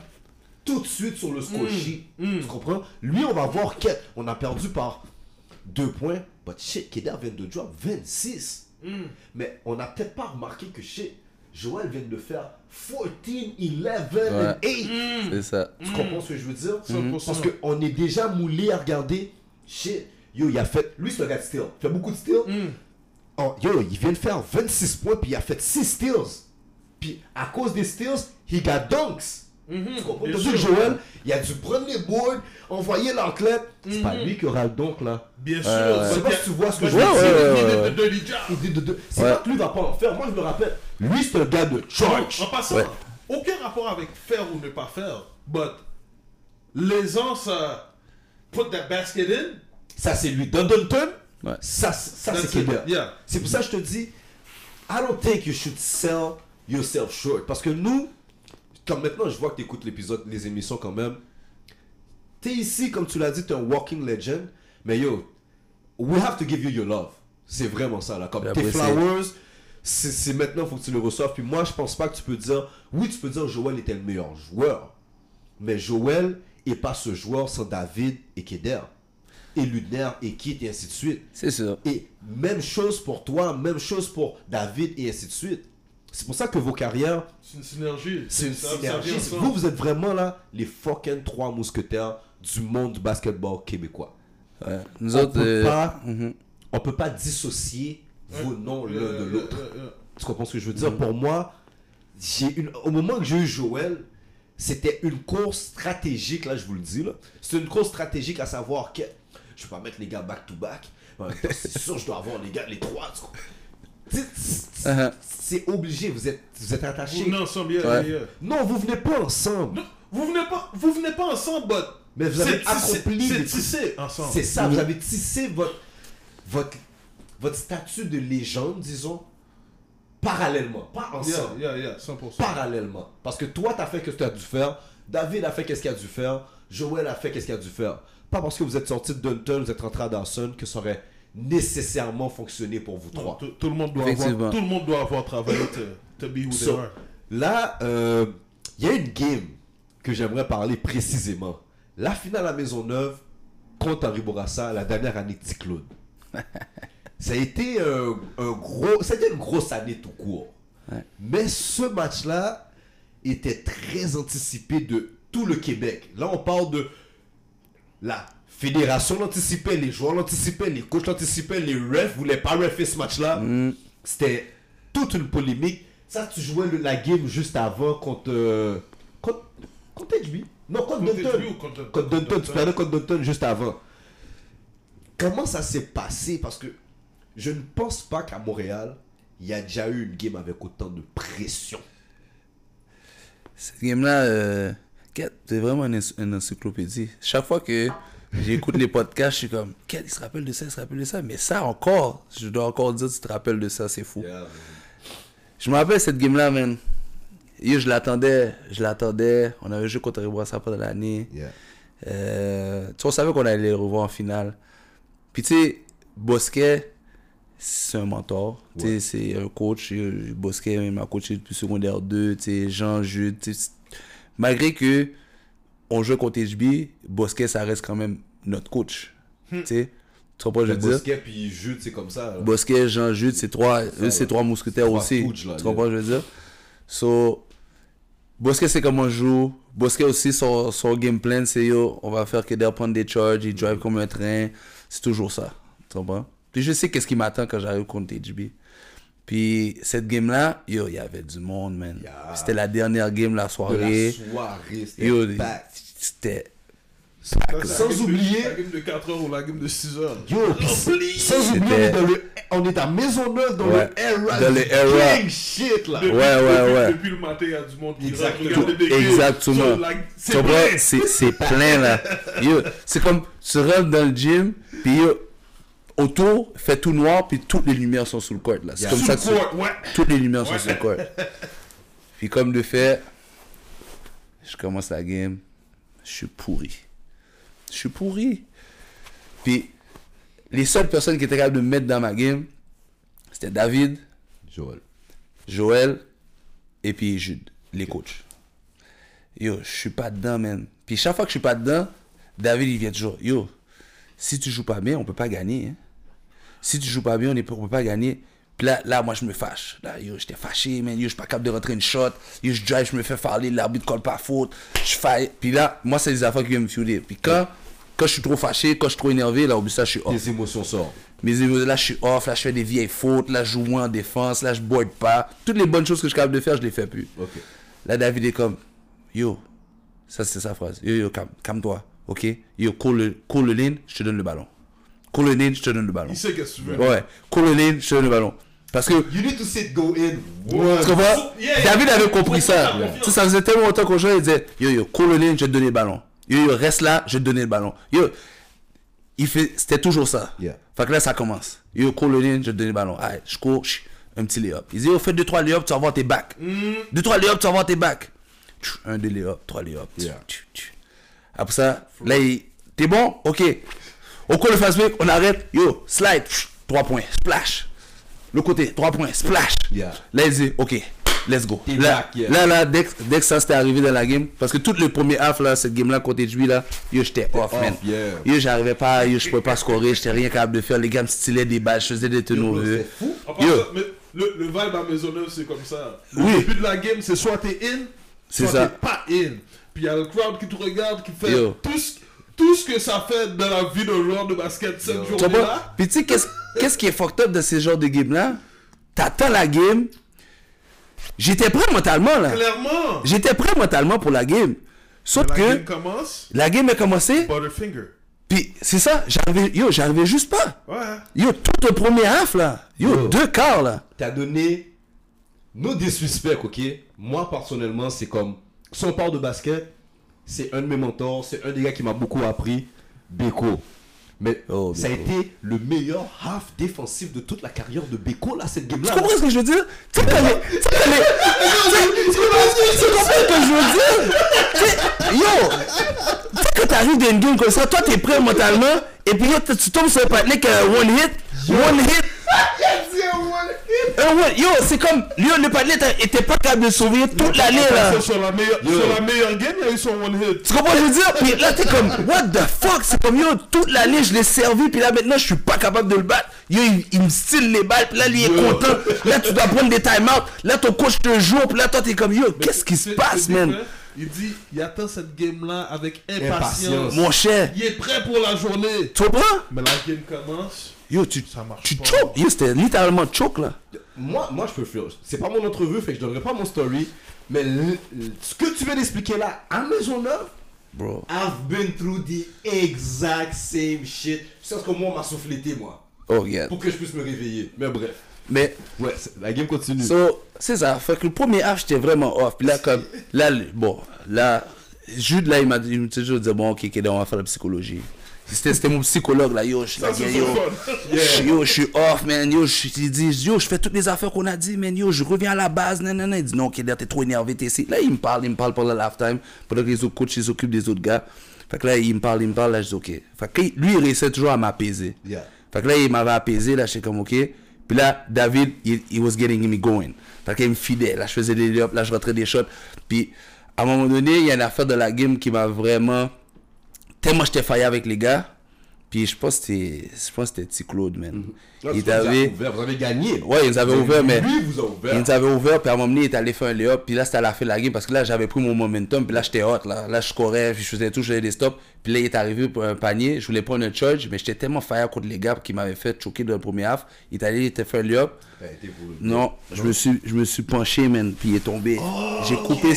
tout de suite sur le score sheet. Tu comprends? Lui, on va voir qu'est- on a perdu par deux points. But shit, Kedar vient de drop 26. Mais on n'a peut-être pas remarqué que shit, Joël vient de faire 14, 11 and 8. C'est ça. Tu comprends ce que je veux dire? 100%. Parce qu'on est déjà moulé à regarder. Shit, yo, il a fait. Lui, c'est un gars de steal. Il fait beaucoup de steal. Oh, yo, il vient de faire 26 points, puis il a fait 6 steals. Puis à cause des steals, he got dunks. Tu comprends? bien Tandis que sûr. Joël, il a dû prendre les boards, envoyer l'enclette. C'est pas lui qui aura le dunk là. Bien sûr. ouais. Je sais pas si tu vois ce que je veux dire. C'est pas que lui va pas en faire. Moi, je me rappelle. Lui, c'est un gars de charge. En passant, Ouais. aucun rapport avec faire ou ne pas faire. But l'aisance à put that basket in, Ça, c'est lui. Don Dunton, Ouais. ça, ça That's c'est. Kedar. Yeah. C'est pour ça que je te dis, I don't think you should sell yourself short. Parce que nous, comme maintenant, je vois que tu écoutes l'épisode, les émissions quand même. T'es ici, comme tu l'as dit, t'es un walking legend. Mais yo, we have to give you your love. C'est vraiment ça, là. Comme tes flowers, c'est c'est maintenant, faut que tu le reçoives. Puis moi, je pense pas que tu peux dire, oui, tu peux dire Joël était le meilleur joueur. Mais Joël est pas ce joueur sans David et Keder. Et Ludner et Kit et ainsi de suite. C'est sûr. Et même chose pour toi, même chose pour David et ainsi de suite. C'est pour ça que vos carrières, C'est une synergie. c'est une synergie. Vous, vous êtes vraiment là, les fucking trois mousquetaires du monde du basketball québécois. Ouais. Nous On autres. peut euh, pas- mhm. On peut pas dissocier vos noms l'un de l'autre. Tu comprends ce que je veux dire? Pour moi, j'ai une... au moment que j'ai eu Joël, c'était une course stratégique, là, je vous le dis. là. C'est une course stratégique à savoir que je vais pas mettre les gars back-to-back. C'est sûr, je dois avoir les gars, les trois. tu c'est- Uh-huh. C'est obligé, vous êtes, vous êtes Vous attachés. venez ensemble, yeah, Ouais. yeah, yeah. Non, vous venez pas ensemble. Non, vous venez pas, vous venez pas ensemble, but Mais vous avez accompli C'est tissé ensemble. C'est ça, vous avez tissé votre, votre, votre statut de légende, disons, parallèlement, pas ensemble. yeah, yeah, 100%. parallèlement. Parce que toi, tu as fait ce que tu as dû faire. David a fait qu'est-ce qu'il a dû faire. Joël a fait qu'est-ce qu'il a dû faire. Pas parce que vous êtes sorti de Dunton, vous êtes rentré à Dawson, que ça aurait nécessairement fonctionné pour vous trois. tout, tout le monde doit avoir, tout le monde doit avoir travaillé to, to be who they So, are. là, euh, il y a une game que j'aimerais parler précisément. La finale à Maisonneuve contre Henri Bourassa, la dernière année de Ticlone. ça a été euh, un gros, ça a été une grosse année tout court. Ouais. Mais ce match-là était très anticipé de tout le Québec. Là, on parle de la fédération l'anticipait, les joueurs l'anticipaient, les coachs l'anticipaient, les refs voulaient pas refer ce match-là. Mm. C'était toute une polémique. Ça, tu jouais le- la game juste avant contre. euh, contre. contre. Non, contre Contre Dunton. HB ou contre- Contre Dunton. Tu perdais contre Dunton juste avant. Comment ça s'est passé? Parce que je ne pense pas qu'à Montréal, il y a déjà eu une game avec autant de pression. Cette game-là, euh, c'est vraiment une encyclopédie. Chaque fois que j'écoute les podcasts, je suis comme, Kat, il se rappelle de ça, il se rappelle de ça. Mais ça encore, je dois encore dire, tu te rappelles de ça, c'est fou. Je me rappelle cette game-là, man. Yo, je l'attendais, je l'attendais. On avait joué contre Riboisa pendant l'année. Yeah. Euh, tu sais, on savait qu'on allait les revoir en finale. Puis tu sais, Bosquet, c'est un mentor. Tu sais, c'est un coach. Bosquet il m'a coaché depuis secondaire 2. Tu sais, Jean, Jude. tu sais, c'est- Malgré que on jouait contre HB, Bosquet, ça reste quand même notre coach. Tu sais, tu comprends je veux dire? Bosquet puis Jude, c'est comme ça. là. Bosquet, Jean, Jude, c'est trois, eux, c'est trois mousquetaires aussi. Stooges, là, tu comprends je veux dire? So, Bosquet, c'est comment on joue. Bosquet aussi, son, son game plan, c'est yo, on va faire que d'air prendre des charges, il drive comme un train. C'est toujours ça. Tu comprends? Puis je sais qu'est-ce qui m'attend quand j'arrive contre HB. Puis cette game-là, yo, il y avait du monde, man. Yeah. C'était la dernière game la De la soirée. soirée, c'était Sans oublier- La game de 4 heures ou la game de 6 heures. Yo, sans oublier, on est, à Maisonneuve, dans Ouais, le era. dans le era. gang shit, là. Depuis- Ouais, ouais, depuis- ouais. Depuis le matin, il y a du monde qui regarder des games. Exactement. C'est plein là. Yo, c'est comme tu rentres dans le gym, puis yo, autour, fait tout noir, puis toutes les lumières sont sous le court là. C'est Yeah. comme Sous ça que tu- court, ouais. toutes les lumières Ouais. sont sur le court. Puis comme de fait, je commence la game, je suis pourri. Je suis pourri. Puis les seules personnes qui étaient capables de me mettre dans ma game, c'était David, Joël. Joël et puis Jude, les coachs. Yo, je suis pas dedans, man. Puis chaque fois que je suis pas dedans, David, il vient toujours. Yo, si tu joues pas bien, on peut pas gagner. hein. Si tu joues pas bien, on, on peut pas gagner. Puis là, là, moi, je me fâche. Là, yo, j'étais fâché, man. Yo, je suis pas capable de rentrer une shot. Yo, je drive, je me fais parler, l'arbitre colle pas faute. Je fais. Puis là, moi, c'est des affaires qui viennent me fueler. Puis quand, quand je suis trop fâché, quand je suis trop énervé, là, au bout de ça, je suis off. Les émotions sortent. Mes émotions, là, je suis off, là, je fais des vieilles fautes, là, je joue moins en défense, là, je board pas. Toutes les bonnes choses que je suis capable de faire, je les fais plus. Ok. Là, David est comme, yo, ça, c'est sa phrase. Yo, yo, calme, calme-toi, ok? Yo, cours le, cours le lane, je te donne le ballon. Lane, je te donne le ballon. Il sait qu'est-ce que tu veux. Ouais, lane, je te donne le ballon. Parce que, You need to sit, go in. tu comprends? Yeah, yeah. David avait compris ça. Sais, ça faisait tellement longtemps qu'on jouait, il disait, yo, yo, lane, je te donner le ballon. Yo, yo, reste là, je te donner le ballon. Yo, il fait, c'était toujours ça. Yeah. Fait que là, ça commence. Yo, lane, je te donner le ballon. Allez, je cours, un petit lay-up. Il dit, yo, fais 2-3 lay-up, tu vas voir tes backs. 2-3 lay-up, tu vas voir tes backs. Un, deux lay-up, trois lay-up. Après ça, là, il, t'es bon? Ok. Le fast break, on arrête. Yo, slide, Tchou, 3 points, splash. le côté, 3 points, splash. Yeah. Là, il dit, ok, let's go. Là, back, yeah. là, là, dès, que- dès que ça s'était arrivé dans la game, parce que tout le premier half, là, cette game-là, côté de lui, là, yo, j'étais off, off, man. yeah. Yo, j'arrivais pas, yo, je pouvais pas scorer, j'étais rien capable de faire. Les gars me stylaient des balles, je faisais des turnovers. C'est fou. En passant, Yo. mais le, le vibe à Maisonneuve, c'est comme ça. Le Oui. début de la game, c'est soit t'es in, C'est soit ça. t'es pas in. Puis il y a le crowd qui te regarde, qui fait Yo. tout ce, tout ce que ça fait dans la vie d'un joueur de basket cette Tu comprends? journée-là. Puis tu sais, qu'est-ce qu'est-ce qui est fucked up de ces genres de games-là? T'attends la game. J'étais prêt mentalement, là. Clairement. J'étais prêt mentalement pour la game. Sauf La que game commence, la game a commencé, Butterfinger. puis c'est ça, j'arrivais, yo, j'arrivais juste pas. Ouais. Yo, tout le premier half, là. Yo, Yo. deux quarts, là. T'as donné nos des suspects, ok? Moi, personnellement, c'est comme. Si on parle de basket, c'est un de mes mentors, c'est un des gars qui m'a beaucoup appris, Beko. Mais Oh, ça a été le meilleur half défensif de toute la carrière de Beko, là, cette game-là. Tu comprends ce que je veux dire? Tu comprends ce que je veux dire? Yo! Tu sais, quand t'arrives dans une game comme ça, toi, t'es prêt mentalement, et puis tu tombes sur un partenaire qui a un one hit, one hit, Yo, c'est comme, yo, le partenaire t'a- était pas capable de sauver toute l'année, là. Sur la, meilleure, sur la meilleure game, il y a eu son one hit. Tu comprends ce que je veux dire? Puis là, t'es comme, what the fuck? C'est comme, yo, toute l'année, je l'ai servi, puis là, maintenant, je suis pas capable de le battre. Yo, il, il me style les balles, puis là, il est content. Là, tu dois prendre des time-out. Là, ton coach te joue, puis là, toi, t'es comme, yo, qu'est-ce qui se passe, man? Il dit, il attend cette game-là avec impatience. Impatience. Mon cher, Il est prêt pour la journée. tu comprends? Mais la game commence. Yo, tu, Ça marche tu choke. Yo, c'était littéralement choke, là. Moi, moi, je peux faire. C'est pas mon entrevue, fait que je donnerai pas mon story. Mais le- le- ce que tu viens d'expliquer là, à Maisonneuve, Bro. I've been through the exact same shit. C'est ce que moi, on m'a soufflété, moi. Oh, yeah. Pour que je puisse me réveiller. Mais bref. Mais, Ouais, la game continue. So, c'est ça. Fait que le premier half, j'étais vraiment off. Puis là, comme, là, bon, là, Jude, là, il m'a dit, il dit, bon, ok, ok, on va faire la psychologie. C'était c'était mon psychologue, là, yo, je suis là, yo, je- yo, je suis off, man, yo, je dit, yo, je fais toutes les affaires qu'on a dit, man, yo, je reviens à la base, nan, nan, nan. Il dit, non, ok, là, t'es trop énervé, t'es ici. Là, il me parle, il me parle pendant l'halftime, pendant que les autres coachs, ils s'occupent des autres gars. Fait que là, il me parle, il me parle, là, je dis, ok. Fait que lui, il réussit toujours à m'apaiser. Yeah. Fait que là, il m'avait apaisé, là, j'étais comme, ok. Puis là, David, il he was getting me going. Fait qu'il me fidait, là, je faisais des layups, là, je rentrais des shots. Puis, à un moment donné, il y a une affaire de la game qui m'a vraiment... Tellement j'étais failli avec les gars. Puis, je pense que c'était, Claude, man. Là, il vois, vous Vous avez gagné. Ouais, ils nous avaient Vous ouvert, mais... Lui, vous a ouvert. Il nous avait ouvert, puis à un moment donné, il est allé faire un layup, puis là, c'était à la fin de la game, parce que là, j'avais pris mon momentum, puis là, j'étais hot, là. Là, je courais, puis je faisais tout, je faisais des stops, puis là, il est arrivé pour un panier, je voulais prendre un charge, mais j'étais tellement fire contre les gars qui m'avaient fait choquer dans le premier half. Il est allé, il était fait un layup. Non, je me suis, je me suis penché, man, puis il est tombé. Oh, j'ai coupé,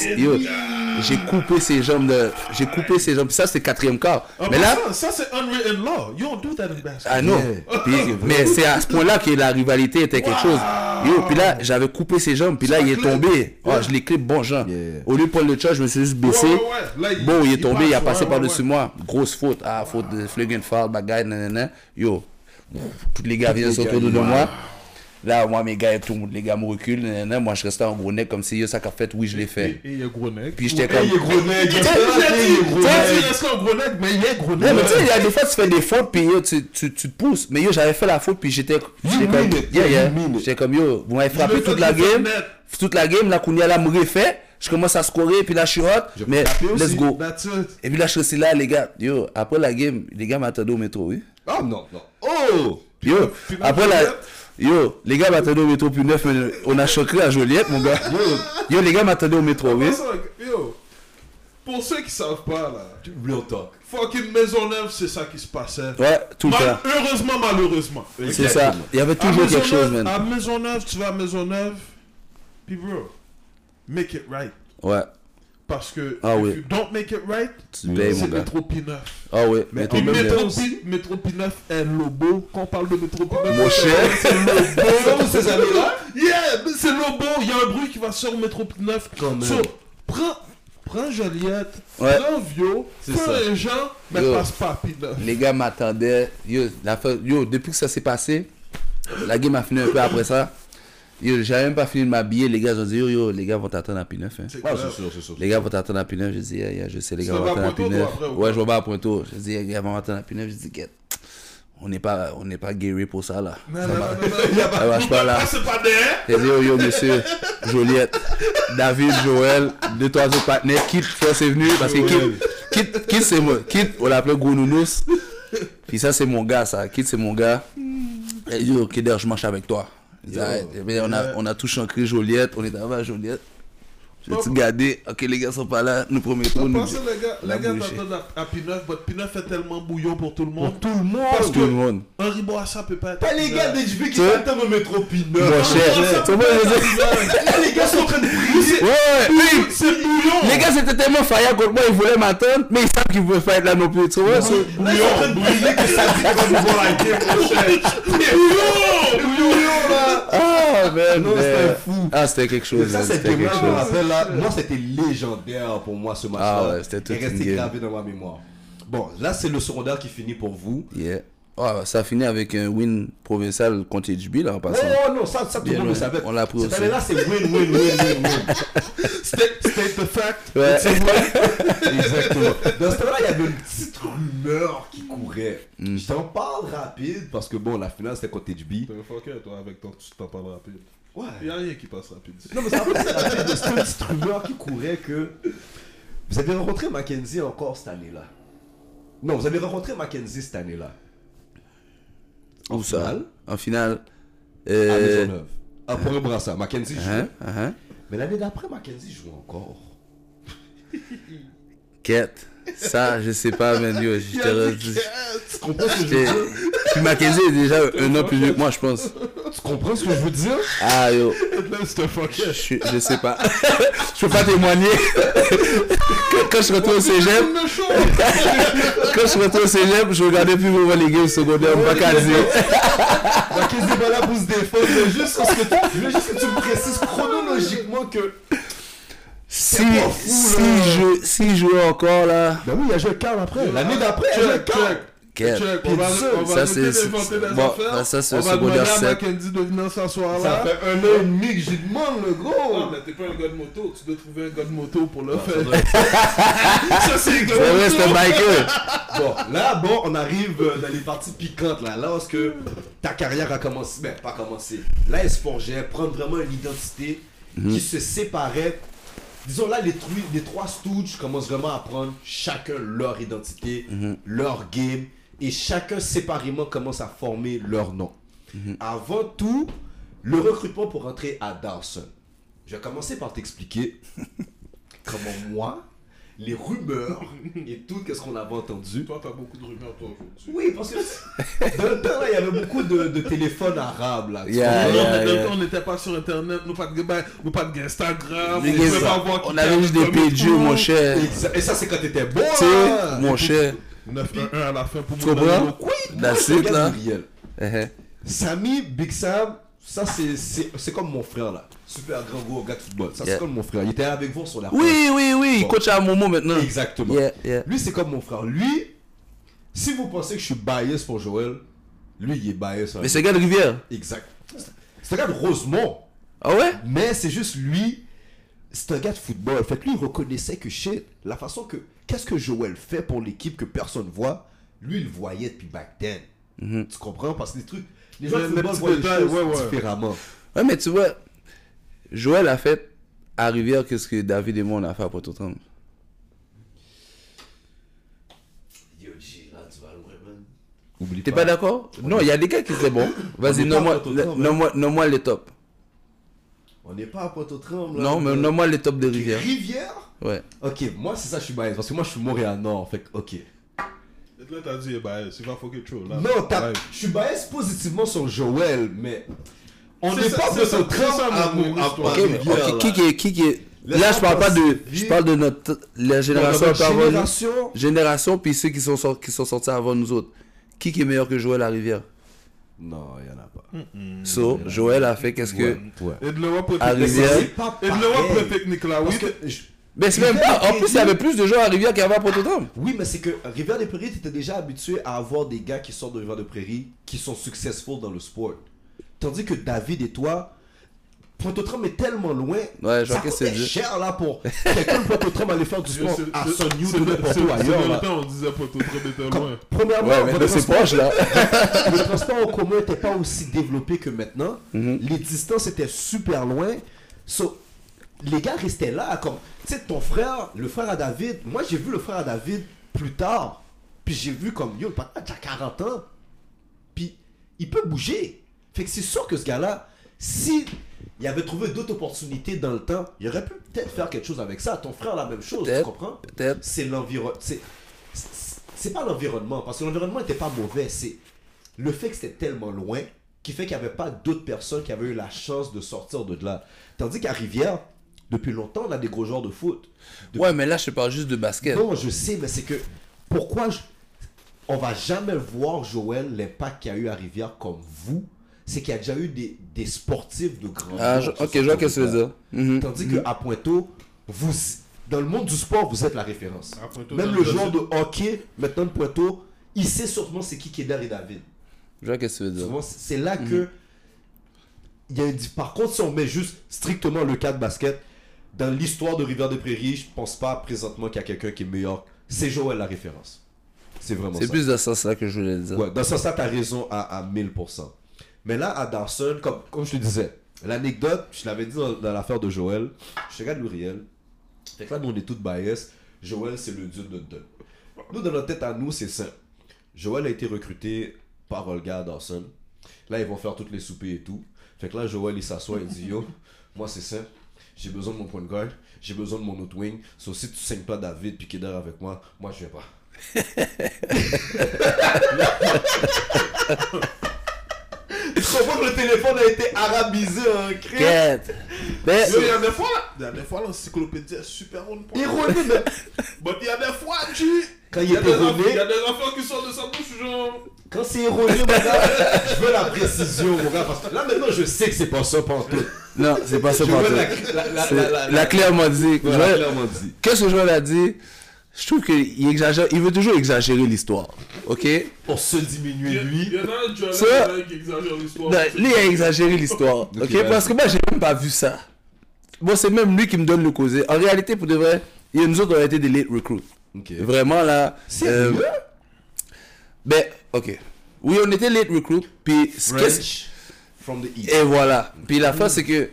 j'ai coupé ses jambes de, j'ai coupé ses jambes, puis ça, c'était quatrième quart. En mais là, passant, ça, c'est unwritten law. You don't do that in basketball. ah non. Puis- mais c'est à ce point-là que la rivalité était quelque chose. Yo, puis là, j'avais coupé ses jambes, puis là, il est clip. tombé. Oh, Yeah. je l'ai clip bon genre. Yeah. Au lieu de prendre le charge, je me suis juste baissé. Ouais, ouais, ouais. Là, il- bon, il est il tombé, il a passé ouais, par-dessus ouais, moi. Grosse faute. Ah, faute de Fliegen Fall, bagaille, nanana. Yo, tous les gars viennent autour de wow. moi. Là, moi, mes gars, tout les gars me reculent. Moi, je restais en gros nez comme si yo, ça qu'a fait, oui, je l'ai fait. Et il est gros nègre. Puis j'étais comme. il est gros nègre. Il est gros Tu nègre. restes un gros nègre, mais il est gros Non, mais tu sais, il y a des fois, tu fais des fautes, puis tu, tu, tu te pousses. Mais yo, j'avais fait la faute, puis j'étais. Comme. Yeah, yeah. J'étais comme yo, vous m'avez frappé toute la game. Toute la game, là, Kounia, là, me refait. Je commence à scorer, puis là, je suis hot. Mais let's go. Et puis là, je suis là, les gars. Yo, après la game, les gars m'attendaient au métro, oui. Oh non, non. Oh Yo, après la. Yo, les gars m'attendaient au métro, puis neuf, mais on a choqué à Joliette, mon gars. Yo, yo les gars m'attendaient au métro, oui. Yo, pour ceux qui savent pas, là, Real talk. fucking Maisonneuve, c'est ça qui se passait. Ouais, tout le temps. heureusement, malheureusement. C'est ça. Il y avait toujours quelque chose, man. À Maisonneuve, tu vas à Maisonneuve, puis bro, make it right. Ouais, Parce que Ah if oui. you don't make it right, c'est. Métro P9. Ah ouais, Mais Et même P9. Métro, temps, P, Métro P9 est Lobo. Quand on parle de Métro P9, Mon cher. c'est Lobo. Ces années-là Yeah, c'est Lobo. Il y a un bruit qui va sur Métro P9. Quand même. So, prends, prends Joliette, Ouais. prends Vio, prends ça. les gens, mais Yo. passe pas à P9. Les gars m'attendaient. Yo, la yo, depuis que ça s'est passé, la game a fini un peu après ça. Yo, j'avais même pas fini de m'habiller. Les gars ont dit, yo, yo, les gars vont t'attendre à P9. Hein. C'est Ah, clair. c'est sûr, c'est sûr. Les gars vont t'attendre à P9. Je dis, yeah, yeah, je sais, les gars vont t'attendre à Pointeau, P9. toi, après, ou Ouais, pas je vais pas à Pointeau. Je dis, les gars vont m'attendre à P9. Je dis, get. on n'est pas, on n'est pas guéri pour ça là. Non, non, non, non, non, il y a Ça pas. marche pas là. C'est pas des. J'ai dit, yo, yo, monsieur, Joliette, David, Joël, deux, trois autres partenaires, Kit, c'est venu, parce que Kit, Kit, Kit, c'est moi, Kit, on l'appelait Gros Nounous. Puis ça, c'est mon gars, ça. Kit, c'est mon gars. Et ok, d'ailleurs, je marche avec toi. On a, on a tout chancré Joliette, on est arrivé à Joliette. Je te gardé, ok, les gars sont pas là, nous promettons, nous. Pensez, les gars, La les gars t'entendent à, à P9, votre P9 est tellement bouillon pour tout le monde. Tout le monde. Parce Tout le que monde. Henri Boassa peut pas être. Pas les gars d'HB qui s'attendent au métro Pinot. Mon cher, Là, les gars sont en train de briser. Ouais. C'est bouillon Les gars, c'était tellement faillant contre moi, ils voulaient m'attendre, mais ils savent qu'ils pouvaient pas être là non plus, tu vois. c'est- Là, ils sont en train de briser que ça dit qu'on va nous voir la game, mon cher. Bouillon Là. Ah, man. Non, c'était fou. Ah, c'était quelque chose. Ça, man, cette C'était game-là, quelque je me chose. rappelle là. Moi, c'était légendaire pour moi ce match-là. Ah ouais, c'était toute Il est resté gravé dans ma mémoire. Bon, là, c'est le secondaire qui finit pour vous. Yeah. Ah, ça finit avec un win provincial contre HB, là, en passant. oh, non, ça, ça tout le monde le savait. On l'a pris Cette aussi. année-là, c'est win, win, win, win, win. State, state the fact. Ouais. Exactement. Dans ce temps-là, il y avait une petite rumeur qui courait. Mm. Je t'en parle rapide parce que bon, la finale c'était contre HB. T'es un fucker, toi, avec ton tu t'en parles rapide. Ouais. Y'a rien qui passe rapide. Non, mais ça va pas rapide. C'était une petite rumeur qui courait que vous avez rencontré Mackenzie encore cette année-là. Non, vous avez rencontré Mackenzie cette année-là. En finale, En finale. à Euh. Maisonneuve. À Port-Brassard. Mackenzie jouait. Hein, hein, Mais l'année d'après, Mackenzie jouait encore. Quête. Ça, je sais pas, man. Yo, je te redis. Tu comprends ce que je veux Puis Mackenzie est déjà un an plus vieux que moi, je pense. Tu comprends ce que je veux dire? Ah, yo. Je, je sais pas. je peux pas témoigner. quand, quand je retourne au cégep, quand je retourne au cégep, je regardais plus vraiment les games secondaires. Dire. Mackenzie est pas là pour se défendre. juste parce que tu, je veux juste que tu me précises chronologiquement que. Si, fou, si, je, si je jouais encore là. Ben oui, il a joué Carl après. L'année d'après, il a joué Check, Check, on va, on va ça, c'est- bon, affaires. ça, c'est on va demander secondaire à. Mackenzie de venir s'asseoir Ça là. fait un an et demi que j'y demande, le gros. Ah, mais t'es pas un gars de moto, tu dois trouver un gars de moto pour le faire. Ça, c'est un gars C'est vrai, de c'est un moto. biker. Bon, là, bon, on arrive euh, dans les parties piquantes, là. Là, parce que ta carrière a commencé. Ben, pas commencé. Là, elle se forgeait, prendre vraiment une identité qui se séparait. Disons, là, les, trois Stooges commencent vraiment à prendre chacun leur identité, leur game, et chacun séparément commence à former leur nom. Avant tout, le recrutement pour rentrer à Dawson. Je vais commencer par t'expliquer comment moi, les rumeurs et tout, qu'est-ce qu'on avait entendu. Toi, t'as beaucoup de rumeurs, toi, aujourd'hui. Oui, parce que dans le temps, il y avait beaucoup de, de téléphones arabes, là. Yeah, yeah, dans le temps, on n'était pas sur internet, nous pas de nous pas de Instagram, on avait juste des comme mon cher. Et ça, c'est quand t'étais bon, là. mon cher. 9-1 à la fin pour Tu comprends? it, regarde là. Eh, Samy, Big Sam, ça, c'est- comme mon frère, là. Super grand gros gars de football. Ça, c'est comme mon frère. Il était avec vous sur la Oui, oui, oui. Il coach à Momo maintenant. Exactement. Lui, c'est comme mon frère. Lui, si vous pensez que je suis bias pour Joël, lui, il est bias. Mais c'est gars de Rivière. Exact. C'est un gars de Rosemont. Ah ouais? Mais c'est juste lui, c'est un gars de football. Fait que lui, il reconnaissait que shit, la façon que. Qu'est-ce que Joël fait pour l'équipe que personne voit, lui, il le voyait depuis back then. Mhm. Tu comprends? Parce que les trucs. Les gens petits voient les choses ouais, ouais. différemment. Ouais, mais tu vois, Joël a fait à Rivière qu'est-ce que David et moi on a fait à Port-au-Tremble. Man. Oublie T'es pas d'accord? Non, il y a des gars qui étaient bons. Vas-y, nomme-moi Port-au-Tremble, hein. nomme-moi- les tops. On n'est pas à Pointe-aux-Trembles. là. Non, mais nomme-moi les tops de Rivière. Rivière? Ouais. Ok, moi, c'est ça, je suis bias. Parce que moi, je suis Montréal-Nord. Fait que, ok. Et Là, t'as dit, eh ben, il va fucker trop, là. Non, t'as- je suis bias positivement sur Joël, mais. On C'est n'est ça, pas c'est ça, Pointe-aux-Trembles c'est ça, à mon Mont- à histoire. Ok, mais qui là. qui est. Qui qui est... Laisse-moi Là, je parle pas de. Je parle de notre. La génération notre peu avant nous. génération, Génération, puis ceux qui sont, sor- qui sont sortis avant nous autres. Qui qui est meilleur que Joël à Rivière? Non, il n'y en a pas. So, Joël a fait qu'est-ce que. Ouais. Et de l'Europe À technique. Rivière. C'est pas Et de l'Europe pareil. technique, là, oui. Parce que je- Mais c'est même pas. En plus, il y avait plus de joueurs à Rivière avait à Port-au-Tremble. Oui, mais c'est que Rivière-des-Prairies, tu étais déjà habitué à avoir des gars qui sortent de Rivière-des-Prairies qui sont successful dans le sport. Tandis que David et toi, Pointe-aux-Trembles est tellement loin. Ouais, je ça que dis. cher là pour quelqu'un de Pointe-aux-Trembles aller faire du sport C'est- à c'est- c'est- ou n'importe c'est- où c'est ailleurs. longtemps, on disait était loin. Premièrement, Ouais, mais c'est proche, là. le transport en commun n'était pas aussi développé que maintenant. Mhm. Les distances étaient super loin. So, les gars restaient là. Comme, tu sais, ton frère, le frère à David, moi j'ai vu le frère à David plus tard. Puis j'ai vu comme, yo, le papa a déjà 40 ans. Puis il peut bouger. Fait que c'est sûr que ce gars-là, si il avait trouvé d'autres opportunités dans le temps, il aurait pu peut-être faire quelque chose avec ça. Ton frère, la même chose, tu comprends? Peut-être. c'est l'environnement. C'est pas l'environnement, parce que l'environnement n'était pas mauvais. C'est le fait que c'était tellement loin qui fait qu'il n'y avait pas d'autres personnes qui avaient eu la chance de sortir de là. Tandis qu'à Rivière, depuis longtemps, on a des gros joueurs de foot. Depuis- Ouais, mais là, je te parle juste de basket. Non, je sais, mais c'est que pourquoi je- on va jamais voir Joël l'impact qu'il y a eu à Rivière comme vous, c'est qu'il y a déjà eu des, des sportifs de grand Ah, je- ok, je vois sortis ce que tu veux dire. Mhm. Tandis qu'à Pointeau, vous, dans le monde du sport, vous êtes la référence. Pointeau, Même le joueur de hockey, maintenant de Pointeau, il sait sûrement c'est qui Kédar et David. Je vois qu'est-ce que tu veux dire. C'est là que. Il y a une Par contre, si on met juste strictement le cas de basket, dans l'histoire de Rivière-des-Prairies, je pense pas présentement qu'il y a quelqu'un qui est meilleur. C'est Joël la référence. C'est vraiment C'est ça. plus dans ce sens-là que je voulais dire. Ouais, dans ce sens-là, tu as raison à, à 1000%. Mais là, à Dawson, comme, comme je te disais, l'anecdote, je l'avais dit dans, dans l'affaire de Joël, je regarde Uriel. Fait que là, nous, on est tous bias. Joël, c'est le dieu de notre. Nous, dans notre tête à nous, c'est simple. Joël a été recruté par Olga à Dawson. Là, ils vont faire toutes les soupers et tout. Fait que là, Joël, il s'assoit et dit Yo, moi, c'est simple. J'ai besoin de mon point de guard. J'ai besoin de mon autre wing. Sauf si tu saignes pas David puis Kedar avec moi, moi, je viens pas. Je comprends que le téléphone a été arabisé en cri. Quête. Mais, Il y a des fois, il y a des fois l'encyclopédie est super. Erroné, mais Mais il y a des fois, tu. Quand Il il y, est a des enfants- il y erroné, a des enfants qui sortent de sa bouche, genre. quand c'est erroné, mon gars, je veux la précision, mon gars. Parce que là, maintenant, je sais que c'est pas ça, pantoute. non, c'est pas ça Je veux toi. la, la, la, clairement dit. Qu'est-ce que Joël a dit Je trouve qu'il exagère. Il veut toujours exagérer l'histoire. Ok? Pour se diminuer, lui. il y en a un, tu as Ça- là, qui exagère l'histoire. Non, lui, il a exagéré l'histoire. Ok. Parce que moi, j'ai même pas vu ça. Bon, c'est même lui qui me donne le causé. En réalité, pour de vrai, il y a nous autres, on a été des late recruits. Vraiment, là. Euh, ben, ok. Oui, on était late recruits. Puis, French from the east. Et voilà. Puis la fin, c'est que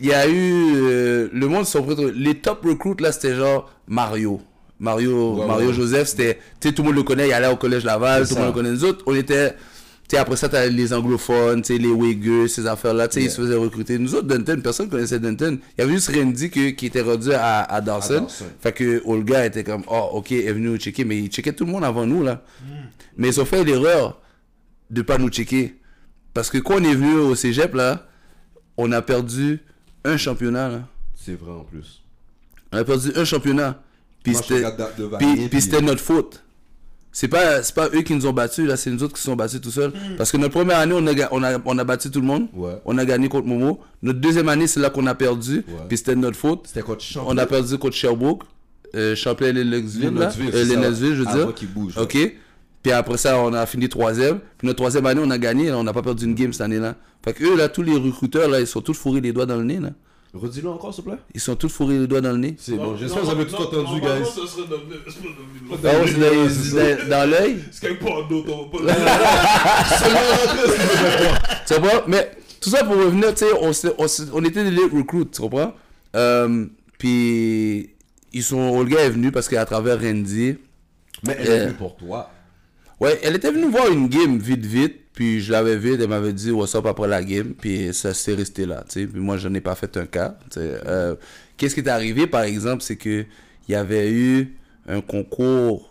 il y a eu euh, le monde sont. Les top recruits là, c'était genre Mario. Mario, Ouais, Mario ouais. Joseph, c'était, tu sais, tout le monde le connaît, il allait au collège Laval, tout le monde le connaît. Nous autres, on était, tu sais, après ça, t'as les anglophones, tu sais, les Uyghurs, ces affaires-là, Yeah. ils se faisaient recruter. Nous autres, Denton, personne connaissait Denton. Il y avait juste Randy que- qui était rendu à, à Dawson. À Dawson. Fait que Olga était comme, oh, ok, elle est venue nous checker, mais il checkait tout le monde avant nous, là. Mais ils ont fait l'erreur de pas nous checker. Parce que quand on est venu au cégep, là, on a perdu un championnat. C'est vrai en plus. On a perdu un championnat. Puis c'était puis- c'était notre faute. C'est pas, c'est pas eux qui nous ont battus, là, c'est nous autres qui se sont battus tout seuls. Parce que notre première année, on a, on a, on a battu tout le monde. Ouais. On a gagné contre Momo. Notre deuxième année, c'est là qu'on a perdu. Ouais. Puis c'était de notre faute. C'était tu chantes On a perdu contre Sherbrooke, euh, Champlain-Lennoxville, là. Lennoxville, Euh, c'est ça. Lennoxville, je veux dire. qu'il bouge, Ok. Puis après ça, on a fini troisième. Puis notre troisième année, on a gagné. là. On n'a pas perdu une game cette année-là. Fait que eux, là, tous les recruteurs, là, ils sont tous fourrés les doigts dans le nez, là. Redis-le encore, s'il te plaît. Ils sont tous fourrés les doigts dans le nez. C'est bon, j'espère que vous avez tout entendu, guys. Le- le- Ah ouais, c'est dans, c'est l'œil? C'est quelque part d'autre, on va pas Tu comprends? Mais tout ça pour revenir, tu sais, on, était des recruits, tu comprends? Euh, puis, ils sont, Olga est venue parce qu'à travers Randy, Mais elle Euh. est venue pour toi. ouais, elle était venue voir une game vite, vite. Puis je l'avais vue, elle m'avait dit what's up après la game. Puis ça s'est resté là, tu sais. Puis moi, je n'ai pas fait un cas. Euh, Qu'est-ce qui est arrivé, par exemple, c'est que il y avait eu un concours,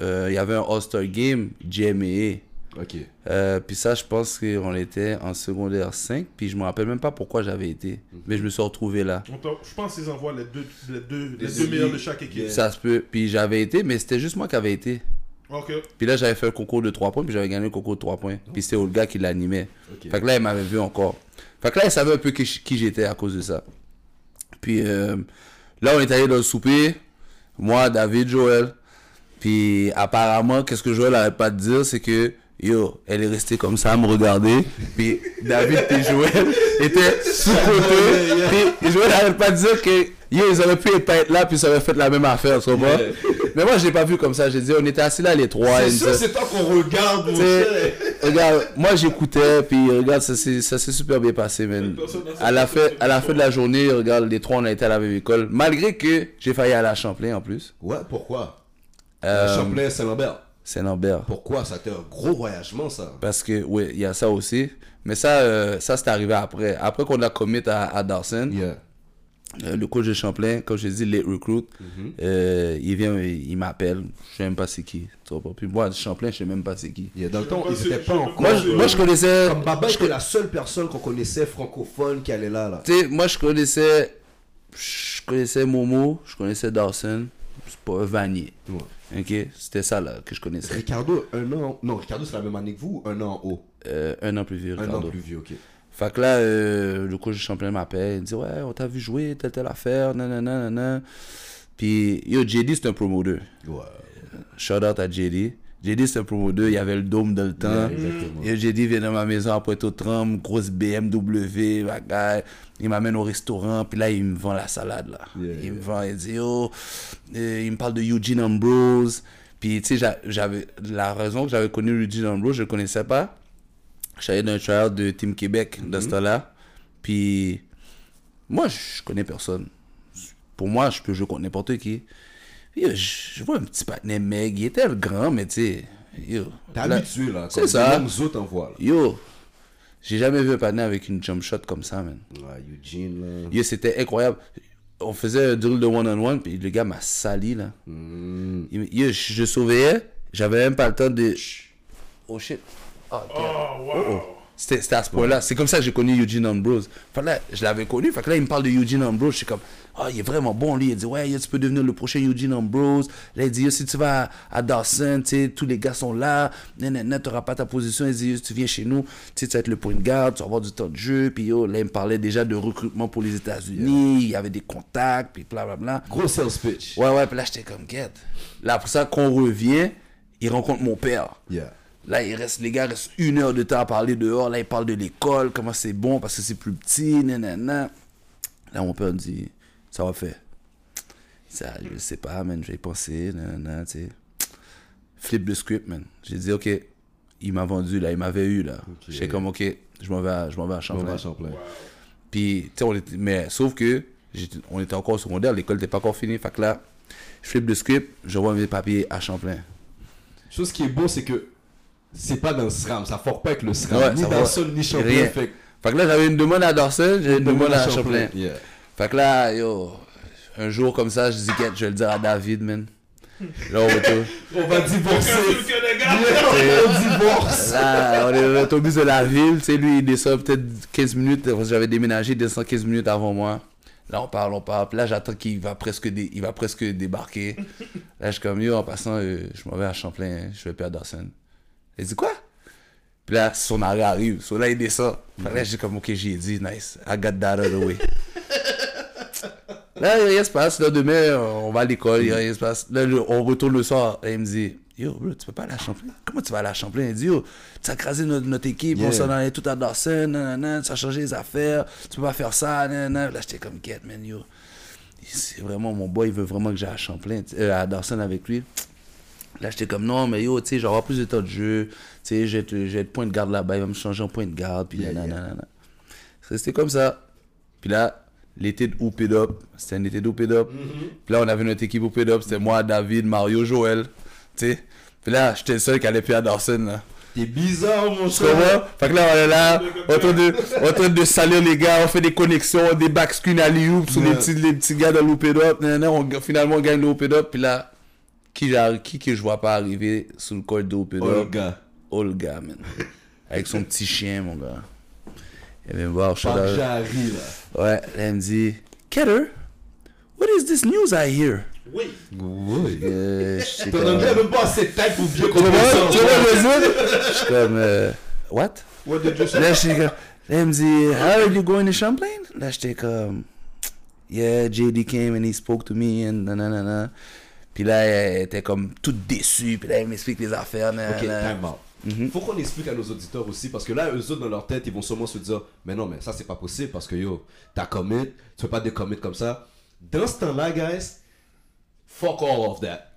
euh, il y avait un All-Star Game, GMA. Ok. Euh, puis ça, je pense qu'on était en secondaire 5, puis je me rappelle même pas pourquoi j'avais été. Mais je me suis retrouvé là. Je pense qu'ils envoient les deux, les deux, les Les deux meilleurs de chaque équipe. Ça se peut. Puis j'avais été, mais c'était juste moi qui avais été. Ok. Puis là, j'avais fait un concours de 3 points, puis j'avais gagné le concours de 3 points. Puis c'était Olga qui l'animait. Fait que là, elle m'avait vu encore. Fait que là, elle savait un peu qui, qui j'étais à cause de ça. Puis euh, là, on est allé dans le souper. Moi, David, Joël. Puis apparemment, qu'est-ce que Joël n'arrête pas de dire, c'est que Yo, elle est restée comme ça à me regarder. Puis David et Joël étaient sous-côté. Puis Joël n'arrête pas de dire que yo, ils auraient pu pas être là, puis ça aurait fait la même affaire, tu comprends? Yeah. Mais moi, je l'ai pas vu comme ça. J'ai dit, on était assis là les trois. C'est ça- c'est toi qu'on regarde, mon regarde, moi j'écoutais, puis regarde, ça s'est ça s'est super bien passé, man. À la, fin, à la fin de la journée, regarde, les trois, on a été à la même école. Malgré que j'ai failli aller à Champlain en plus. Ouais, pourquoi? Euh, Champlain, Saint-Lambert. Saint-Lambert. Pourquoi? Ça a été un gros voyagement, ça. Parce que, oui, il y a ça aussi. Mais ça, euh, ça c'est arrivé après. Après qu'on a commit à, à Dawson, Yeah. euh, le coach de Champlain, comme je dis, les recruits, Mhm. euh, il vient, il, il m'appelle. Je sais même pas c'est qui. Tu vois pas? Puis moi, Champlain, je sais même pas c'est qui. Yeah, Dans le temps, pas ils si- étaient je pas encore. Moi, je, moi, je connaissais. Comme Baba était la seule personne qu'on connaissait francophone qui allait là. là. Tu sais, moi, je connaissais. Je connaissais Momo, je connaissais Dawson, c'est pas Vanier. Ouais. Ok, c'était ça là que je connaissais. Ricardo, un an. Non, Ricardo, c'est la même année que vous ou un an en haut? Euh, un an plus vieux, Un Ricardo. an plus vieux, ok. Fait que là, euh, le coach de champion m'appelle, il dit Ouais, on t'a vu jouer, telle, telle affaire, nanana, nanana. Puis, yo, JD, c'est un promoteur. Ouais. Shout out à JD. JD, c'est un promoteur, il y avait le dôme dans le temps. Yeah. Et JD vient dans ma maison à Pointe-aux-Trembles, grosse BMW, bagaille. Il m'amène au restaurant, puis là, il me vend la salade, là. Yeah, il me vend, il dit, yo, euh, il me parle de Eugene Ambrose. Puis, tu sais, j'a- j'avais, la raison que j'avais connu Eugene Ambrose, je le connaissais pas. J'allais dans un tryout de Team Québec, Mm-hmm. dans ce temps-là. Puis, moi, je connais personne. Pour moi, je peux jouer contre n'importe qui. Yo, je je vois un petit patinet Meg, il était le grand, mais tu sais, yo. T'es là- habitué, là. c'est comme ça. Les mêmes autres en voient, là. Yo, j'ai jamais vu un patinet avec une jump shot comme ça, man. Ouais, Eugene, là. Yo, c'était incroyable. On faisait un drill de one-on-one, puis le gars m'a sali, là. Mm. Me- Yo, je, je surveillais, j'avais même pas le temps de... Oh shit. Oh, damn. Oh, wow. Oh, oh. C'était à ce point-là. C'est comme ça que j'ai connu Eugene Ambrose. Fait là, je l'avais connu. Fait que là, il me parle de Eugene Ambrose. Je suis comme, oh, il est vraiment bon, lui. Il dit, ouais, tu peux devenir le prochain Eugene Ambrose. Là, il dit, si tu vas à, à Dawson, tu sais, tous les gars sont là. Nanana, t'auras pas ta position. Il dit, tu viens chez nous, tu tu vas être le point de garde, tu vas avoir du temps de jeu. Puis yo, là, il me parlait déjà de recrutement pour les États-Unis. Il y avait des contacts, puis blablabla. Gros sales pitch. Ouais, ouais, puis là, j'étais comme, get. Là, pour ça, qu'on revient, il rencontre mon père. Yeah. Là, il reste, les gars restent une heure de temps à parler dehors. Là, ils parlent de l'école, comment c'est bon parce que c'est plus petit, nanana. Là, mon père dit, ça va faire. Ça, je sais pas, man, je vais y penser, nanana, tu sais. Flip le script, man. J'ai dit, ok, il m'a vendu, là, il m'avait eu, là. J'étais comme, ok, je m'en vais, à- je m'en vais à Champlain. va à Champlain. Puis, tu sais, on était, mais sauf que, on était encore au secondaire, l'école n'était pas encore finie. Fait que là, je flippe le script, je vois mes papiers à Champlain. Chose qui est beau, c'est que c'est pas dans le SRAM. Ça fort pas avec le SRAM. Ouais, ni dans ni Champlain. Rien. Fait que- Fait que là, j'avais une demande à Dawson, j'avais une demande à Champlain. Yeah. Fait que là, yo, un jour comme ça, je dis, Get, je vais le dire à David, man. Là, on retourne. On va divorcer. Que? On divorce. Là, on est retombé sur la ville. Tu sais, lui, il descend peut-être 15 minutes. parce que J'avais déménagé, il descend 15 minutes avant moi. Là, on parle, on parle. Là, j'attends qu'il va presque, dé- il va presque débarquer. Là, je suis comme, yo, en passant, euh, je m'en vais à Champlain, hein, je vais pas à Dawson. Il dit, quoi? Puis là, son arrêt arrive. So là, il descend. Fait que là, j'ai comme, ok, j'ai dit, nice. I got that out of the way. Là, rien se passe. Là, demain, on va à l'école, rien se passe. Là, on retourne le soir. Là, il me dit, yo, bro, tu peux pas aller à Champlain? Comment tu vas aller à Champlain? Il dit, yo, tu as crasé notre, notre équipe, Yeah. on s'en allait tout à Dawson, nanana, tu as changé les affaires, tu peux pas faire ça, nanana. Là, j'étais comme, get, man, yo. C'est vraiment mon boy, il veut vraiment que j'aille à Champlain, euh, à Dawson avec lui. Là, j'étais comme, non, mais yo, tu sais, j'aurai plus de temps de jeu. Tu sais, je vais être- point de garde là-bas, il va me changer en point de garde, puis Yeah, nanana. C'était comme ça. Puis là, l'été de Hooped Up, c'était un été de Hooped Up. Puis là, on avait notre équipe Hooped Up, c'était moi, David, Mario, Joël. Tu sais. Puis là, j'étais le seul qui allait plus à Dawson, là. T'es bizarre, mon cher. Fait que là, on est là, en train de, en train de salir les gars, on fait des connexions, des backscreen à l'Ioop sur les, Yeah. petits, les petits gars de l'Hooped Up. on, finalement, on gagne le Hooped Up. Puis là, qui, j'arrive- qui que je vois pas arriver sur le de Hooped Up? Olga. Olga, man. Avec son petit chien, mon gars. Elle vient me voir. Jarry, là. Ouais, elle me dit, Ketter, what is this news I hear? Oui. Oui. Euh, je Ton anglais même pas assez tête pour bien Tu vois, comprendre tu vois, je? Je suis comme, euh, what? What did you say? Là, j'étais comme, elle me dit, how are you going to Champlain? Là, j'étais comme, yeah, JD came and he spoke to me and nanana. Puis là, elle était comme toute déçue. Puis là, elle m'explique les affaires. Ok, nanana. time out. faut qu'on explique à nos auditeurs aussi, parce que là, eux autres, dans leur tête, ils vont sûrement se dire, mais non, mais ça, c'est pas possible, parce que yo, t'as commit, tu peux pas décommit comme ça. Dans ce temps-là, guys, fuck all of that.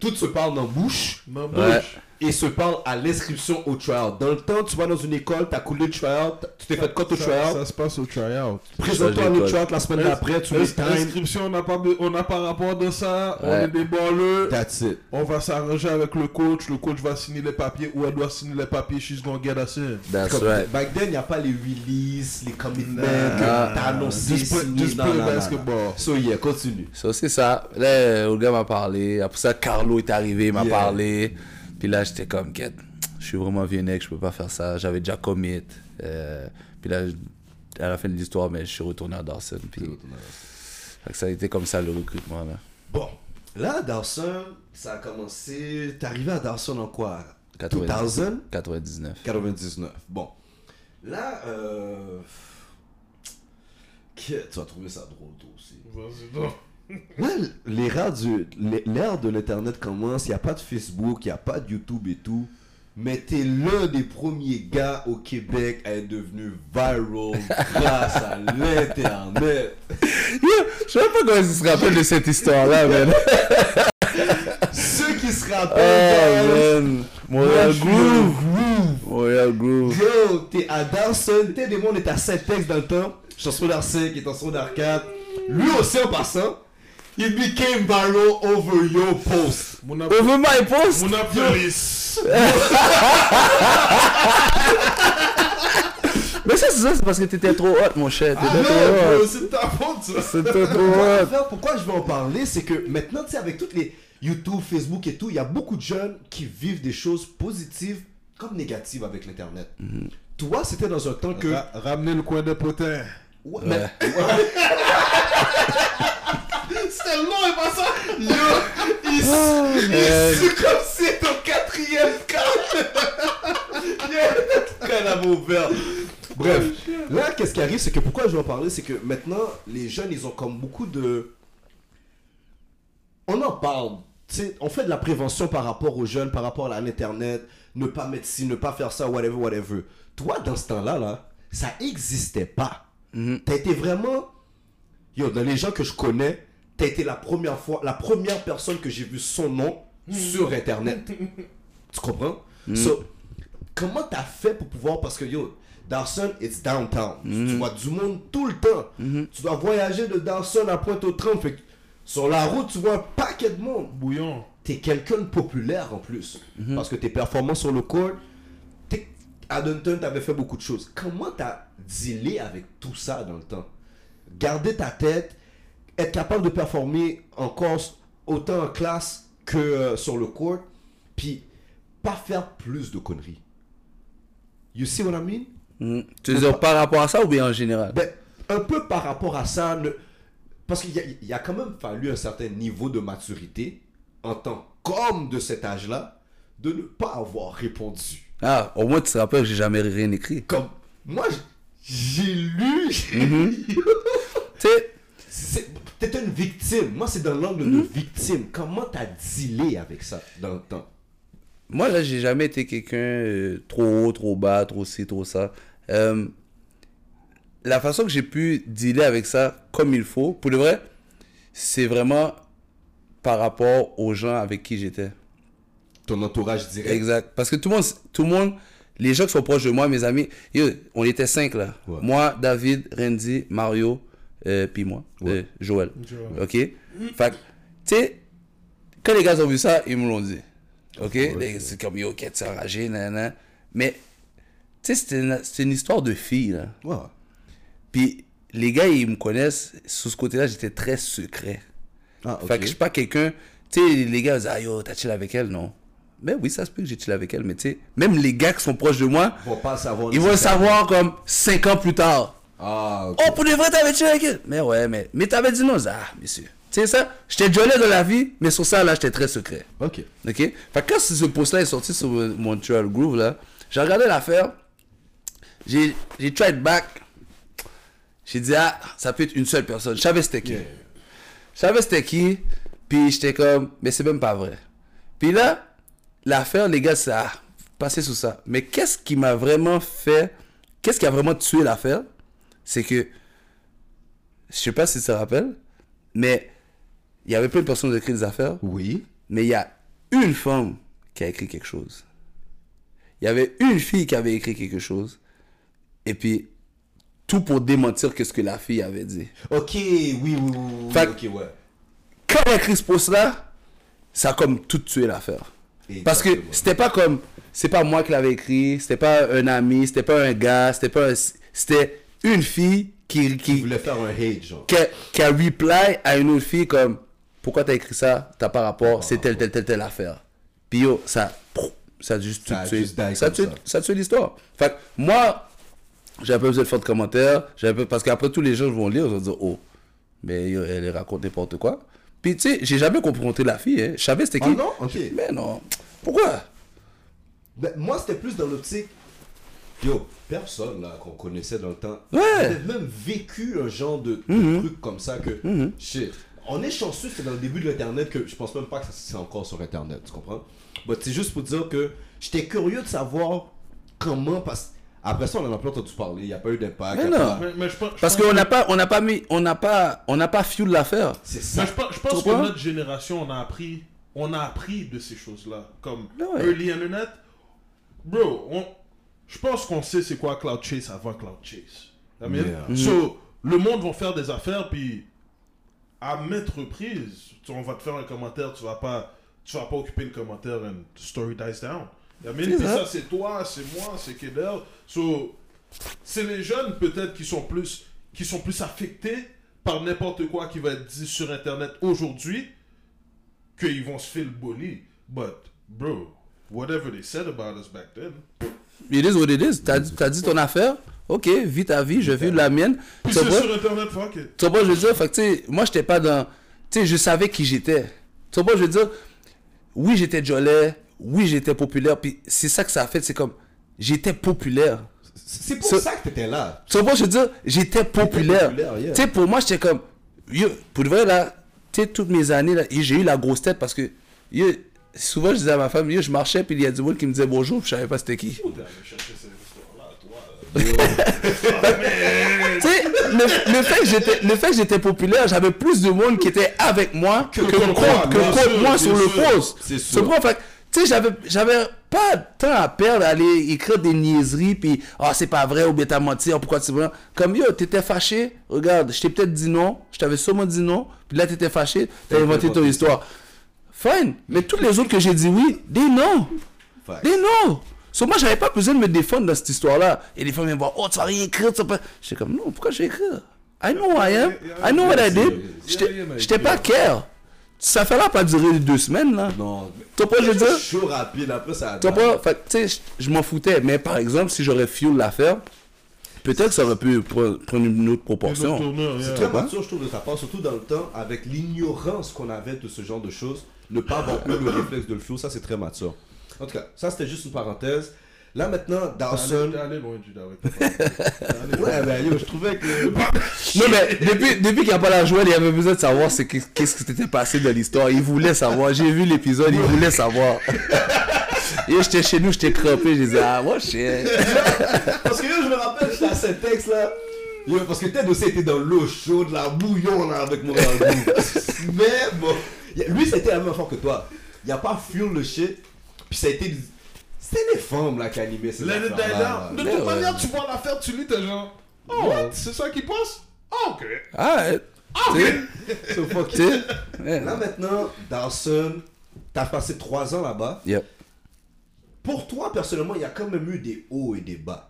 Tout se parle dans la bouche Ma Ouais. Et se parle à l'inscription au tryout. Dans le temps, tu vas dans une école, t'as coulé le tryout, tu t'es fait cote au tryout, ça se passe au tryout. présente-toi pas. tryout la semaine d'après, tu mets L'inscription, on n'a pas, on pas rapport de ça. On est des balleux. that's it. On va s'arranger avec le coach. Le coach va signer les papiers ou elle doit signer les papiers. She's gonna get us in. That's Comme- right. Back then, il n'y a pas les releases, les commitments, Nah. t'as annoncé, Just play- just play non, non. basketball. So yeah, continue. Ça, c'est ça. Là, euh, le gars m'a parlé. Après ça, Carlo est arrivé, il m'a Yeah. parlé. Puis là, j'étais comme, Quête, je suis vraiment vieux mec, je peux pas faire ça. J'avais déjà commit. Euh, puis là, à la fin de l'histoire, mais je suis retourné à Dawson. Puis fait que ça a été comme ça le recrutement. Là. Bon, là, Dawson, ça a commencé. T'es arrivé à Dawson en quoi? 90. 2000 99. 99. Bon. Là, euh. Tu vas trouver ça drôle, toi aussi. Vas-y Là, l'ère de l'Internet commence. Il n'y a pas de Facebook, il n'y a pas de YouTube et tout. Mais t'es l'un des premiers gars au Québec à être devenu viral grâce à l'Internet. Je sais pas comment ils se rappellent de cette histoire-là, man. Ceux qui se Oh, rappellent, guys, man. Montréal Groove. Montréal Groove. Yo, t'es à Dawson, t'es des mondes, t'es à Saint-Ex dans le temps. Je suis en secondaire 5, il est en secondaire 4. Lui aussi en passant, il became viral over your post. Over my post? mon apéris. Mais ça, c'est ça, c'est parce que t'étais trop hot, mon cher. T'étais Ah trop non, hot. bro, c'est de ta faute ça. C'était trop Pourquoi, hot. pourquoi je vais en parler, c'est que maintenant, tu sais, avec toutes les YouTube, Facebook et tout, il y a beaucoup de jeunes qui vivent des choses positives comme négatives avec l'Internet. Toi, c'était dans un temps que... Ra- Ramener le coin de potin. Ouais, Ouais. mais- C'était long et pas ça. Yo, il Euh. il c'est comme si c'était au quatrième avait ouvert. Bref, là, qu'est-ce qui arrive, c'est que pourquoi je vais en parler, c'est que maintenant, les jeunes, ils ont comme beaucoup de. On en parle. Tu sais, on fait de la prévention par rapport aux jeunes, par rapport à l'internet, ne pas mettre ci, ne pas faire ça, whatever, whatever. Toi, dans ce temps-là, là, ça existait pas. T'as été vraiment. Yo, dans les gens que je connais, t'as été la première fois, la première personne que j'ai vu son nom sur internet. tu comprends? So, comment t'as fait pour pouvoir. Parce que yo, Dawson, it's downtown. Tu vois du monde tout le temps. Tu dois voyager de Dawson à Pointe-aux-Trembles. Sur la route, tu vois un paquet de monde. Bouillon. T'es quelqu'un de populaire en plus. Parce que tes performances sur le court, à Dunton, t'avais fait beaucoup de choses. Comment t'as dealé avec tout ça dans le temps? Garder ta tête, être capable de performer encore autant en classe que euh, sur le court, puis pas faire plus de conneries. You see what I mean? Mhm. Tu veux dire par rapport à ça ou bien en général? Ben, un peu par rapport à ça, ne- parce qu'il y, a- il y a quand même fallu un certain niveau de maturité en tant qu'homme de cet âge-là, de ne pas avoir répondu. Ah, au moins tu te rappelles que j'ai jamais rien écrit. Comme moi, j'ai lu. Tu sais, C'est- T'es une victime. Moi, c'est dans l'angle de victime. Comment t'as dealé avec ça dans le temps? Moi là, j'ai jamais été quelqu'un euh, trop haut, trop bas, trop ci, trop ça. Euh, la façon que j'ai pu dealer avec ça comme il faut, pour de vrai, c'est vraiment par rapport aux gens avec qui j'étais. Ton entourage direct. Exact. Parce que tout le monde, tout le monde, les gens qui sont proches de moi, mes amis, on était cinq là. Ouais. Moi, David, Randy, Mario, euh, puis moi, euh, Joël. Joël. Ok? Fait que, tu sais, quand les gars ont vu ça, ils me l'ont dit. Ok? Les- C'est comme, yo, qu'est-ce que enragé, nanana. Mais, tu sais, c'était une, histoire de fille là. Ouais. Puis, les gars, ils me connaissent, sous ce côté-là, j'étais très secret. Ah, ok. Fait que je suis pas quelqu'un. Tu sais, les gars ils disent, ah yo, t'as chill avec elle, non. Mais oui, ça se peut que j'ai chill avec elle, mais tu sais, même les gars qui sont proches de moi, Ils vont pas savoir. ils vont savoir comme 5 ans plus tard. Ah. Oh, pour de vrai, t'avais chill avec elle? Mais ouais, mais, mais t'avais dit non, ah, monsieur. Tu sais ça, j'étais jolie dans la vie, mais sur ça, là, j'étais très secret. Ok. Ok? Fait que quand ce post-là est sorti sur euh, Montreal Groove, là, j'ai regardé l'affaire, j'ai tried back, j'ai dit, ah, ça peut être une seule personne. Je savais c'était qui. Yeah. Je savais c'était qui, puis j'étais comme, mais c'est même pas vrai. Puis là, l'affaire, les gars, c'est, ah, passer sous ça. Mais qu'est-ce qui m'a vraiment fait, qu'est-ce qui a vraiment tué l'affaire, c'est que, je sais pas si tu te rappelles, mais il y avait plein de personnes qui ont écrit des affaires, Oui. mais il y a une femme qui a écrit quelque chose. Il y avait une fille qui avait écrit quelque chose, et puis tout pour démentir que ce que la fille avait dit. Ok, oui, oui, oui, oui, Fait- ok, ouais. quand elle a écrit ce post-là, ça a comme tout tué l'affaire. Parce que c'était pas comme. C'est pas moi qui l'avais écrit, c'était pas un ami, c'était pas un gars, c'était pas un- C'était une fille qui, Il qui, voulait faire un hate, genre. qui, a, qui a reply à une autre fille comme Pourquoi t'as écrit ça? T'as pas rapport, c'est telle, telle, telle, telle affaire. Puis yo, ça. Ça a juste Ça die Ça ça. tué l'histoire. Fait que moi, j'avais pas besoin de faire de commentaires. J'avais Parce qu'après, tous les gens vont lire, ils vont dire Oh, mais yo, elle raconte n'importe quoi. Puis tu sais, j'ai jamais confronté la fille. Hein. Je savais c'était qui. Ah non? Ok. Mais non. Pourquoi? Ben, moi, c'était plus dans l'optique. Yo, personne là qu'on connaissait dans le temps Ouais. avait même vécu un genre de, de truc comme ça que. Shit. On est chanceux, c'est dans le début de l'internet que je pense même pas que ça c'est encore sur internet, tu comprends? Mais c'est juste pour dire que j'étais curieux de savoir comment. Parce... Après ça, on en a pas entendu parler, il n'y a pas eu d'impact. Mais non. pas- Mais, mais je pense, je Parce qu'on que- n'a pas, on n'a pas mis, on n'a pas, on n'a pas fuel l'affaire. C'est mais ça. je pense, je pense Pourquoi que notre génération, on a appris, on a appris de ces choses-là. Comme Ouais. early internet. Bro, on, je pense qu'on sait c'est quoi Cloud Chase avant Cloud Chase. I mean, Yeah. So, le monde va faire des affaires, puis à maintes reprises, tu- on va te faire un commentaire, tu vas pas, tu vas pas occuper le commentaire and the story dies down. I mean, ça, c'est toi, c'est moi, c'est Kedel. So, c'est les jeunes peut-être qui sont plus qui sont plus affectés par n'importe quoi qui va être dit sur internet aujourd'hui qu'ils vont se faire le bully. But bro, whatever they said about us back then. It is what it is. T'as, t'as dit ton affaire. Ok, vis ta vie, je vis la mienne. Tu sur internet, fuck it. Tu vois, je veux dire, fait que, moi, j'étais pas dans. Tu sais, je savais qui j'étais. Tu vois, je veux dire, oui, j'étais jolet, oui, j'étais populaire, puis c'est ça que ça a fait, c'est comme, j'étais populaire. C'est pour Ce- ça que t'étais là. Tu vois, je veux dire, j'étais populaire. populaire, yeah. Tu sais, pour moi, j'étais comme, yo, pour de vrai, là, tu sais, toutes mes années, là, j'ai eu la grosse tête parce que, yo, souvent, je disais à ma femme, je marchais, puis il y a du monde qui me disait bonjour, puis je savais pas c'était qui. Tu sais, le, le fait que j'étais, le fait que j'étais populaire, j'avais plus de monde qui était avec moi que, contre contre, toi, que contre sûr, moi sur le sûr. post. C'est sûr. Fait que, tu sais, j'avais, j'avais pas de temps à perdre à aller écrire des niaiseries, puis, ah, c'est pas vrai, ou bien t'as menti, ah, pourquoi tu veux. Comme, yo, t'étais fâché, regarde, je t'ai peut-être dit non, je t'avais sûrement dit non, puis là, t'étais fâché, t'as inventé ton histoire. Fine, mais tous les autres que j'ai dit oui, des non. Des non. So, moi, j'avais pas besoin de me défendre dans cette histoire-là. Et les femmes viennent me voir, oh, tu vas rien écrire, tu pas. J'étais comme, non, pourquoi je vais écrire? I know who I am. I know what I did. J'étais pas care. Ça fait là pas durer deux semaines, là. Non. Tu vois pas, je veux dire? Chaud rapide, après ça. a Tu vois pas? Fait tu sais, je- m'en foutais. Mais par exemple, si j'aurais fuel l'affaire, peut-être que ça aurait pu pre- prendre une autre proportion. C'est très mature, je trouve, de ta part, surtout dans le temps, avec l'ignorance qu'on avait de ce genre de choses, ne pas avoir eu le réflexe de le flou, ça c'est très mature. En tout cas, ça c'était juste une parenthèse. Là maintenant, Dawson. Allé loin. Ouais, ben yo, je trouvais que. Non, mais depuis, depuis qu'il n'y a pas la jouette, il avait besoin de savoir qu'est-ce qui s'était passé dans l'histoire. Il voulait savoir. J'ai vu l'épisode, il voulait savoir. Et j'étais chez nous, j'étais crampé, je disais, ah, moi, shit. Parce que yo, je me rappelle, j'étais à Syntex là. Yo, parce que Ted aussi était dans l'eau chaude, la bouillon là, avec mon. Mais bon, lui c'était la même affaire que toi. Il a pas fuel le shit. Puis ça a été. C'était les femmes là qui animaient ces là. De toute ouais. manière, tu vois l'affaire, tu lis, t'es genre, oh, what? C'est ça qui passe? Ah, ok. Ah, sais. Ouais. Là maintenant, Dawson, t'as passé trois ans là-bas. Yep. Pour toi, personnellement, il y a quand même eu des hauts et des bas.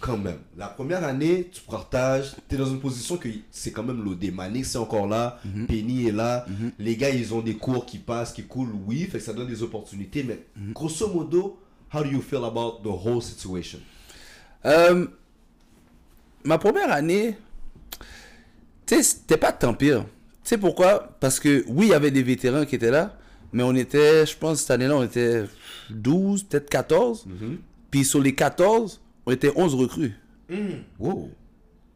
Quand même. La première année, tu partages, tu es dans une position que c'est quand même loadé. Manix c'est encore là, Penny est là, les gars ils ont des cours qui passent, qui coulent, oui, fait que ça donne des opportunités, mais grosso modo, how do you feel about the whole situation? Euh, ma première année, tu sais, c'était pas tant pire. Tu sais pourquoi? Parce que oui, il y avait des vétérans qui étaient là, mais on était, je pense, cette année-là, on était 12, peut-être 14. Puis sur les 14, on était 11 recrues. Wow.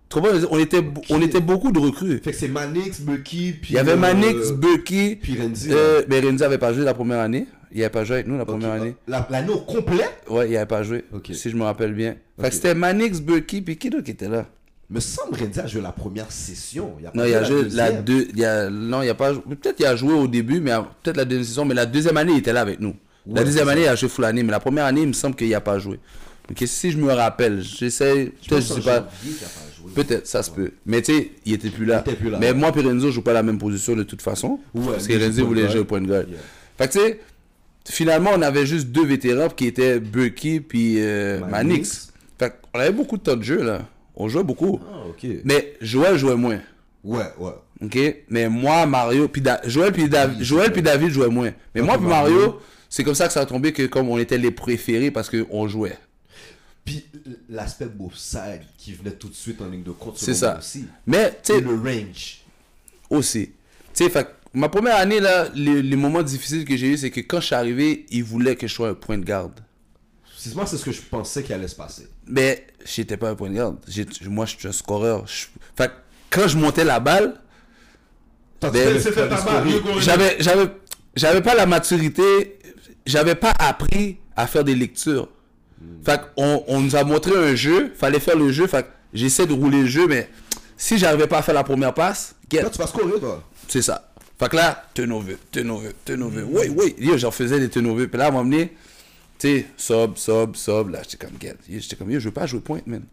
Tu comprends? On était, on était beaucoup de recrues. Fait que c'est Manix, Bucky, puis. Il y avait euh, Manix, Bucky. puis Renzi, Euh, mais Renzi avait pas joué la première année. Il avait pas joué avec nous la première année. la- L'année au complet? Ouais, il avait pas joué. Si je me rappelle bien. Fait Ok. que c'était Manix, Bucky, puis qui d'autre qui était là? Me semble Renzi a joué la première session. Il a Non, il a joué la deuxième. deux. Il a, non, il a pas. Peut-être qu'il a joué au début, mais peut-être la deuxième saison. Mais la deuxième année, il était là avec nous. la deuxième année, il a joué full année. Mais la première année, il me semble qu'il a pas joué. Si je me rappelle, j'essaie. Je sais pas. Peut-être, ça se peut. Mais tu sais, il était plus là. Il était plus là, Mais ouais. moi, puis Renzo, je joue pas la même position de toute façon. Ouais, parce que Renzo voulait jouer au point de guard. Yeah. Fait que tu sais, finalement, on avait juste deux vétérans qui étaient Bucky puis euh, Manix. Fait qu'on avait beaucoup de temps de jeu, là. On jouait beaucoup. Ah. Mais Joël jouait moins. Ouais, ouais. Ok? Mais moi, Mario, puis Da- Joël puis David, Joël puis David jouaient moins. Mais moi puis Mario, Mario. c'est comme ça que ça a tombé que comme on était les préférés parce qu'on jouait. Puis l'aspect beau side qui venait tout de suite en ligne de compte. C'est ça. Aussi. Mais, tu le range. aussi. Tu sais, ma première année, là, les, les moments difficiles que j'ai eu, c'est que quand je suis arrivé, ils voulaient que je sois un point de garde. C'est moi, c'est ce que je pensais qu'il allait se passer. Mais j'étais pas un point de garde. J'ai- Moi, je suis un scoreur. Je- Fait que quand je montais la balle, Ben, j'avais, j'avais pas la maturité, j'avais pas appris à faire des lectures. Fait qu'on on nous a montré un jeu, fallait faire le jeu, fait j'essaie de rouler le jeu, mais si j'arrivais pas à faire la première passe, get, Toi, tu vas scorer, toi. c'est ça. Fait que là, turnover, turnover, turnover. Oui, oui, yo, j'en faisais des turnovers. Puis là, à donné, tu sais, sub, sub, sub. Là, j'étais comme, get. J'étais comme, yo, je veux pas jouer point, man.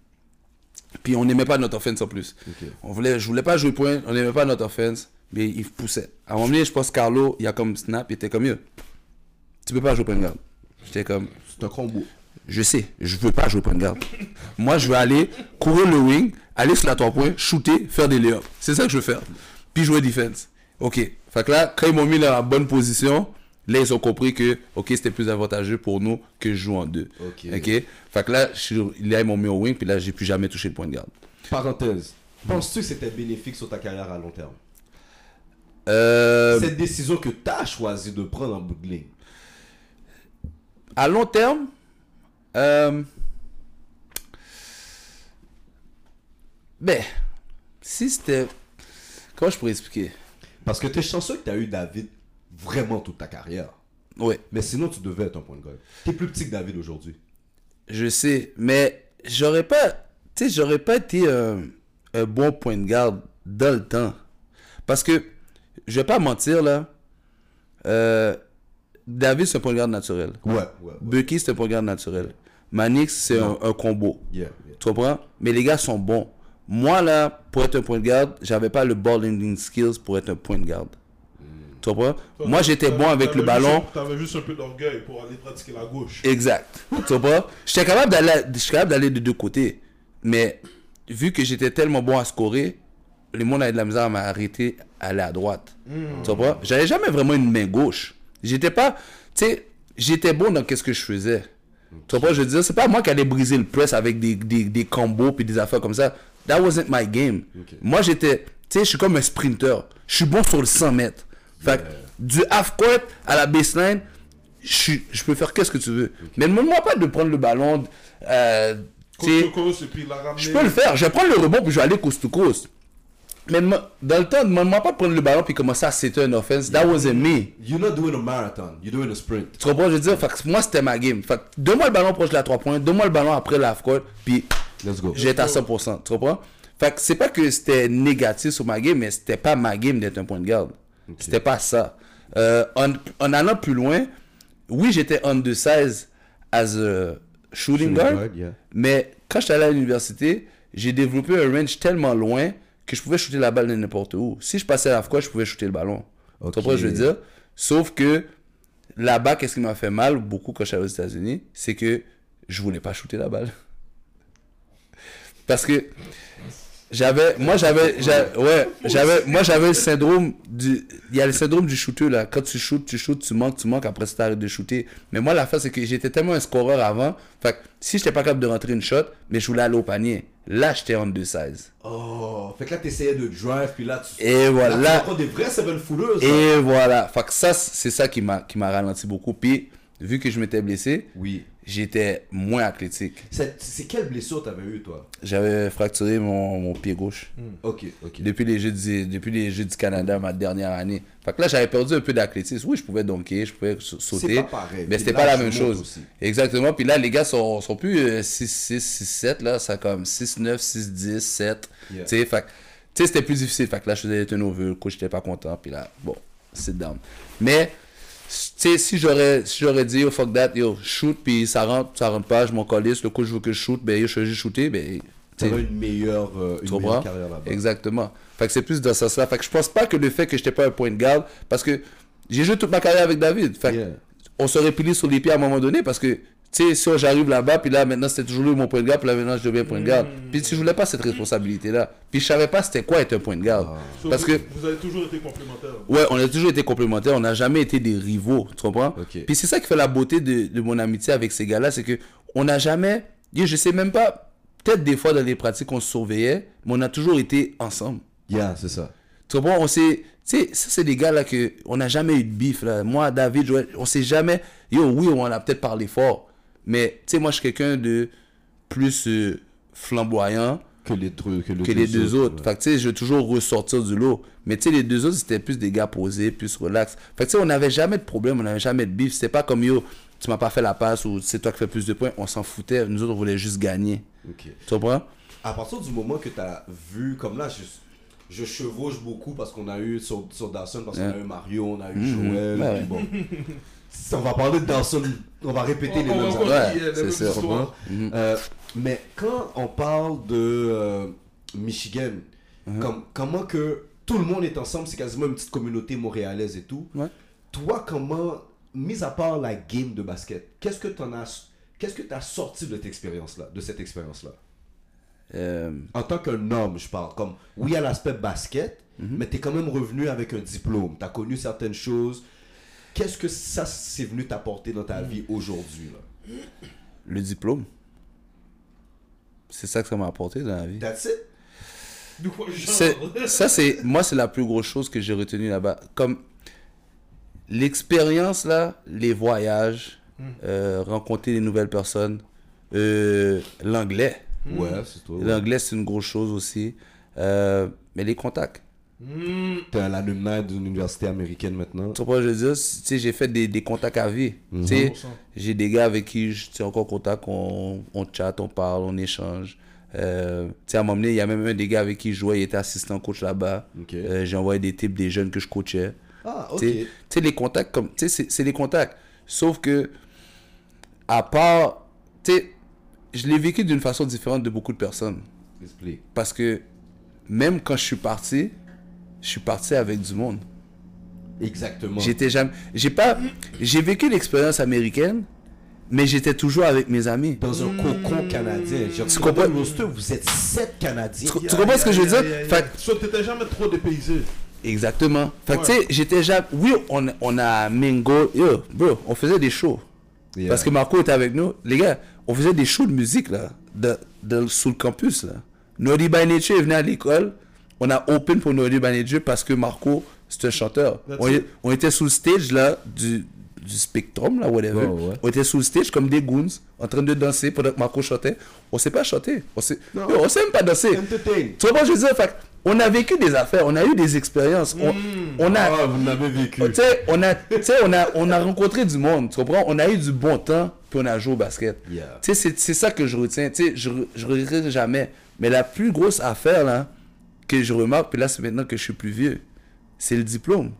Puis on n'aimait pas notre offense en plus. On voulait, je voulais pas jouer point, on n'aimait pas notre offense, mais il poussait. À un moment donné, je pense que Carlo, il a comme snap, il était comme, yo, tu peux pas jouer point garde. J'étais comme, C'est un combo. Je sais, je veux pas jouer point de garde. Moi, je veux aller courir le wing, aller sur la 3 points, shooter, faire des layups. C'est ça que je veux faire. Puis jouer defense. OK. Fait que là, quand ils m'ont mis dans la bonne position, là, ils ont compris que, OK, c'était plus avantageux pour nous que je joue en deux. OK. Fait que là, je là, ils m'ont mis au wing, puis là, j'ai plus jamais touché le point de garde. Parenthèse. Penses-tu que c'était bénéfique sur ta carrière à long terme? Euh, Cette décision que tu as choisi de prendre en bout de ligne. à long terme, euh, ben, si c'était... Comment je pourrais expliquer? Parce que tu es chanceux que tu as eu David vraiment toute ta carrière. Ouais. Mais sinon, tu devais être un point de gueule. Tu es plus petit que David aujourd'hui. Je sais, mais j'aurais pas, tu sais, j'aurais pas été un, un bon point de garde dans le temps. Parce que, je vais pas mentir là, euh, David c'est un point de garde naturel. Ouais, ouais. ouais. Bucky c'est un point de garde naturel. Manix c'est un, un combo. Yeah, yeah. Tu comprends? Mais les gars sont bons. Moi là, pour être un point de garde, j'avais pas le ball handling skills pour être un point de garde. Tu comprends? Moi j'étais bon avec le ballon. juste- T'avais juste un peu d'orgueil pour aller pratiquer la gauche. Exact. tu vois J'étais capable d'aller, j'étais capable d'aller de deux côtés. Mais vu que j'étais tellement bon à scorer, le monde avait de la misère à m'arrêter à aller à droite. Tu vois J'avais jamais vraiment une main gauche. J'étais pas, tu sais, j'étais bon dans qu'est-ce que je faisais. Tu vois Je veux dire, c'est pas moi qui allais briser le press avec des, des, des combos puis des affaires comme ça. That wasn't my game. Moi, j'étais, tu sais, je suis comme un sprinter. Je suis bon sur le 100 mètres. Fait que du half court à la baseline, je, peux faire qu'est-ce que tu veux. Mais ne demande-moi pas de prendre le ballon. euh, je peux le faire. Je vais prendre le rebond puis je vais aller coast to coast. Mais dans le temps, ne demande-moi pas de prendre le ballon puis commencer à c'était un offense. That wasn't me. You're not doing a marathon, you're doing a sprint. Tu comprends? Je veux dire, fait que moi, c'était ma game. Fait que donne-moi le ballon proche de la 3 points, donne-moi le ballon après la court, puis Let's go. j'étais à 100%. Tu comprends? Fait que c'est pas que c'était négatif sur ma game, mais c'était pas ma game d'être un point de garde. C'était pas ça. Euh, en, en allant plus loin, oui, j'étais under 16 as a shooting, Shooting guard, guard, yeah. mais quand j'étais allé à l'université, j'ai développé un range tellement loin que je pouvais shooter la balle de n'importe où. Si je passais à la fois, je pouvais shooter le ballon. Ok. Tu comprends ce que je veux dire? Sauf que là-bas, qu'est-ce qui m'a fait mal beaucoup quand j'étais aux États-Unis, c'est que je voulais pas shooter la balle. Parce que j'avais moi j'avais j'a- ouais j'avais moi j'avais le syndrome du il y a le syndrome du shooter là quand tu shootes tu shootes tu manques tu manques après ça t'arrêtes de shooter mais moi l'affaire c'est que j'étais tellement un scoreur avant fait que si j'étais pas capable de rentrer une shot mais je voulais aller au panier là j'étais en 2-16 Oh, fait que là, t'essayais de drive, puis là, tu. et Là, voilà tu des vrais seven footers. et voilà fait que ça c'est ça qui m'a qui m'a ralenti beaucoup puis vu que je m'étais blessé Oui. J'étais moins athlétique. C'est c'est quelle blessure t'avais eu, toi? J'avais fracturé mon, mon pied gauche. Ok, ok. Depuis les, Jeux du, depuis les Jeux du Canada, ma dernière année. Fait que là, j'avais perdu un peu d'athlétisme. Oui, je pouvais donker, je pouvais sa- sauter. pas pareil. Mais c'était pas la même chose. aussi. Exactement. Puis là, les gars sont, sont plus euh, 6, 6, 6, 7. Là, ça comme 6, 9, 6, 10, 7. Yeah. Tu sais, fait c'était plus difficile. Fait que là, je faisais des turnovers. Le coach n'était pas content. Puis là, bon, sit down. Mais, sais, si j'aurais si j'aurais dit, yo, fuck that, yo, shoot, puis ça rentre, ça rentre pas, je m'en colisse, le coach veut que je shoot, ben, yo, je suis juste shooter, ben, T'avais une meilleure, euh, une meilleure carrière là-bas. Exactement. Fait que c'est plus dans ce sens-là. Fait que je pense pas que le fait que j'étais pas un point de garde, parce que j'ai joué toute ma carrière avec David. Fait Yeah. on serait plié sur les pieds à un moment donné, parce que, tu sais, si j'arrive là-bas, puis là, maintenant, c'était toujours lui mon point de garde, puis là, maintenant, je deviens point de garde. Puis si je voulais pas cette responsabilité-là. Puis je savais pas c'était quoi être un point de garde. So, Parce vous, que, vous avez toujours été complémentaires. ouais, on a toujours été complémentaires, on n'a jamais été des rivaux, tu comprends? Puis c'est ça qui fait la beauté de, de mon amitié avec ces gars-là, c'est que on n'a jamais, je sais même pas, peut-être des fois dans les pratiques on se surveillait, mais on a toujours été ensemble. Yeah, c'est ça. Tu comprends? On s'est. Tu sais, ça, c'est des gars là que. On n'a jamais eu de bif là. Moi, David, Joël, on s'est jamais. Yo, oui, on a peut-être parlé fort. Mais, tu sais, moi, je suis quelqu'un de plus euh, flamboyant Que les, deux- que le que les deux autres. ouais. Fait que, tu sais, je veux toujours ressortir du lot. Mais, tu sais, les deux autres, c'était plus des gars posés, plus relax. Fait que, tu sais, on n'avait jamais de problème, on n'avait jamais de bif. C'était pas comme yo, tu m'as pas fait la passe ou c'est toi qui fais plus de points. On s'en foutait. Nous autres, on voulait juste gagner. Ok. Tu comprends? À partir du moment que tu as vu, comme là, je, je chevauche beaucoup parce qu'on a eu sur, sur Dawson, parce qu'on Ouais. a eu Mario, on a eu Mhm. Joël. Ouais, puis bon. On va parler de Dawson, on va répéter les On- mêmes. Ouais, c'est sûr. histoires. Mhm. Euh, mais quand on parle de euh, Michigan, comme, comment que tout le monde est ensemble, c'est quasiment une petite communauté montréalaise et tout. Ouais. Toi, comment, mis à part la game de basket, qu'est-ce que tu as, qu'est-ce que as sorti de cette expérience-là, de cette expérience-là? Euh, En tant qu'un homme, je parle. Comme, oui, il y a l'aspect basket, Mhm. mais tu es quand même revenu avec un diplôme. Tu as connu certaines choses. Qu'est-ce que ça, c'est venu t'apporter dans ta vie aujourd'hui là? le diplôme. C'est ça que ça m'a apporté dans la vie. That's it? C'est- ça c'est moi c'est la plus grosse chose que j'ai retenue là-bas comme l'expérience là les voyages euh, rencontrer des nouvelles personnes euh, l'anglais Ouais, c'est toi. l'anglais c'est une grosse chose aussi Euh, mais les contacts Hmm. T'es un alumni d'une université américaine maintenant. tu comprends je veux dire? Tu sais j'ai fait des, des contacts à vie tu sais 100%. j'ai des gars avec qui je suis encore en contact on, on chatte on parle on échange euh, tu sais à un moment donné il y a même un des gars avec qui je jouais il était assistant coach là-bas Ok. Euh, j'ai envoyé des types des jeunes que je coachais Ah, ok. Tu sais, tu sais, les contacts, comme, tu sais, c'est- c'est les contacts. Sauf que, à part, tu sais, je l'ai vécu d'une façon différente de beaucoup de personnes. Explique. Parce que, même quand je suis parti, je suis parti avec du monde. Exactement. J'étais jamais, j'ai pas, j'ai vécu l'expérience américaine, mais j'étais toujours avec mes amis. dans un cocon canadien. Tu comprends roster, vous êtes sept Canadiens. Tu- tu comprends ce que je veux dire? Fait- So, t'étais jamais trop dépaysé. Exactement. Fait que, Ouais. tu sais, j'étais jamais, oui, on, on a mingle, yo, bro, on faisait des shows. Yeah. Parce que Marco était avec nous. Les gars, on faisait des shows de musique, là, de, de- sous le campus, là. Naughty by Nature venu à l'école. On a open pour Naughty by Nature parce que Marco, c'est un chanteur. On, on était sous le stage, là, du, du Spectrum, là, whatever. Ouais. On était sous le stage comme des goons, en train de danser pendant que Marco chantait. On sait pas chanter. On sait, Non. Yo, on sait même pas danser. Tu vois je veux dire? Fait on a vécu des affaires, on a eu des expériences. On, on a, Ah, vous l'avez vécu. tu sais, on a, tu sais, on a, on a rencontré du monde, tu comprends? On a eu du bon temps, puis on a joué au basket. Yeah. Tu sais, c'est- c'est ça que je retiens. Tu sais, je, je regrette jamais. Mais la plus grosse affaire, là, que je remarque, puis là, c'est maintenant que je suis plus vieux, c'est le diplôme.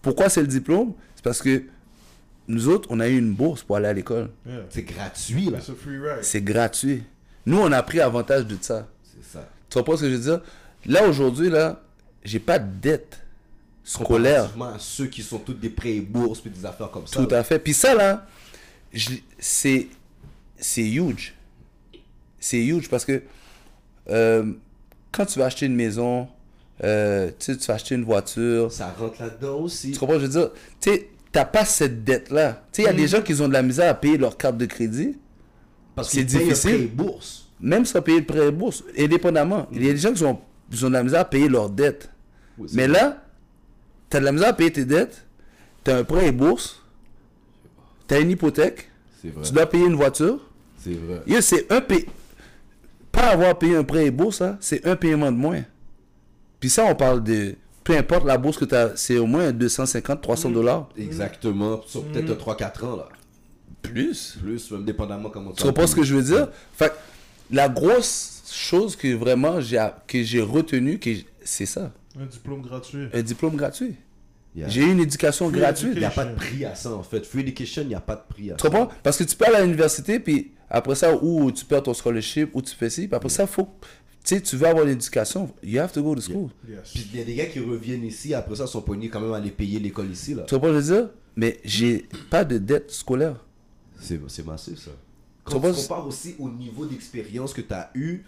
Pourquoi c'est le diplôme? C'est parce que nous autres, on a eu une bourse pour aller à l'école. Yeah. C'est gratuit, là. C'est gratuit. Nous, on a pris avantage de ça. C'est ça. Tu comprends ce que je veux dire? Là, aujourd'hui, là, j'ai pas de dette scolaire. À ceux qui sont tous des prêts et bourses puis des affaires comme ça. Tout à fait. Puis ça, là, c'est huge. C'est huge parce que euh, quand tu vas acheter une maison, euh, tu vas acheter une voiture, Ça rentre là-dedans aussi. tu comprends, je veux dire, tu t'as pas cette dette-là. Tu sais, il y a des gens qui ont de la misère à payer leur carte de crédit, Parce c'est payent un difficile. prêt bourse. même sans payer le prêt et bourse, indépendamment. Il y a des gens qui ont, qui ont de la misère à payer leur dette. Oui, c'est Mais vrai. là, tu as de la misère à payer tes dettes, tu as un prêt et bourse, tu as une hypothèque, C'est. Tu dois payer une voiture. C'est vrai. C'est un. Pas avoir payé un prêt est beau, ça. C'est un paiement de moins. Puis ça, on parle de. Peu importe la bourse que tu as, c'est au moins 250, 300 Mm. dollars. Exactement. Sur peut-être 3-4 ans, là. Plus. Plus, même dépendamment comment Tu comprends ce que je veux dire? Fait la grosse chose que vraiment j'ai, que j'ai retenu, que c'est ça. Un diplôme gratuit. Un diplôme gratuit. Yeah. J'ai eu une éducation Free gratuite. Il n'y a pas de prix à ça, en fait. Free education, il n'y a pas de prix à Tu ça. comprends? Parce que tu peux aller à l'université, puis après ça, ou tu perds ton scholarship, ou tu fais ci, puis après ça, faut. Tu sais, tu veux avoir l'éducation, you have to go to school. Yes. Puis il y a des gars qui reviennent ici, après ça, sont poignés quand même à aller payer l'école ici, là. Tu comprends ce que je veux dire? Mais j'ai pas de dette scolaire. C'est c'est massif, ça. Tu Quand tu compares aussi au niveau d'expérience que tu as eu,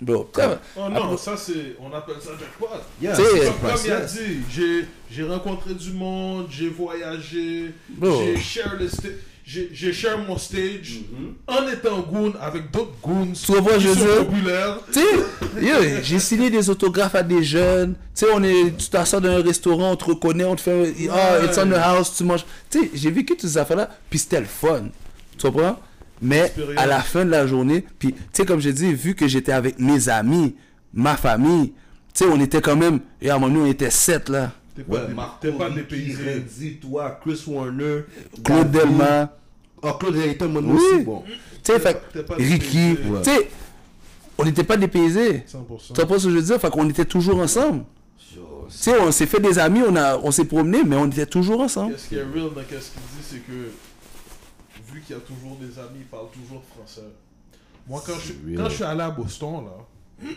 Bro, Oh non, ça c'est. On appelle ça jackpot. yeah, c'est Comme, comme il a dit, j'ai, j'ai rencontré du monde, j'ai voyagé, Bro. j'ai share le sta- j'ai, j'ai share mon stage Mm-hmm. en étant goon avec d'autres goons Tu vois, qui je sont veux populaires. J'ai signé des autographes à des jeunes. Tu sais, on est, tu t'assois dans un restaurant, on te reconnaît, on te fait, ah, it's on the house, tu manges. Tu sais, j'ai vécu toutes ces affaires-là, puis c'était le fun. Tu comprends? Mais à la fin de la journée, puis tu sais, comme j'ai dit, vu que j'étais avec mes amis, ma famille, tu sais, on était quand même, et à un moment donné, on était sept là. T'es pas, Ouais, Marco, t'es pas dépaysé. Renzi, toi, Chris Warner, Claude. Delma, Oh, Claude Delma, moi Oui. aussi, bon. tu sais, fait T'es pas Ricky, tu sais, on n'était pas dépaysés. 100%. Tu comprends ce que je veux dire? Fait qu'on était toujours ensemble. Tu sais, on s'est fait des amis, on, a, on s'est promené, mais on était toujours ensemble. Qu'est-ce qui est real dans qu'est-ce qu'il dit, c'est que vu qu'il y a toujours des amis, il parle toujours français. Moi, quand je, quand je suis allé à Boston, là,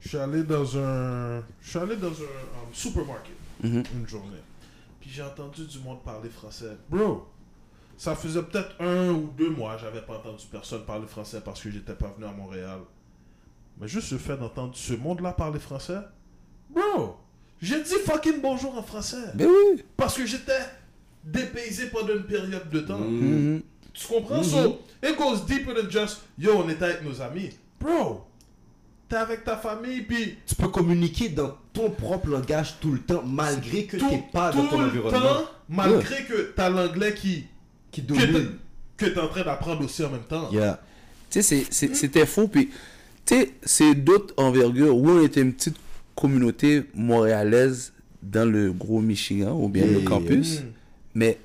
je suis allé dans un, je suis allé dans un um, supermarket Mhm. une journée. Puis j'ai entendu du monde parler français. Bro, ça faisait peut-être un ou deux mois, j'avais pas entendu personne parler français parce que j'étais pas venu à Montréal. Mais juste le fait d'entendre ce monde-là parler français, bro, j'ai dit fucking bonjour en français. Ben oui. Parce que j'étais dépaysé pendant une période de temps. Mhm. Tu comprends? So, it goes deeper than just, yo, on était avec nos amis. Bro, t'es avec ta famille, puis Tu peux communiquer dans ton propre langage tout le temps, malgré que n'es pas dans tout ton le environnement. temps, malgré que t'as l'anglais qui, Qui que t'es- domine. que t'es en train d'apprendre aussi en même temps. Yeah. Tu sais, c'était fou. Puis, tu sais, c'est d'autres envergures. Oui, on était une petite communauté montréalaise dans le gros Michigan ou bien le campus. Mm. Mais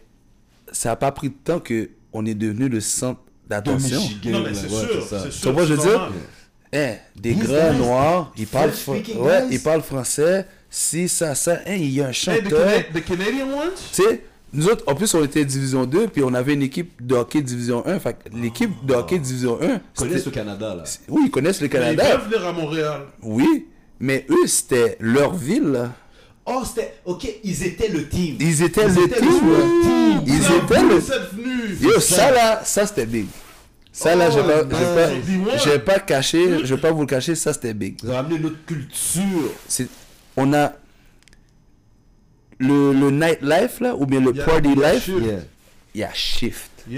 ça n'a pas pris de temps que on est devenu le centre d'attention. Michigan, Non, mais c'est ouais, sûr, c'est ça. c'est Tu sûr. vois, je veux dire? Hein, des grands noirs, ils parlent, ouais, ils parlent français. Si, ça, ça. Hein, il y a un Hey, the, chanteur. Cana- the Canadian ones? Tu sais, nous autres, en plus, on était Division 2, puis on avait une équipe de hockey Division 1. Fait l'équipe de hockey Division 1, Ils connaissent le Canada, là. oui, ils connaissent le Mais Ils Canada. peuvent venir à Montréal. Oui, mais eux, c'était leur ville. là. Oh, c'était. Ok, ils étaient le team. Ils étaient Ils le étaient team. le team. Ils étaient le... vous êtes venus. Yo, ça là, ça c'était big. Ça là, Oh, je vais pas, vais pas, pas je vais pas vous le cacher, ça c'était big. Ils ont ramené notre culture. On a le, le nightlife là, ou bien le Yeah, party yeah, life. Yeah. il y a shift. Il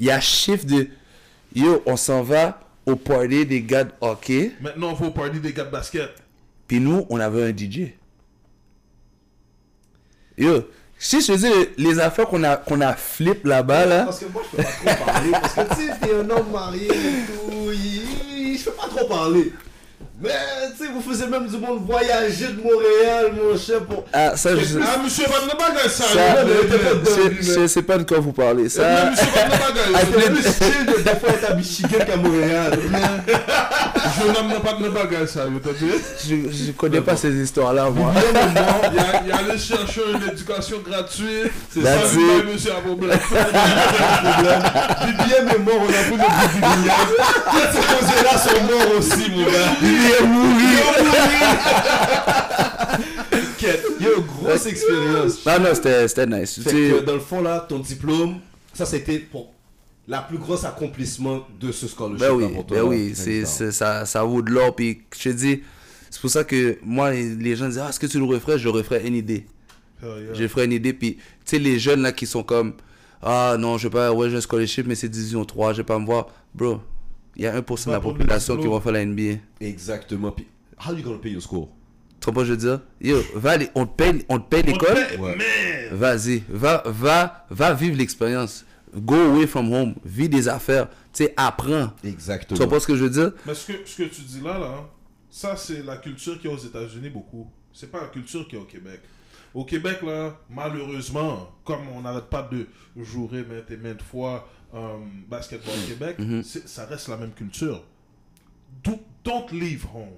y a shift de, yo, on s'en va au party des gars de hockey, Maintenant, on va au party des gars de basket. puis nous, on avait un DJ. Yo, si je te les affaires qu'on a, qu'on a flip là-bas là, Parce que moi, je peux pas trop parler. Parce que tu sais, t'es un homme marié et tout. Je peux pas trop parler. Mais tu sais, vous faisiez même du monde voyager de Montréal, mon cher, pour. ah, ça, je, Ah, monsieur Van de Bagay, ça. ça, c'est- je sais pas de quoi vous parlez. le- Ça, Monsieur Van de. C'était plus chill de des fois être à Michigan qu'à Montréal. Je n'aime pas de ça. je, je connais pas ces histoires-là, moi. Il y a- allé chercher une éducation gratuite. C'est ça, monsieur a problème. Bibien est mort, on a pris le Bibien. Ces choses-là sont morts aussi, mon gars. Il est mouru. Il y a une grosse expérience. Non, non, c'était nice. Fait que dans le fond, là, ton diplôme, ça c'était pour la plus grosse accomplissement de ce scholarship. Ben oui, là, pour toi, ben oui, c'est, ça, ça vaut de l'or. Puis je te dis, c'est pour ça que moi, les- gens disent, ah, est-ce que tu le referais? Je referais une idée. Je ferais une idée. Puis, tu sais, les jeunes là qui sont comme, ah non, je vais pas, ouais, j'ai un scholarship, mais c'est division 3, je vais pas me voir. Bro, il y a 1% de la population qui va faire la NBA. Exactement. Puis, how you gonna pay your school? Tu comprends ce que je veux dire? Yo, va, on te paye, on te paye l'école. Ouais. Vas-y, va, va, va vivre l'expérience. Go away from home. Vis des affaires. Tu sais, apprends. Tu Exactement. comprends ce que je veux dire? Mais ce que, ce que tu dis là, là, ça c'est la culture qu'il y a aux États-Unis beaucoup. C'est pas la culture qu'il y a au Québec. Au Québec, là, malheureusement, comme on n'arrête pas de jouer maintes et maintes fois euh, basketball au Québec, c'est- ça reste la même culture. Do- don't leave home.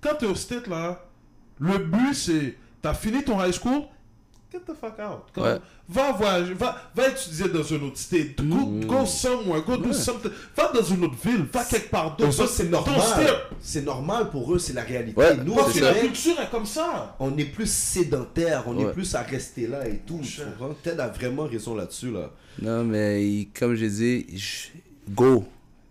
Quand tu es au state, là, le but c'est, tu as fini ton high school, get the fuck out. Comme, Ouais. Va voyager, va, va étudier dans un autre state. Go, go somewhere, go do something. Va dans une autre ville, va quelque part d'autre. Ça, c'est normal. C'est normal pour eux, c'est la réalité. Ouais, Nous, Parce au que la culture est comme ça. on est plus sédentaire, on Ouais. est plus à rester là et tout. Tu comprends? Ted a vraiment raison là-dessus, là. Non, mais comme je- go.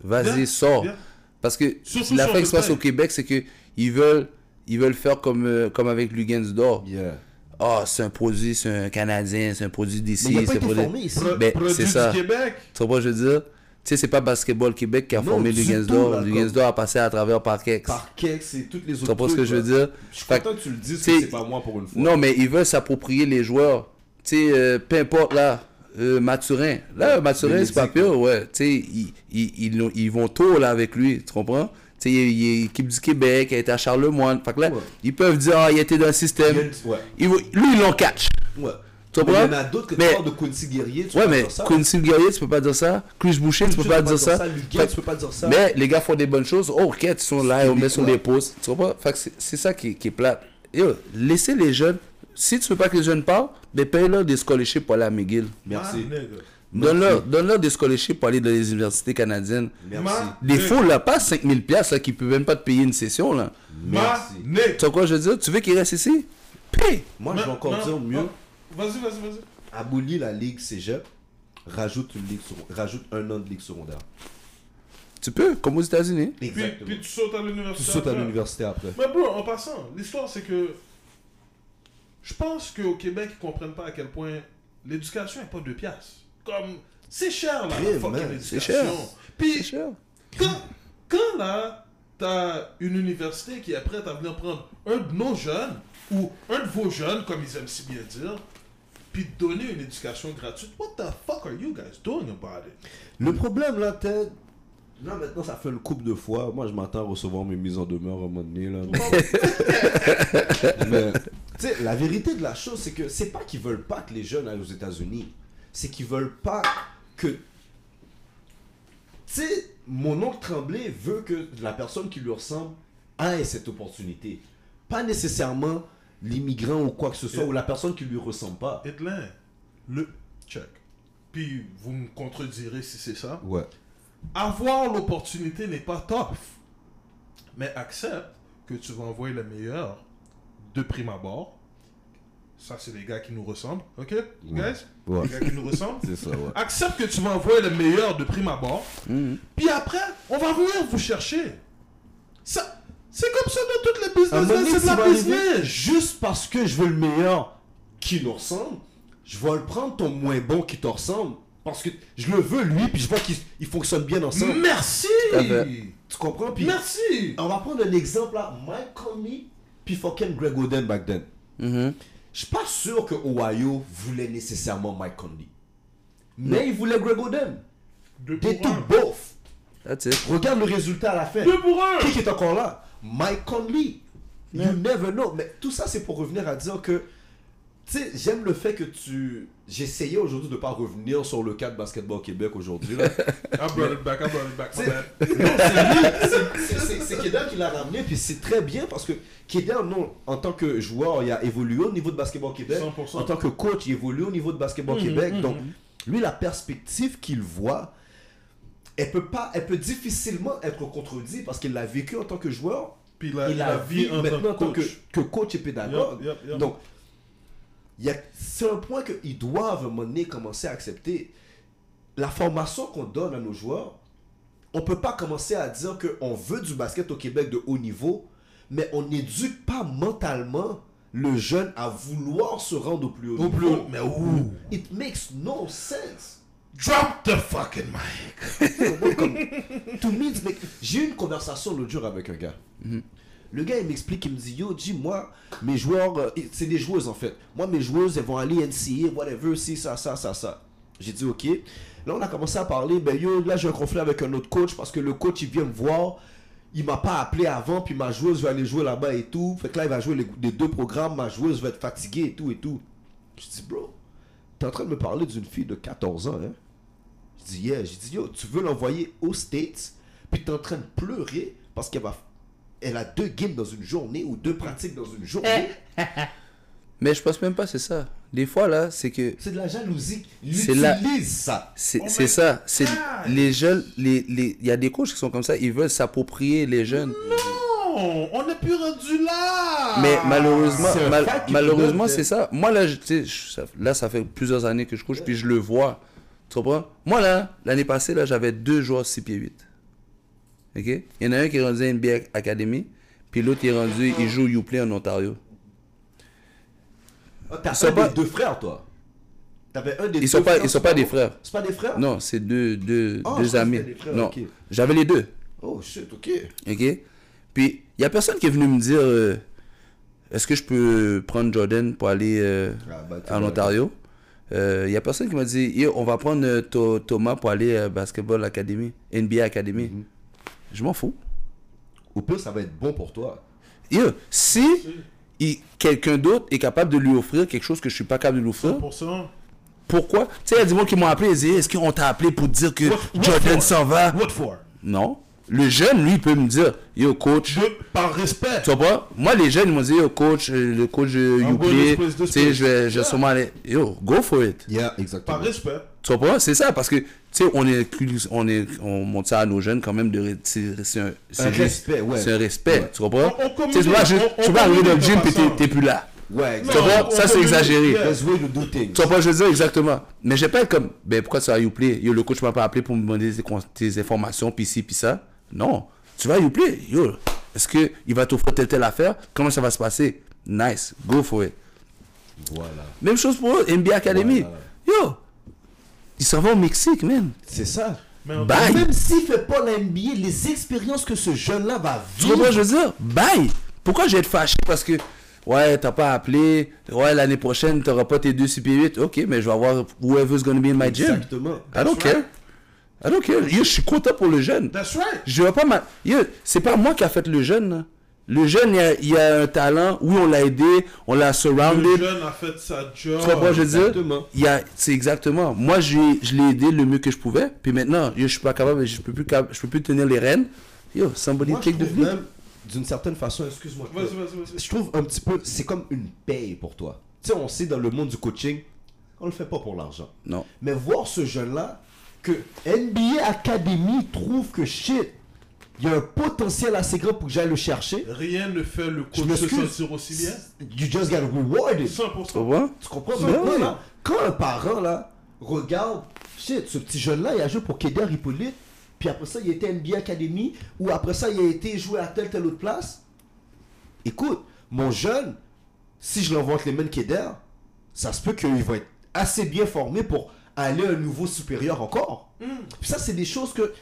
Vas-y, sors. bien. Parce que Surtout l'affaire qui se passe au Québec, c'est que ils veulent, ils veulent faire comme, euh, comme avec Lugansdor. Yeah. Ah, c'est un produit, c'est un Canadien, c'est un produit d'ici. Pas c'est un produit- Ben, produit du ça. Québec? Tu comprends ce que je veux dire? Tu sais, c'est pas Basketball Québec qui a Non, formé là, Lugansdor a passé à travers Parkex. Par Kex et toutes les autres Tu comprends ce que je veux dire? Je suis content que tu le dises, c'est pas moi pour une fois. Non, mais ils veulent s'approprier les joueurs. Tu sais, euh, peu importe là, euh, Mathurin. Là, Mathurin, c'est pas pire, ouais. Tu sais, ils, ils, ils, ils vont tôt là avec lui, tu comprends? Tu sais, il, il est équipe du Québec, il a été à Charlemagne. Fait que là, Ouais. ils peuvent dire, ah, il était dans le Il y système. a une- Ouais. Ils vont- lui, ils l'ont catch. Ouais. Tu Mais il y en a d'autres que Mais- tu parles de Quincy Guerrier, tu Ouais, peux pas mais dire ça. Quincy Guerrier, tu peux pas dire ça. Chris Boucher, tu peux pas dire ça. Luguin, Fait- tu peux pas dire ça. Mais les gars font des bonnes choses. Oh, ok, ils sont là, on met des sur les postes. Tu comprends? Fait que c'est- ça qui, qui est plate. Yo, laissez les jeunes. Si tu veux pas que les jeunes parlent, ben paye-leur des scholarships pour aller à McGill. Merci. Ah. Donne-leur donne des scholarships pour aller dans les universités canadiennes. Merci. Des fous, là, pas 5000 piastres, là, qui peuvent même pas te payer une session, là. Merci. Tu sais quoi je veux dire? Tu veux qu'ils restent ici? Paye! Moi, je vais encore dire mieux. ma- Vas-y, vas-y, vas-y. Abolis la ligue cégep, rajoute, une ligue sur- rajoute un an de ligue secondaire. Tu peux, comme aux États-Unis. Puis, Exactement. puis tu sautes à tu l'université. sautes à après. l'université après. Mais bro, en passant, l'histoire c'est que je pense qu'au Québec, ils comprennent pas à quel point l'éducation est pas deux piastres. Comme, c'est cher là, la fucking c'est cher. Puis, cher. quand, quand là, t'as une université qui est prête à venir prendre un de nos jeunes, ou un de vos jeunes, comme ils aiment si bien dire, puis te donner une éducation gratuite, what the fuck are you guys doing about it? Le problème là, Ted, là maintenant ça fait une couple de fois. Moi je m'attends à recevoir mes mises en demeure à un moment donné. Là. Mais, tu sais, la vérité de la chose, c'est que c'est pas qu'ils veulent pas que les jeunes aillent aux États-Unis. C'est qu'ils veulent pas que. Tu sais, mon oncle Tremblay veut que la personne qui lui ressemble ait cette opportunité. Pas nécessairement l'immigrant ou quoi que ce soit, ou la personne qui lui ressemble pas. Edlin, le check. Puis vous me contredirez si c'est ça. Ouais. Avoir l'opportunité n'est pas tough. Mais accepte que tu vas envoyer le meilleur de prime abord. Ça, c'est les gars qui nous ressemblent. OK, guys? Ouais. Les gars qui nous ressemblent. C'est ça, ouais. Accepte que tu vas envoyer le meilleur de prime abord. Mhm. Puis après, on va venir vous chercher. Ça, c'est comme ça dans toutes les business. C'est de la business. Juste parce que je veux le meilleur qui nous ressemble, je vais le prendre ton moins bon qui te ressemble. Parce que je le veux lui, puis je vois qu'il il fonctionne bien ensemble. Merci! Tu comprends? Puis Merci! on va prendre un exemple là. Mike Conley, puis fucking Greg Oden back then. Mhm. Je suis pas sûr que Ohio voulait nécessairement Mike Conley. Mais il voulait Greg Oden. Deux un. took both. That's it. Regarde le résultat à la fin. Deux pour un! Qui qui est encore là? Mike Conley. You never know. Mais tout ça, c'est pour revenir à dire que. Tu sais, j'aime le fait que tu. J'essayais aujourd'hui de ne pas revenir sur le cas de Basketball Québec aujourd'hui. là. I brought it back, I brought it back. my C'est- bad. Non, c'est lui, c'est- Kedan qui l'a ramené, puis c'est très bien parce que Kedan, non, en tant que joueur, il a évolué au niveau de Basketball Québec. 100%. En tant que coach, il évolue au niveau de Basketball Québec. Donc, lui, la perspective qu'il voit, elle peut pas, elle peut difficilement être contredite parce qu'il l'a vécu en tant que joueur. Puis il a, il il a a vu vu en maintenant en tant que que, coach. que coach et pédagogue. Donc, c'est un point qu'ils doivent à un moment donné commencer à accepter. La formation qu'on donne à nos joueurs, on peut pas commencer à dire qu'on veut du basket au Québec de haut niveau, mais on n'éduque pas mentalement le jeune à vouloir se rendre au plus haut Au niveau. plus haut. Mais où? It makes no sense. Drop the fucking mic! J'ai eu une conversation l'autre jour avec un gars. Le gars, il m'explique, il me dit, yo, dis moi, mes joueurs, euh, c'est des joueuses en fait. Moi, mes joueuses, elles vont aller NCA, whatever, si, ça, ça, ça, ça. J'ai dit, ok. Là, on a commencé à parler. Ben, yo, là, j'ai un conflit avec un autre coach parce que le coach, il vient me voir. Il m'a pas appelé avant, puis ma joueuse va aller jouer là-bas et tout. Fait que là, il va jouer les, deux programmes. Ma joueuse va être fatiguée et tout et tout. Je dis, bro, t'es en train de me parler d'une fille de 14 ans, hein? Je dis, yeah. J'ai dit, yo, tu veux l'envoyer aux States, puis t'es en train de pleurer parce qu'elle va. Elle a deux games dans une journée ou deux pratiques dans une journée. Mais je pense même pas c'est ça. Des fois là, c'est que C'est de la jalousie. C'est la- ça. c'est Oh ça. C'est les jeunes, les les il y a des coachs qui sont comme ça, ils veulent s'approprier les jeunes. Non, on n'est plus rendu là. Mais malheureusement, mal- malheureusement, c'est ça. Moi, là, je- là, ça fait plusieurs années que je couche, puis je le vois. Tu comprends? Moi, là, l'année passée, là, j'avais deux joueurs 6 pieds 8. OK? Il y en a un qui est rendu à NBA Academy, puis l'autre, il est rendu, il joue Uplay en Ontario. Ah, T'as pas- des deux frères, toi. T'avais un des Ils deux sont pas, frères, ils sont pas des frères. C'est pas des frères? Non, c'est deux, deux, Ah, deux amis. des frères, non, j'avais les deux. Oh shit, ok. OK? Puis, il y a personne qui est venu me dire euh, est-ce que je peux prendre Jordan pour aller euh, Ah, bah, en. Ontario? Euh, Il y a personne qui m'a dit on va prendre euh, Tho- Thomas pour aller à Basketball Academy, NBA Academy. Mhm. Je m'en fous. Au pire, ça va être bon pour toi. Yo, si il- quelqu'un d'autre est capable de lui offrir quelque chose que je suis pas capable de lui offrir, 100%. pourquoi? Tu sais, il y a des gens qui m'ont appelé et disent Est-ce qu'on t'a appelé pour dire que What- what Jordan for? s'en va? What for? Non. Le jeune, lui, il peut me dire Yo, coach. Je, par respect. Tu vois pas? Moi, les jeunes, ils m'ont dit, yo, coach, euh, le coach this place, tu sais, je vais, je vais Yeah. sûrement aller. Yo, go for it. Yeah, exactement. Par respect. Tu vois pas? C'est ça, parce que, tu sais, on est, on est, on monte ça à nos jeunes quand même de, c'est c'est un, c'est Un juste- respect, ouais. C'est un respect, Ouais. tu comprends? On- on Tu sais, moi, je, communique, on- tu on peux arriver dans le gym puis t'es, plus là. Ouais, Tu on- Ça, c'est exagéré. Tu vois pas, je veux dire exactement. Mais j'ai pas être comme, ben pourquoi tu vas à Uplay? Yo, le coach m'a pas appelé pour me demander tes, informations, puis ci, puis ça. Non. Tu vas à Uplay. Yo, est-ce qu'il va t'offrir telle, telle affaire? Comment ça va se passer? Nice. Go for it. Voilà. Même chose pour eux, NBA Academy. Yo, ils s'en vont au Mexique, man. C'est ça. Bye. Même s'il fait pas la NBA, les expériences que ce jeune-là va Tu comprends vivre. ce que je veux dire? Bye. Pourquoi je vais être fâché? Parce que, ouais, t'as pas appelé, ouais, l'année prochaine, t'auras pas tes deux CP8. Ok, mais je vais avoir whoever's gonna be in my gym. Exactement. I don't care. I don't care. Yo, je suis content pour le jeune. That's right. Je vais pas ma... Yo, c'est pas moi qui a fait le jeune, là. Le jeune, il a, il a un talent. Oui, on l'a aidé, on l'a Le surrounded. jeune a fait sa job. Tu comprends, je veux dire? Exactement. Il y a, c'est exactement. Moi, je, je l'ai aidé le mieux que je pouvais. Puis maintenant, yo, je suis pas capable, je peux plus, cap- je peux plus tenir les rênes. Yo, somebody Moi, take the lead. d'une certaine façon, excuse-moi. Je trouve un petit peu, c'est comme une paye pour toi. Tu sais, on sait dans le monde du coaching, on le fait pas pour l'argent. Non. Mais voir ce jeune-là, que NBA Academy trouve que shit, il y a un potentiel assez grand pour que j'aille le chercher. Rien ne fait le coach se sentir aussi bien. You just got rewarded. 100%. Tu comprends? Maintenant, oui. là, Quand un parent, là, regarde, shit, ce petit jeune-là, il a joué pour Keder Hippolyte, puis après ça, il était NBA Academy, ou après ça, il a été joué à telle, telle autre place. Écoute, mon jeune, si je l'envoie les mains de Keder, ça se peut qu'il va être assez bien formé pour aller à un niveau supérieur encore. Puis ça, c'est des choses que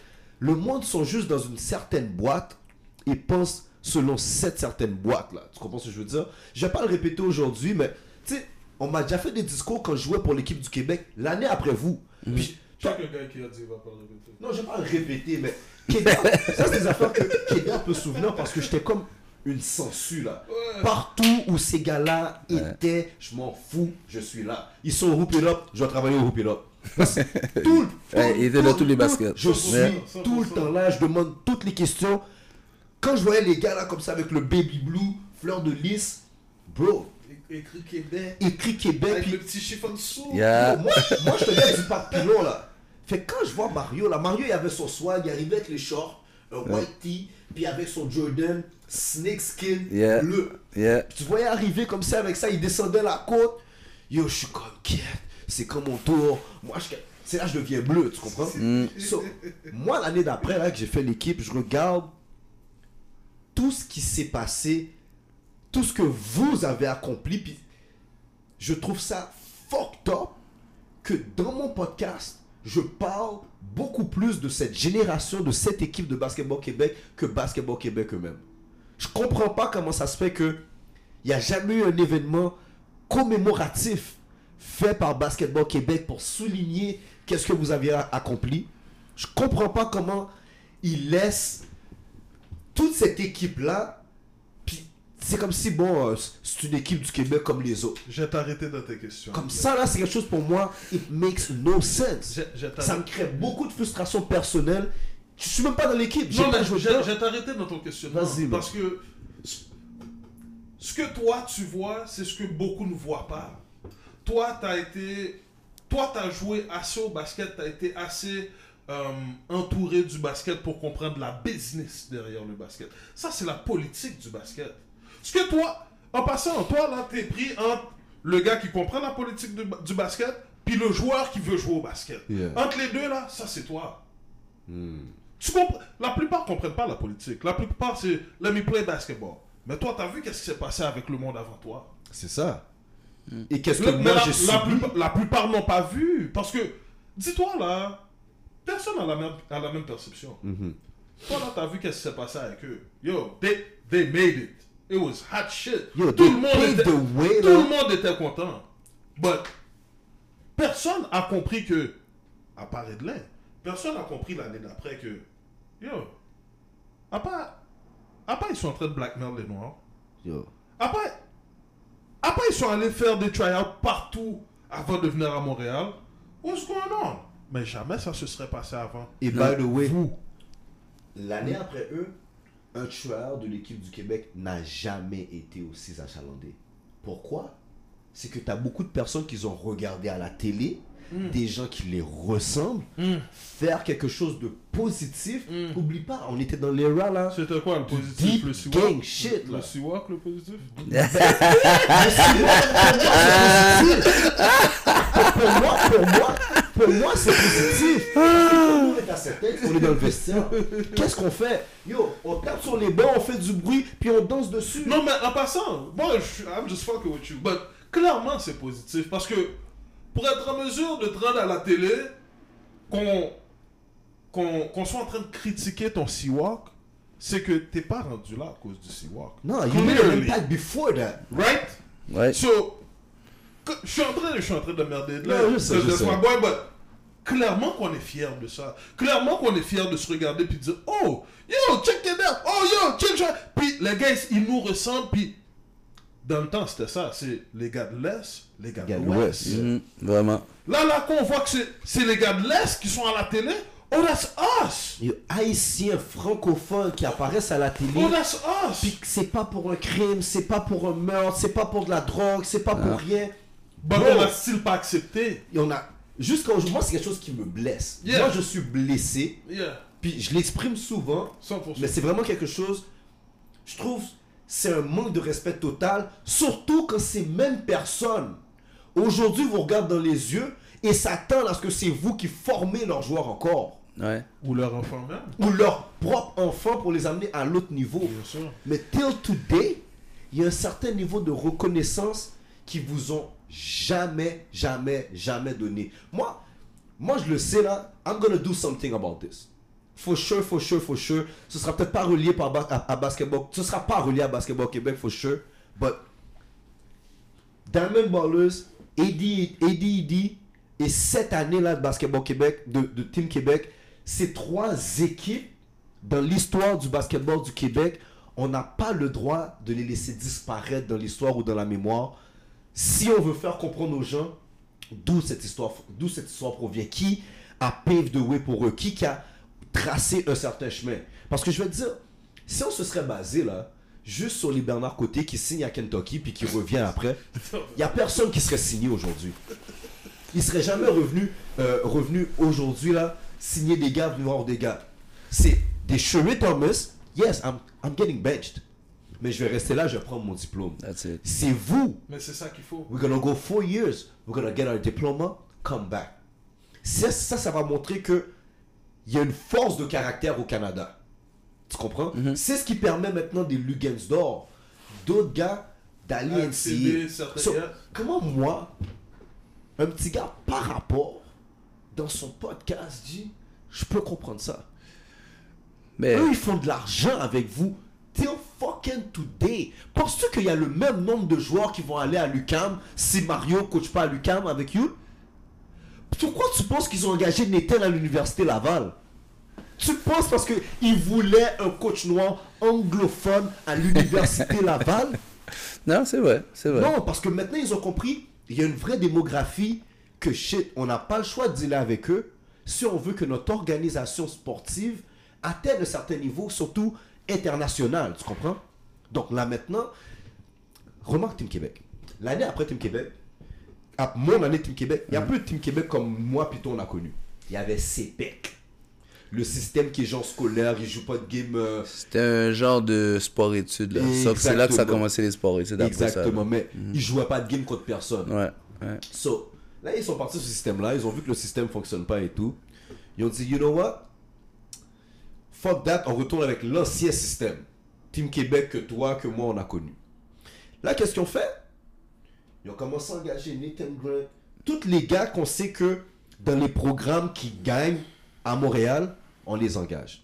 le monde sont juste dans une certaine boîte et pensent selon cette certaine boîte-là. Tu comprends ce que je veux dire? Je vais pas le répéter aujourd'hui, mais tu sais, on m'a déjà fait des discours quand je jouais pour l'équipe du Québec l'année après vous. Puis, Chaque gars qui a dit va pas le répéter. non, je vais pas le répéter, mais Kedar, ça c'est des affaires que Kedar peut se souvenir parce que j'étais comme une sangsue là. Partout où ces gars-là étaient, je m'en fous, je suis là. Ils sont au Hoop It Up, je vais travailler au Hoop It Up. Parce que Tout, le- Ouais, tout- il était dans tout- tous les baskets. Je suis Ouais. tout le temps là, je demande toutes les questions. Quand je voyais les gars là comme ça avec le baby blue, fleur de lys, bro, Écrit Québec. écrit Québec, Avec puis le petit chiffre en dessous. Yeah. moi, moi, je te viens du parc pilon là. Fait que quand je vois Mario là, Mario il avait son swag, il arrivait avec les shorts, un white tee, puis avec son Jordan snake skin Yeah. bleu. Yeah. Tu voyais arriver comme ça avec ça, il descendait la côte. Yo, je suis comme quête, c'est comme mon tour. Moi, je c'est là que je deviens bleu, tu comprends? So, moi, l'année d'après, là, que j'ai fait l'équipe, je regarde tout ce qui s'est passé, tout ce que vous avez accompli, puis je trouve ça fucked up que dans mon podcast, je parle beaucoup plus de cette génération, de cette équipe de Basketball Québec que Basketball Québec eux-mêmes. Je comprends pas comment ça se fait que il n'y a jamais eu un événement commémoratif fait par Basketball Québec pour souligner qu'est-ce que vous avez accompli. Je comprends pas comment ils laissent toute cette équipe-là. Puis c'est comme si, bon, euh, c'est une équipe du Québec comme les autres. Je vais t'arrêter dans tes questions. Comme ça, là, c'est quelque chose pour moi, it makes no sense. Je-. Ça me crée beaucoup de frustration personnelle. Je suis même pas dans l'équipe. Non, mais je vais t'arrêter dans ton questionnement. Vas-y, Parce que ce que toi, tu vois, c'est ce que beaucoup ne voient pas. Toi, tu as été. Toi, tu as joué assez au basket, tu as été assez euh, entouré du basket pour comprendre la business derrière le basket. Ça, c'est la politique du basket. Ce que toi, en passant, toi, là, t'es pris entre le gars qui comprend la politique du, du basket puis le joueur qui veut jouer au basket. Yeah. Entre les deux, là, ça, c'est toi. Tu comprends La plupart comprennent pas la politique. La plupart, c'est let me play basketball. Mais toi, t'as vu qu'est-ce qui s'est passé avec le monde avant toi? C'est ça. Et qu'est-ce que Le- moi la, j'ai la plupart, la plupart n'ont pas vu. Parce que, dis-toi là, personne n'a la même, a la même perception. Mhm. Toi là, t'as vu qu'est-ce qui s'est passé avec eux? Yo, they, they made it. It was hot shit. Yo, tout le monde était, the way, tout là. le monde était content. But, personne a compris que, à part Edlin, personne a compris l'année d'après que, yo, à part, à part ils sont en train de blackmail les Noirs, Yo. après, après, ils sont allés faire des tryouts partout avant de venir à Montréal. What's going on? Mais jamais ça se serait passé avant. Et by the way, l'année après eux, un tueur de l'équipe du Québec n'a jamais été aussi achalandé. Pourquoi? C'est que tu as beaucoup de personnes qui ont regardé à la télé, des gens qui les ressemblent, faire quelque chose de positif. Oublie pas, on était dans l'era là. C'était quoi le positif? Deep le Siwak? gang shit, Le là. Siwak, le positif? pour moi, pour moi, pour moi, c'est positif. Parce que tout le monde est à on est dans le vestiaire. Qu'est-ce qu'on fait? Yo, on tape sur les bancs, on fait du bruit, puis on danse dessus. Non, mais en passant, moi, je suis- I'm just fucking with you. But clairement, c'est positif. Parce que pour être en mesure de te rendre à la télé, qu'on qu'on qu'on soit en train de critiquer ton Siwak, c'est que t'es pas rendu là à cause du Siwak. Non, you made an impact before that. Right? Ouais. So, que- je suis en train, je suis en train de merder de là. Je sais, de- je de sais. my boy, but clairement qu'on est fier de ça. Clairement qu'on est fier de se regarder puis de dire, oh, yo, check it out. Oh, yo, check ça. Puis les gars, ils nous ressemblent. Puis dans le temps, c'était ça. C'est les gars de l'Est, les gars de l'Ouest. Mhm, vraiment. Là, là, qu'on voit que c'est- les gars de l'Est qui sont à la télé. Oh, that's us. Yo, haïtiens francophones qui apparaissent à la télé. Oh, that's us. Puis c'est pas pour un crime, c'est pas pour un meurtre, c'est pas pour de la drogue, c'est pas pour rien. But Bro. on a still pas accepté. Et on a. Jusqu'à aujourd'hui, moi, c'est quelque chose qui me blesse. Yeah. Moi, je suis blessé. Yeah, Puis je l'exprime souvent. 100%. Mais c'est vraiment quelque chose, je trouve, c'est un manque de respect total, surtout quand ces mêmes personnes, aujourd'hui, vous regardent dans les yeux et s'attendent à ce que c'est vous qui formez leurs joueurs encore, Ouais. Ou leur enfant même. ou leurs propres enfants pour les amener à l'autre niveau. Bien sûr. Mais till today, il y a un certain niveau de reconnaissance qui vous ont jamais, jamais, jamais donné. Moi, moi je le sais là, I'm gonna do something about this. For sure, for sure, for sure. Ce sera peut-être pas relié par à, à basketball. Ce sera pas relié à basketball Québec, sure. But Diamond Ballers, AD, ADD et cette année-là de Basketball Québec, de, Team Québec, ces trois équipes dans l'histoire du basketball du Québec, on n'a pas le droit de les laisser disparaître dans l'histoire ou dans la mémoire si on veut faire comprendre aux gens d'où cette histoire, d'où cette histoire provient, qui a paved the way pour eux, qui a tracé un certain chemin. Parce que je vais te dire, si on se serait basé là, juste sur les Bernard Côté qui signe à Kentucky puis qui revient après, il n'y a personne qui serait signé aujourd'hui. Il serait jamais revenu, euh, revenu aujourd'hui là, signer des gars, venir voir des gars. C'est des Sherry Thomas, yes, I'm, I'm getting benched. Mais je vais rester là, je vais prendre mon diplôme. That's it. C'est vous Mais c'est ça qu'il faut. We're gonna go four years. We're gonna get our diploma, come back. Ça, ça, ça va montrer que il y a une force de caractère au Canada. Tu comprends? C'est ce qui permet maintenant des Lugansdor, d'autres gars d'aller Accéder NCA. So, comment moi, un petit gars par rapport, dans son podcast, dit, je peux comprendre ça. Mais Eux, ils font de l'argent avec vous. Till fucking fucking today. Penses-tu qu'il y a le même nombre de joueurs qui vont aller à l'UCAM si Mario coach pas à l'UCAM avec you? Pourquoi tu penses qu'ils ont engagé Nathan à l'université Laval? Tu penses parce qu'ils voulaient un coach noir anglophone à l'université Laval? Non, c'est vrai, c'est vrai. Non, parce que maintenant ils ont compris, il y a une vraie démographie que shit, on n'a pas le choix de dealer avec eux si on veut que notre organisation sportive atteigne un certain niveau, surtout international, tu comprends? Donc là maintenant, remarque Team Québec. L'année après Team Québec, à mon année Team Québec, il y a plus de Team Québec comme moi toi on a connu. Il y avait CPEC. Le système qui est genre scolaire, il joue pas de game. euh, C'était un genre de sport-études. là. Ça, C'est là que ça a Exactement. commencé les sports-études après ça. là. Exactement, mais ils jouaient pas de game contre personne. Ouais, ouais. So, là, ils sont partis sur ce système-là. Ils ont vu que le système fonctionne pas et tout. Ils ont dit, you know what? Fuck that, on retourne avec l'ancien système. Team Québec que toi, que moi, on a connu. Là, qu'est-ce qu'ils ont fait? Ils ont commencé à engager Nathan Grant. Tous les gars qu'on sait que dans les programmes qui gagnent à Montréal, on les engage.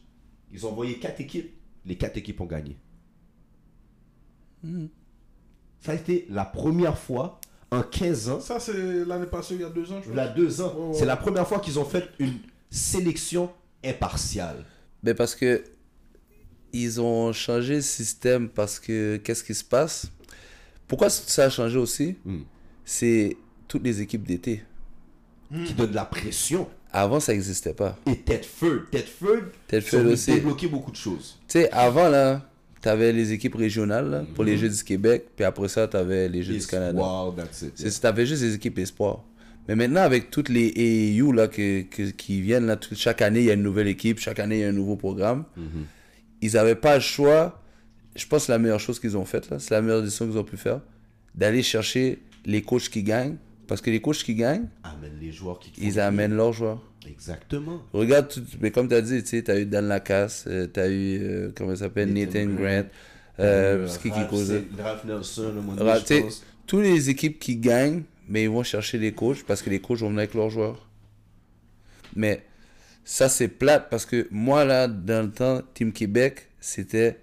Ils ont envoyé quatre équipes. Les quatre équipes ont gagné. Ça a été la première fois en 15 ans Ça, c'est l'année passée, il y a deux ans, je il y a deux ans. C'est la première fois qu'ils ont fait une sélection impartiale. Ben parce que ils ont changé le système parce que qu'est-ce qui se passe? Pourquoi ça a changé aussi Mm. C'est toutes les équipes d'été. Qui donne de la pression. Avant, ça n'existait pas. Et Tedford. Tedford, Tedford ils ont aussi. débloqué beaucoup de choses. Tu sais, avant, là, t'avais les équipes régionales là, pour les Jeux du Québec, puis après ça, t'avais les Jeux du Canada. Wow, that's it. C'est- T'avais juste les équipes espoirs. Mais maintenant, avec toutes les AAU là, que, que- qui viennent, là, tout- chaque année, il y a une nouvelle équipe, chaque année, il y a un nouveau programme. Ils n'avaient pas le choix. Je pense que la meilleure chose qu'ils ont faite, c'est la meilleure décision qu'ils ont pu faire, d'aller chercher les coachs qui gagnent. Parce que les coachs qui gagnent, Amène les joueurs qui te ils amènent leurs joueurs. Exactement. Regarde, mais comme tu as dit, tu as eu Dan Lacasse, tu as eu, euh, comment ça s'appelle, Nathan Nathan Grant. Euh, Euh, c'est qui qui Ralph- Ralph Nelson, le monde, Ra- je pense. Toutes les équipes qui gagnent, mais ils vont chercher les coachs parce que les coachs vont venir avec leurs joueurs. Mais ça, c'est plate parce que moi, là, dans le temps, Team Québec, c'était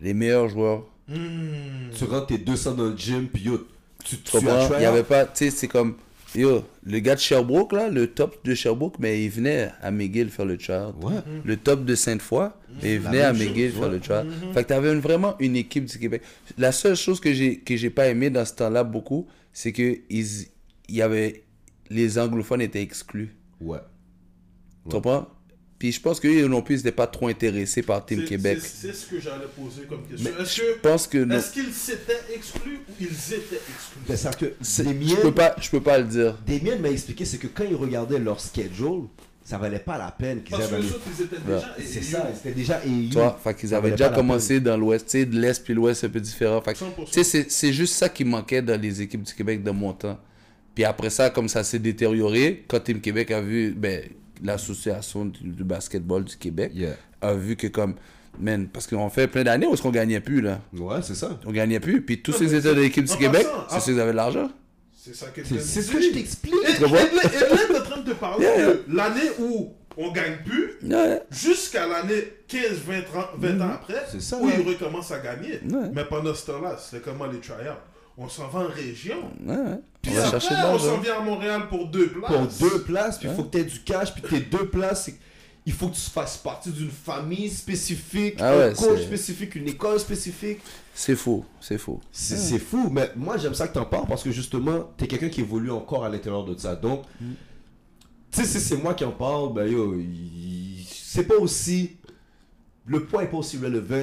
les meilleurs joueurs. Tu rentres tes 200 dans le gym, puis yo, tu, tu Tu as try Il y avait out. pas, tu sais, c'est comme, yo, le gars de Sherbrooke, là, le top de Sherbrooke, mais il venait à McGill faire le. Ouais. Le top de Sainte-Foy, mais il venait à McGill chose, faire ouais. le child. Fait que t'avais une- vraiment une équipe du Québec. La seule chose que j'ai, que j'ai pas aimé dans ce temps-là beaucoup, c'est que ils, il y avait, les anglophones étaient exclus. Ouais. Tu comprends? Puis je pense qu'eux non plus, ils n'étaient pas trop intéressés par Team Québec. C'est ce que j'allais poser comme question. Est-ce je que- pense que non. est-ce qu'ils s'étaient exclus ou ils étaient exclus? Ben, c'est que Je peux pas, je peux pas le dire. Damien m'a expliqué, c'est que quand ils regardaient leur schedule, ça valait pas la peine qu'ils Parce que avaient. les autres, ils étaient déjà. C'est ça, c'était déjà EU. Vois, fait qu'ils Ça avaient déjà commencé dans l'ouest, tu sais, de l'est puis l'ouest, c'est un peu différent. Fait que, 100%. tu sais, c'est- c'est juste ça qui manquait dans les équipes du Québec de mon temps. Puis après ça, comme ça s'est détérioré, quand Team Québec a vu, ben, l'association du, basketball du Québec Yeah. a vu que comme, man, parce qu'on fait plein d'années où est-ce qu'on gagnait plus, là. Ouais, c'est ça. On gagnait plus, puis tous Non, ceux qui mais étaient de l'équipe du en Québec, c'est ah- ceux qui avaient de l'argent. C'est ça que C'est ce que je t'explique. Et est en train de te parler Yeah, yeah. de l'année où on gagne plus jusqu'à l'année 15, 20, 30, 20 ans après, C'est ça, où ouais. ils recommencent à gagner. Ouais. Mais pendant ce temps-là, c'est comment les tryouts On s'en va en région. Ouais, ouais. Puis On après, on s'en vient à Montréal pour deux Pour places. deux places, puis il faut que tu aies du cash, puis tes deux places, il faut que tu fasses partie d'une famille spécifique, Ah un coach spécifique, une école spécifique. C'est faux, c'est faux. C'est c'est fou, mais moi j'aime ça que t'en parles parce que justement, t'es quelqu'un qui évolue encore à l'intérieur de ça. Donc, tu sais, si c'est moi qui en parle, ben yo, c'est pas aussi. Le point est pas aussi relevant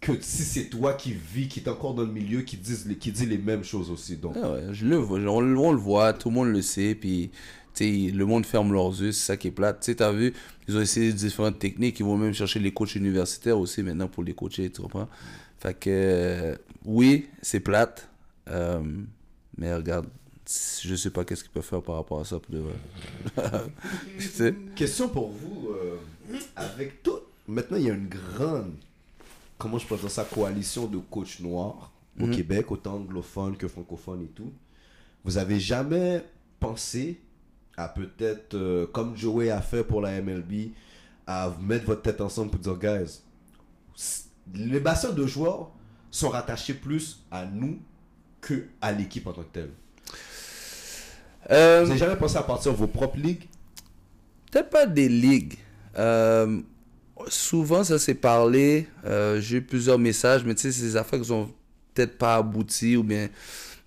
que si c'est toi qui vis, qui est encore dans le milieu, qui, disent les, qui dit les mêmes choses aussi. Donc, Ah ouais, je le vois, on, le- on le voit, tout le monde le sait, puis tu sais, le monde ferme leurs yeux, c'est ça qui est plate. Tu sais, t'as vu, ils ont essayé différentes techniques, ils vont même chercher les coachs universitaires aussi maintenant pour les coacher, tu comprends? Fait que, euh, oui, c'est plate, euh, mais regarde, je sais pas qu'est-ce qu'ils peuvent faire par rapport à ça pour de vrai. Tu sais? question pour vous, euh, avec tout. Maintenant, il y a une grande, comment je dire ça, coalition de coachs noirs au Québec, autant anglophones que francophones et tout. Vous avez jamais pensé à peut-être, euh, comme Joey a fait pour la MLB, à mettre votre tête ensemble pour dire, guys, les bassins de joueurs, sont rattachés plus à nous que à l'équipe en tant que telle Euh, Vous n'avez jamais pensé à partir de vos propres ligues? Peut-être pas des ligues. Euh, souvent, ça s'est parlé. euh, J'ai eu plusieurs messages, mais tu sais, c'est des affaires qui ont peut-être pas abouti ou bien.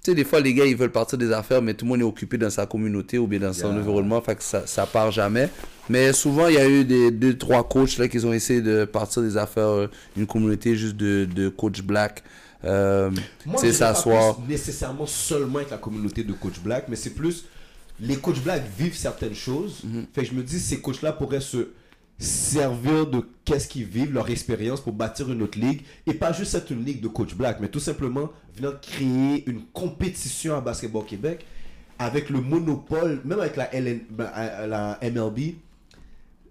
Tu sais, des fois, les gars, ils veulent partir des affaires, mais tout le monde est occupé dans sa communauté ou bien dans son Yeah. environnement, fait que ça, ça part jamais. Mais souvent, il y a eu des deux, trois coachs là, qui ont essayé de partir des affaires, euh, une communauté juste de, de coach black. Euh, Moi, pas s'asseoir. nécessairement seulement avec la communauté de coach black, mais c'est plus les coachs black vivent certaines choses. Mhm. Fait que je me dis, ces coachs-là pourraient se servir de qu'est-ce qu'ils vivent, leur expérience pour bâtir une autre ligue et pas juste être une ligue de coach black, mais tout simplement venir créer une compétition à Basketball Québec avec le monopole, même avec la, LN, ben, la MLB.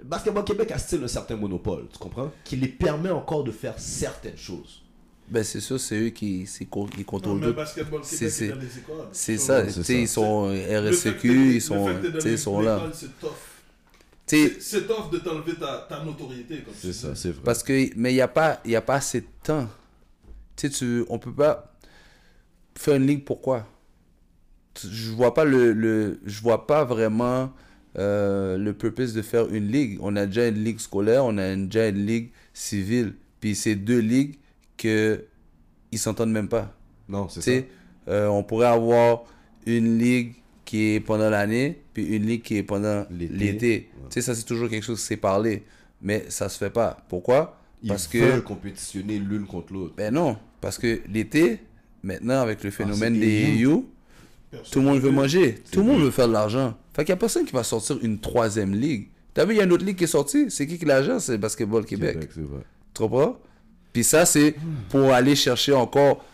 Basketball Québec a style un certain monopole, tu comprends? Qui les permet encore de faire certaines choses. Ben, c'est sûr, c'est eux qui, qui Non, contrôlent tout. basketball C'est- Québec c'est- est dans les écoles. C'est ça, ils sont RSEQ, ils sont, ils sont là. l'école, C'est tough. C'est- C'est tough de t'enlever ta, ta notoriété. Comme tu dis. c'est vrai. Parce que, mais il n'y a, pas- il y a pas assez de temps. Tu sais, tu, on peut pas faire une ligue, pourquoi? Je vois pas le, le je vois pas vraiment euh, le purpose de faire une ligue. On a déjà une ligue scolaire, on a déjà une ligue civile. Puis c'est deux ligues que ils s'entendent même pas. Non, c'est ça. euh, on pourrait avoir une ligue qui est pendant l'année, puis une ligue qui est pendant L'été. l'été. Ouais. Tu sais, ça, c'est toujours quelque chose qui s'est parlé. Mais ça se fait pas. Pourquoi? Ils Parce que. veulent compétitionner l'une contre l'autre. Ben non. Parce que l'été, maintenant, avec le phénomène Ah, c'est des Personne tout le monde veut manger. Tout le monde veut faire de l'argent. Fait qu'il n'y a personne qui va sortir une troisième ligue. T'as vu, il y a une autre ligue qui est sortie? C'est qui qui l'agent C'est Basketball Québec. c'est vrai. Tu comprends? Puis ça, c'est pour aller chercher encore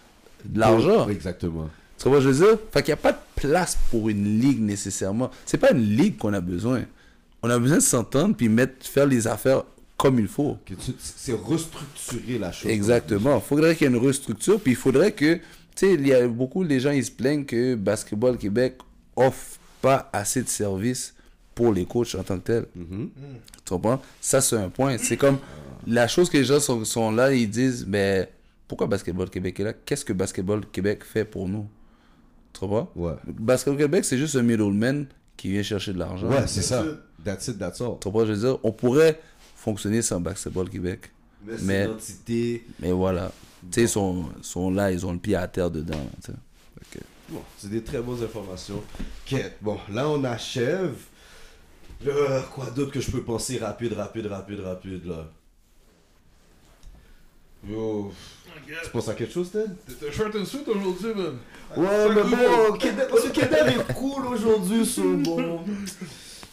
de l'argent. Exactement. Tu vois, je veux dire? Fait qu'il n'y a pas de place pour une ligue nécessairement. C'est pas une ligue qu'on a besoin. On a besoin de s'entendre puis mettre, faire les affaires comme il faut. C'est restructurer la chose. Exactement. Il faudrait qu'il y ait une restructure puis il faudrait que, tu sais, il y a beaucoup de gens, ils se plaignent que Basketball Québec offre pas assez de services pour les coachs en tant que tels. Mhm. Tu comprends? Ça, c'est un point. C'est comme la chose que les gens sont, sont là, ils disent, mais pourquoi Basketball Québec est là? Qu'est-ce que Basketball Québec fait pour nous? Tu comprends? Ouais. Basketball Québec, c'est juste un middleman qui vient chercher de l'argent. Ouais, c'est ça. That's it, that's all. Tu comprends? Je veux dire, on pourrait fonctionner sans Basketball Québec. Mais Mais- c'est l'entité. Mais voilà. Tu sais, ils sont, sont là, ils ont le pied à terre dedans. là, tu sais. Ok. Bon, c'est des très bonnes informations. Ok, bon, là on achève. Euh, quoi d'autre que je peux penser? Rapide, rapide, rapide, rapide là Yo, tu penses à quelque chose, Ted T'étais short and sweet aujourd'hui, man. Ouais, mais bon, parce que est cool aujourd'hui, so bon.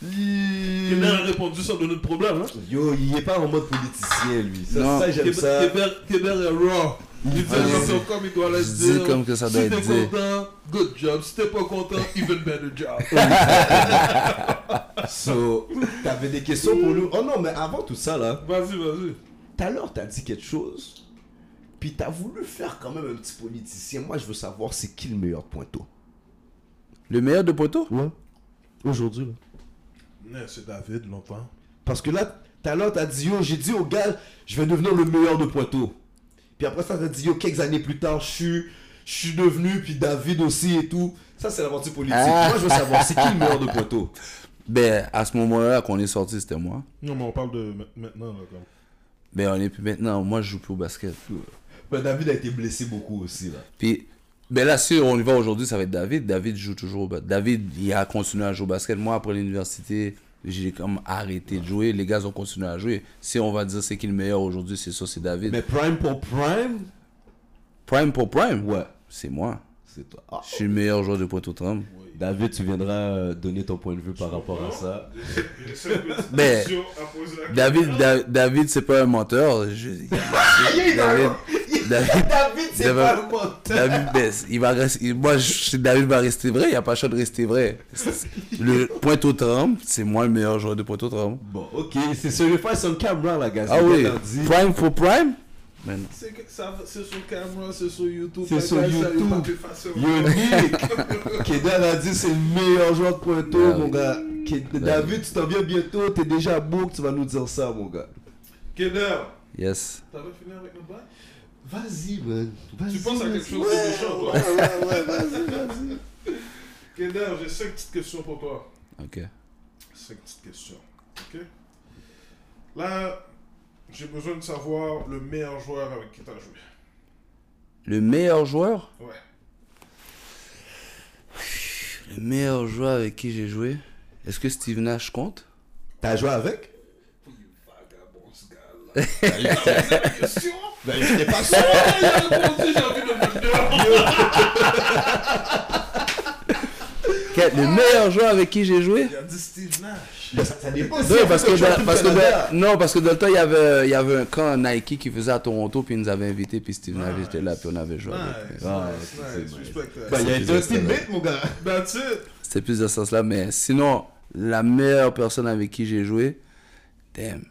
Il a répondu sans donner de problème, hein. Yo, il est pas en mode politicien, lui. Ça, Non. ça j'aime ça. Est raw. Il dit Ah, comme il doit dire. dis comme que ça doit si être t'es dit. content, good job. Si t'es pas content, even better job. So, t'avais des questions pour nous? Oh non, mais avant tout ça, là, Vas-y, vas-y. tout à l'heure, t'as dit quelque chose? Puis t'as voulu faire quand même un petit politicien. Moi, je veux savoir c'est qui le meilleur pointeau? Le meilleur de Poteau Ouais. Aujourd'hui, là. C'est David, longtemps. Parce que là, tout à l'heure, t'as dit, yo, j'ai dit au gars, je vais devenir le meilleur de Pointeau. Puis après ça, t'as dit, yo, quelques années plus tard, je suis, je suis devenu, puis David aussi et tout. Ça, c'est l'aventure politique. Ah. Moi, je veux savoir, c'est qui le meilleur de Pointeau? Ben, à ce moment-là qu'on est sorti, c'était moi. Non, mais on parle de ma- maintenant, là, comme. Ben, on est plus maintenant. Moi, je joue plus au basket. David a été blessé beaucoup aussi, là. Puis, ben là, si on y va aujourd'hui, ça va être David. David joue toujours au basket. David, il a continué à jouer au basket. Moi, après l'université, j'ai comme arrêté de jouer. Les gars ont continué à jouer. Si on va dire c'est qui le meilleur aujourd'hui, c'est ça, c'est David. Mais Prime pour Prime? Prime pour Prime, Ouais, c'est moi. c'est toi. Ah. Je suis le meilleur joueur de Pointe-aux-Trembles. David, tu viendras euh, donner ton point de vue par rapport à ça. Ben, David, Da- David, c'est pas un menteur. Je- David, David, David, c'est pas le menteur. David, ben, il va rester, moi, je, David va rester vrai. Il n'y a pas le choix de rester vrai. Le Pointe-aux-Trembles, c'est moi le meilleur joueur de Pointe-aux-Trembles. Bon, ok, c'est sur le faire sur caméra, la gars. Ah oui. Prime for Prime? Ben non. C'est que ça- c'est sur caméra, c'est sur YouTube. C'est sur YouTube. Unique. Kedar a dit c'est le meilleur joueur de Pointeau, Ah mon gars. Ked- David, tu t'en viens bientôt, t'es déjà à bourg, tu vas nous dire ça, mon gars. Keder, Yes. t'avais fini avec bail? Vas-y, man. Vas-y, Tu penses à quelque chose Ouais, de méchant, toi? Ouais, ouais, ouais, vas-y, vas-y. Keder, j'ai cinq petites questions pour toi. Ok. Cinq petites questions. Ok? Là, j'ai besoin de savoir le meilleur joueur avec qui tu as joué. Le meilleur joueur? Ouais. Le meilleur joueur avec qui j'ai joué? Est-ce que Steve Nash compte? T'as joué avec? Ben, j'étais pas sûr. Il a répondu, j'ai envie de le mettre dehors. Quel- Le meilleur joueur avec qui j'ai joué? Il a dit Steve Nash. Ben, ça, ça dépend. Non, si parce que, dans- que non, parce que dans le temps, il y avait, il y avait un camp Nike qui faisait à Toronto, puis ils nous avait invités, puis Steve Nash était là, puis on avait joué avec. Ben, il y a un teammate, mon gars. C'était plus dans ce sens-là, mais sinon, la meilleure personne avec qui j'ai joué, damn.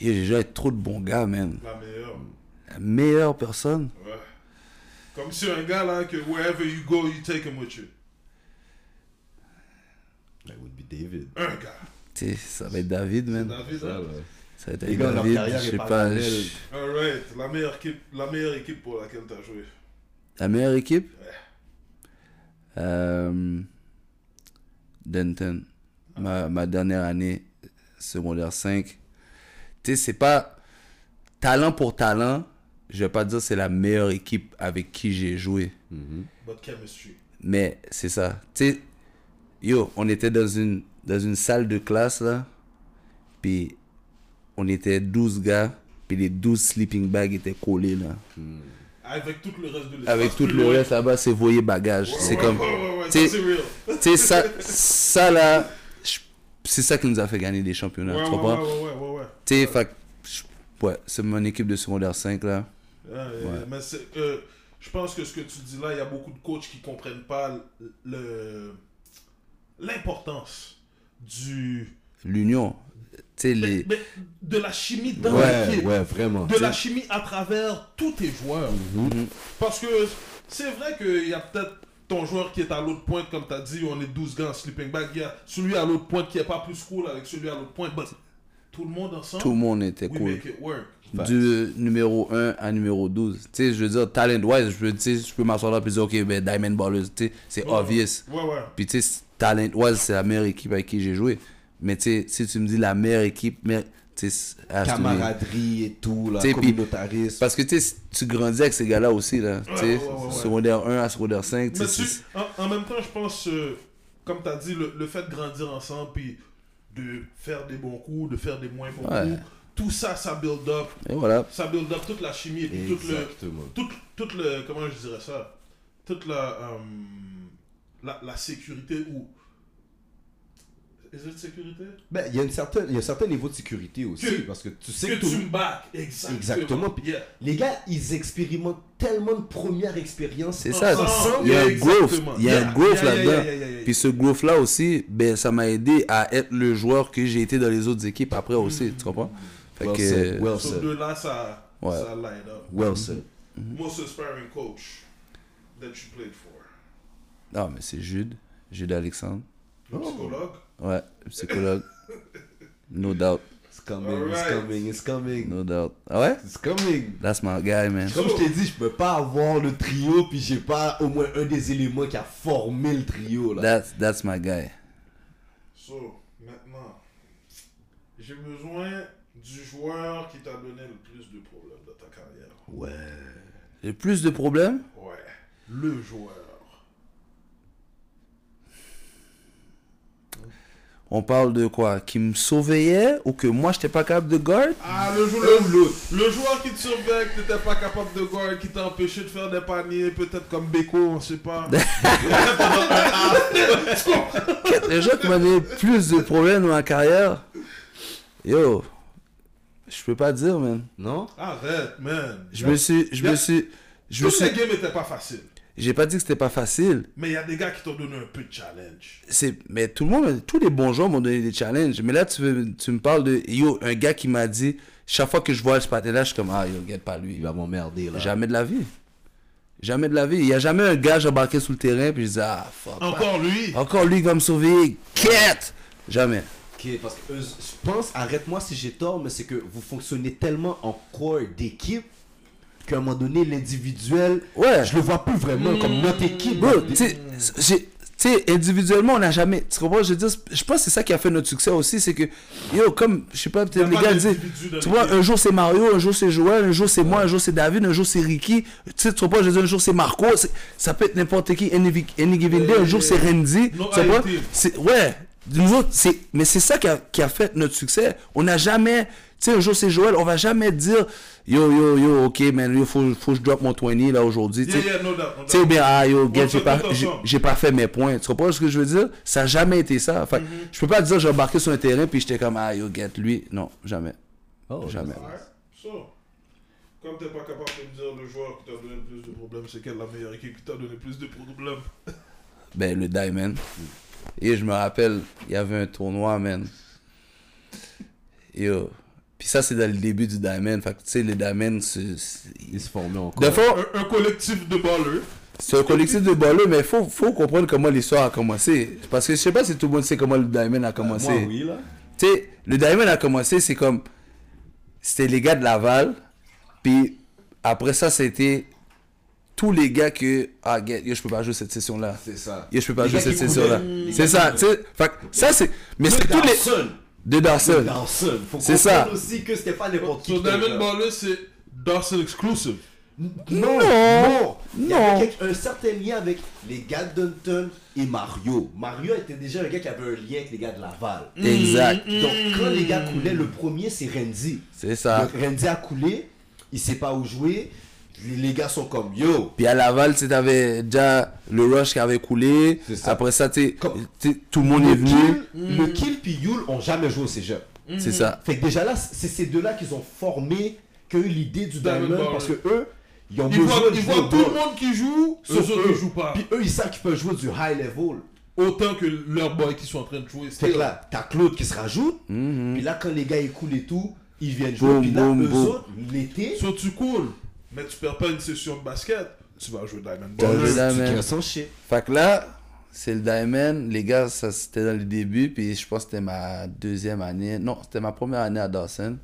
Et J'ai joué avec trop de bons gars, man. La meilleure. La meilleure personne, Ouais. Comme si un gars là, que wherever you go, you take him with you. That would be David. Un gars. tu sais, ça va être David, man. David, Ça, hein? ouais. Ça va être avec gars, David, je sais pas je- Alright, la meilleure équipe, la meilleure équipe pour laquelle tu as joué. La meilleure équipe? Euh, Denton. Ma, ma dernière année, secondaire 5. Tu sais, c'est pas talent pour talent. Je vais pas dire c'est la meilleure équipe avec qui j'ai joué. But chemistry. Mais c'est ça. Tu sais, yo, on était dans une, dans une salle de classe là. Puis on était 12 gars. Puis les 12 sleeping bags étaient collés là. Avec tout le reste de l'espace. Avec tout le loin. reste là-bas, c'est voyer bagage. Ouais, c'est ouais, comme. ouais, ouais, ouais, tu sais, ça, ça, ça là, c'est ça qui nous a fait gagner des championnats. Ouais, tu ouais, comprends? Tu sais, ouais, c'est mon équipe de secondaire 5 là. Ouais, ouais, Mais c'est, euh, je pense que ce que tu dis là, il y a beaucoup de coachs qui comprennent pas le l'importance du L'union. Les. mais de la chimie dans Ouais, l'équipe. ouais, vraiment. de la chimie à travers tous tes joueurs. Mhm. Parce que c'est vrai qu'il y a peut-être ton joueur qui est à l'autre pointe, comme tu as dit, on est 12 gars en sleeping bag. Il y a celui à l'autre pointe qui est pas plus cool avec celui à l'autre pointe. Tout le monde ensemble, Tout le monde était we cool. make it work. Du numéro 1 à numéro 12. Tu sais, je veux dire, talent-wise, je peux, je peux m'asseoir là et dire, ok, ben Diamond Ballers, tu sais, c'est Ouais, obvious. Ouais, ouais. Puis tu sais, talent-wise, c'est la meilleure équipe avec qui j'ai joué. Mais tu sais, si tu me dis la meilleure équipe, be- Camaraderie et tout, là, communautarisme. Parce que tu sais, tu grandis avec ces gars-là aussi, là. Tu sais, ouais, ouais, ouais. secondaire 1 à secondaire 5, tu Mais en, en même temps, je pense, euh, comme tu as dit, le, le fait de grandir ensemble, puis de faire des bons coups, de faire des moins bons Ouais. coups, tout ça, ça build up. Et voilà. Ça build up toute la chimie et puis tout le, Exactement. tout, tout le. Comment je dirais ça? Toute la. euh, la, la sécurité ou. Sécurité Ben, il y a une certaine, il y a un certain niveau de sécurité aussi, Que- parce que tu sais Que que tout tu me back. Exactement. Exactement. Puis Yeah. les gars, ils expérimentent tellement de premières expériences. C'est ça. Il y a un growth. Il y a un growth là-dedans. yeah, yeah, yeah, yeah. Puis ce growth-là aussi, ben, ça m'a aidé à être le joueur que j'ai été dans les autres équipes après aussi. Tu comprends? Fait Well que. said, well Sur said, deux là, ça, Ouais. ça line up. well said. Most inspiring coach that you played for. Non, mais c'est Jude. Jude Alexandre. Le psychologue. Ouais, psychologue. No doubt. It's coming, it's coming, it's coming. No doubt. Ah ouais? It's coming. That's my guy, man. Comme je t'ai dit, je peux pas avoir le trio, puis j'ai pas au moins un des éléments qui a formé le trio, là. That's, that's my guy. So, maintenant, j'ai besoin du joueur qui t'a donné le plus de problèmes dans ta carrière. Ouais. J'ai plus de problèmes? Ouais. Le joueur. On parle de quoi? Qui me surveillait ou que moi j'étais pas capable de guard? Ah, le joueur, le, le joueur qui te surveille, que t'étais pas capable de guard, qui t'a empêché de faire des paniers, peut-être comme Beko, on sait pas. Les gens qui donné plus de problèmes dans ma carrière, yo, je peux pas dire, man. Non? Arrête, man. Je me suis, je me suis, je me suis, les games étaient pas faciles. J'ai pas dit que c'était pas facile. Mais il y a des gars qui t'ont donné un peu de challenge. C'est, mais tout le monde, tous les bons joueurs m'ont donné des challenges. Mais là, tu, veux- tu me parles de, yo, un gars qui m'a dit, chaque fois que je vois ce patin-là, je suis comme, ah, yo, regarde pas lui. Il va m'emmerder, là. Jamais de la vie. Jamais de la vie. Il y a jamais un gars, j'embarquais sur le terrain, puis je disais, ah, fuck. Encore lui? Encore lui qui va me sauver. Quête! Jamais. Ok, parce que euh, je pense, arrête-moi si j'ai tort, mais c'est que vous fonctionnez tellement en corps d'équipe qu'à un moment donné, l'individuel, Ouais. je le vois plus vraiment comme notre équipe. Bro, tu sais, individuellement, on n'a jamais. Tu comprends? Je dire, je pense que c'est ça qui a fait notre succès aussi. C'est que, yo, comme, je sais pas, peut-être les pas gars disent. Tu vois, un jour c'est Mario, un jour c'est Joël, un jour c'est moi, un jour c'est David, un jour c'est Ricky. Tu sais, tu comprends? Je dire, un jour c'est Marco. Ça peut être n'importe qui, any, any given day. Un jour c'est Randy. No Tu comprends? ouais. Nous autres, c'est, mais c'est ça qui a, qui a fait notre succès. On n'a jamais, sais, un jour c'est Joël, on va jamais dire, yo, yo, yo, ok, man, yo, faut, faut que je drop mon 20 là aujourd'hui. tu sais. Doubt. bien, ah, yo, gars, On j'ai pas, tout j'ai- pas fait mes points. Tu comprends ce que je veux dire? Ça n'a jamais été ça. Fait que je peux pas dire, j'ai embarqué sur un terrain, puis j'étais comme, ah, yo, get lui. Non, jamais. jamais. Alright, so, comme t'es pas capable de me dire le joueur qui t'a donné le plus de problèmes, c'est quelle la meilleure équipe qui t'a donné plus de problèmes? Ben, le Diamond. Et je me rappelle, il y avait un tournoi, man. Yo. Puis ça, c'est dans le début du Diamond. Fait que, tu sais, le Diamond, Ils se formaient encore. Des fois, un, un collectif de ballers. c'est un collectif de balleux, mais faut, faut comprendre comment l'histoire a commencé. Parce que je sais pas si tout le monde sait comment le Diamond a commencé. Moi, oui, là. Tu sais, le Diamond a commencé, c'est comme. C'était les gars de Laval. Puis après ça, c'était tous les gars que. Ah, get, yo, je peux pas jouer cette session-là. C'est ça. Yo, je peux pas Les jouer cette coulaient, les C'est ça, tu sais. Fait que ça, c'est. Mais c'est De tous les. Dawson. De Dawson. Dawson. Faut C'est ça. aussi que c'était pas n'importe qui. Diamond. Baller, c'est Dawson Exclusive. Non, Non. non. Il y avait un certain lien avec les gars de Dunton et Mario. Mario était déjà un gars qui avait un lien avec les gars de Laval. Exact. Donc, quand les gars coulaient, le premier, c'est Randy. C'est ça. Donc, Randy a coulé, il sait pas où jouer. Les, les gars sont comme yo. Puis à Laval, tu déjà le rush qui avait coulé. Ça. Après ça, Comme- sais, tout le monde Le est venu. Kill, le Kill puis Yule ont jamais joué au cégep. C'est ça. Fait que déjà là, c'est ces deux-là qu'ils ont formé, qui ont eu l'idée du Diamond parce que eux, ils ont Ils besoin voient, de ils jouer voient tout le monde qui joue, eux Sauf autres eux. ne jouent pas. Puis eux, ils savent qu'ils peuvent jouer du high level. Autant que leurs boys qui sont en train de jouer. Fait que là, t'as Claude qui se rajoute. Mhm. Puis là, quand les gars ils coulent et tout, ils viennent jouer. Boum, puis là, eux autres, l'été, So, tu coules, mais tu perds pas une session de basket, tu vas jouer Diamond Tu vas Baller. jouer tu Diamond. shit. Fait que là, c'est le Diamond. Les gars, ça c'était dans le début. Puis je pense que c'était ma deuxième année. Non, c'était ma première année à Dawson.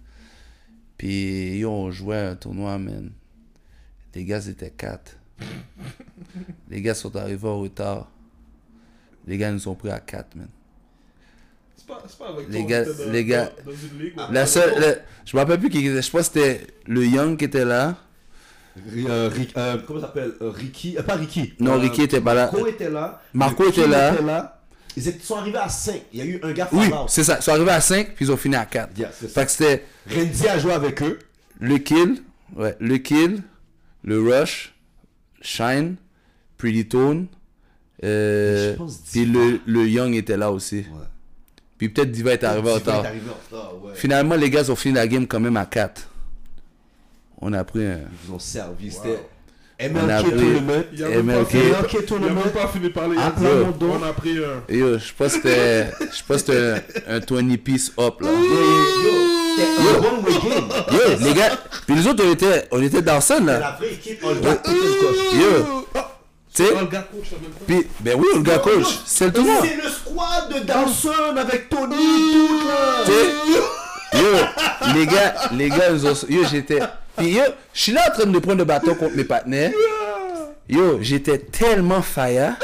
Puis yo, on jouait un tournoi, man. Les gars étaient quatre. Les gars sont arrivés en retard. Les gars nous ont pris à 4, man. C'est pas, avec Les toi, gars- dans- les gars- dans- une ligue. La seule, le- je me rappelle plus qui était. Je pense que c'était le Young qui était là. Euh, Rick- euh, comment ça s'appelle Euh, Ricky, euh, pas Ricky. Non, Ricky était pas là. Marco était là. Marco était là. Ils étaient- sont arrivés à 5. Il y a eu un gars Oui, c'est ça. Ils sont arrivés à 5, puis ils ont fini à 4. Yeah. Fait que c'était Randy a joué avec eux. le kill, ouais, le kill, le rush, shine, pretty tone, euh, puis le, le young était là aussi. Ouais. Puis peut-être Diva est arrivé en retard. est arrivé en retard, ouais. Finalement, les gars ont fini la game quand même à 4. On a pris un. Ils vous ont servi. Wow. C'était On a MLK pris- Tournament. Il y MLK. il Tournament. même pas fini de parler. Ah, il. On a pris un. Yo, je pense que c'était. Je pense que c'était un, un 20 piece up là. Yo, C'était un bon game. Yo, les gars. Puis les autres, on était, on était dans là. la vraie équipe. On le coach. Yo, tu sais? Oh, gars. Puis, ben oui, le gars coach. C'est le tournoi. C'est le squad de Dawson avec Tony, tout là. Yo, les gars, les gars, ils ont, yo, j'étais, puis yo, je suis là en train de prendre le bâton contre mes partenaires. Yo, j'étais tellement fire.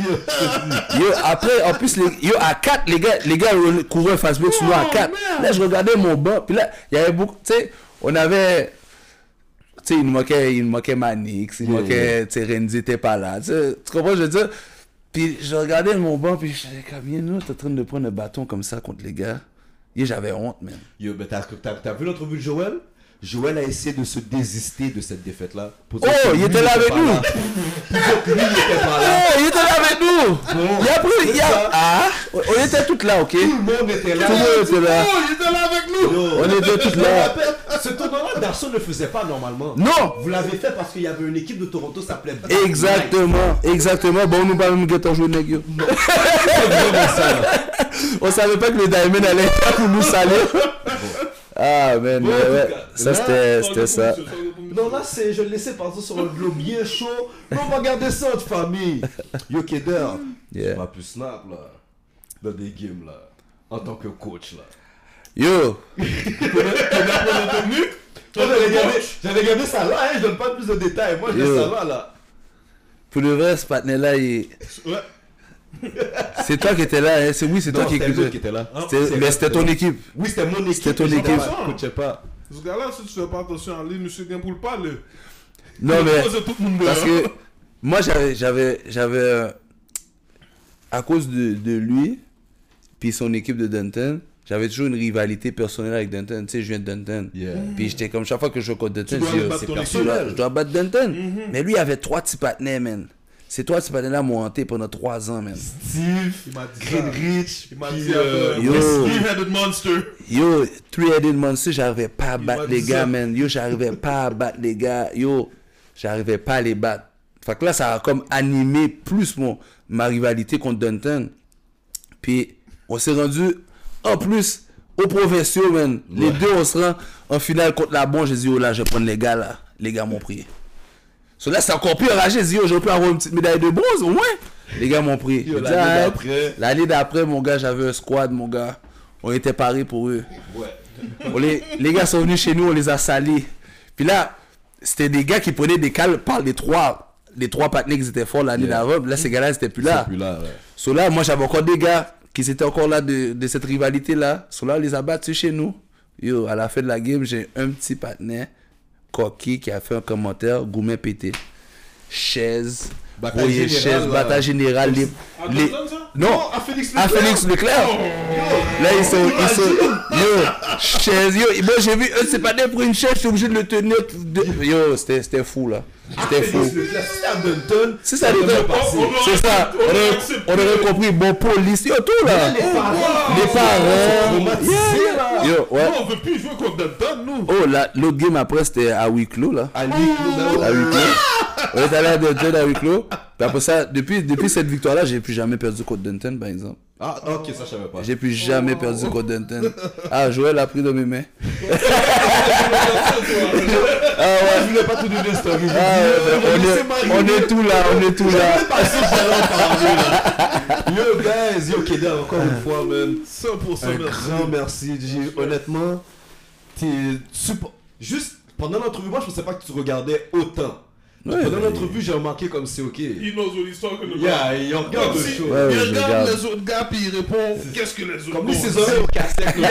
Yo, après, en plus, les, yo, à 4, les gars, les gars couraient fastback sur nous à 4. Là, je regardais mon banc, puis là, il y avait beaucoup, tu sais, on avait, tu sais, il nous manquait, il nous manquait Manix, il nous manquait, tu sais, Renzi était pas là, tu sais, tu comprends, je veux dire? Puis je regardais mon banc, puis je disais, comme, nous, t'es en train de prendre le bâton comme ça contre les gars. Yo, j'avais honte, man. Yo, mais t'as t'as- t'as vu l'entrevue de Joël? Joël a essayé de se désister de cette défaite-là. pour Oh, il était là avec nous. là. Lui, il était pas là. Oh, il était là avec nous. Il a pris, il a, ah, on était tous là, ok? Tout le monde était là. Tout le monde était là. Oh, il était là avec nous! Yo, On était tous là. Ce tournoi-là, Darson ne faisait pas normalement. Non. Vous l'avez fait parce qu'il y avait une équipe de Toronto, ça s'appelait. Exactement, exactement. Bon, nous. C'est vraiment ça. là. On savait pas que le Diamond allait être pour nous salir. Ah, man, Bon, ouais, cas, Ça, c'était, ça. Non, là, c'est, je le laissais partir sur un globe bien chaud. Mais on va garder ça entre famille. Yo, Keder, Yeah. tu plus snap, là. Dans des games, là. En tant que coach, là. Yo, J'avais regardé ça là, hein, je donne pas plus de détails. Moi, je laisse ça là, là. Pour le vrai, ce partenaire-là, il- Ouais. c'est toi qui étais là. hein. C'est oui, c'est toi Non, qui qui était là. C'était- C'est Mais c'était ton équipe. Oui, c'était mon équipe. C'était ton équipe. je pas. Ce gars-là, si tu fais pas attention à lui, monsieur Gampoul pas le. Non, il mais. pose tout le monde Parce que moi, j'avais, j'avais, euh, à cause de, de lui, puis son équipe de Dunton, j'avais toujours une rivalité personnelle avec Dunton. Tu sais, je viens de Dunton. Yeah. Puis j'étais comme chaque fois que je joue contre Dunton, dois je dis, c'est personnel. Je dois battre Dunton. Mais lui, il avait trois petits partenaires, man. Ces trois petits partenaires m'ont hanté pendant trois ans, man. Steve, Il m'a puis, dit euh, Yo. Three-headed monster. Yo, Three-Headed Monster, j'arrivais pas à battre les gars, ça. man. Yo, j'arrivais pas à battre les gars. Yo, j'arrivais pas à les battre. Fait que là, ça a comme animé plus mon, ma rivalité contre Dunton. Puis, on s'est rendu, en plus, aux provinciaux, man. Les deux, on se rend en finale contre la Bon. J'ai dit, oh là, je vais prendre les gars, là. Les gars m'ont pris. So là, c'est encore plus enragé. J'ai dit, yo, j'aurais pu avoir une petite médaille de bronze, au moins. Les gars m'ont pris. L'année Ah, d'après. L'année d'après, mon gars, j'avais un squad, mon gars. On était parés pour eux. Ouais. On les, les gars sont venus chez nous, on les a salis. Puis là, c'était des gars qui prenaient des cales par les trois, les trois partenaires qui étaient forts l'année Yeah. d'avant. Là, ces gars-là, ils étaient plus là. Plus là, ouais. So là, moi, j'avais encore des gars qui étaient encore là de, de cette rivalité-là. So là, on les a battus chez nous. Yo, à la fin de la game, j'ai un petit partenaire, Coquille, qui a fait un commentaire, Goumet pété. Chaise, Bataille chaise, là. bataille générale. Les, À les- Dunton, ça? Non, à Félix à Leclerc. Félix Leclerc. Là, ils sont. Ils sont yo, chaise, yo. Moi, j'ai vu un de ses partenaires prendre une chaise, je suis obligé de le tenir. de- Yo, c'était c'était fou, là. C'était fou. Si ça. On- on- C'est ça. on aurait compris. Bon, police, yo, tout, là. Les parents. Yo, ouais. On veut plus jouer contre Dunton, nous. Oh, l'autre game après, c'était à huis clos, là. À lui, Claude, À huis clos. On est allé à Dunton à huis clos. Après ça, depuis, cette victoire-là, j'ai plus jamais perdu contre Dunton, par exemple. Ah, ok, ça, je savais pas. J'ai plus jamais perdu Dunton. Ah, Joël a pris dans mes mains. Ah ouais, je voulais pas tout donner story. Ah, ouais, on, est, on est tout là, on est tout là. Yo, guys, yo, Keda, encore une fois, man. 100% Un merci. grand merci, J. Honnêtement, t'es super. Juste pendant l'entrevue, moi, je pensais pas que tu regardais autant. Ouais, pendant l'entrevue, j'ai remarqué comme c'est ok. Il knows what he's talking about. Yeah, il regarde le show. Ouais, il regarde regarde. les autres gars puis il répond qu'est-ce que les autres Comme lui, ont ses dit. oreilles au cassette, le.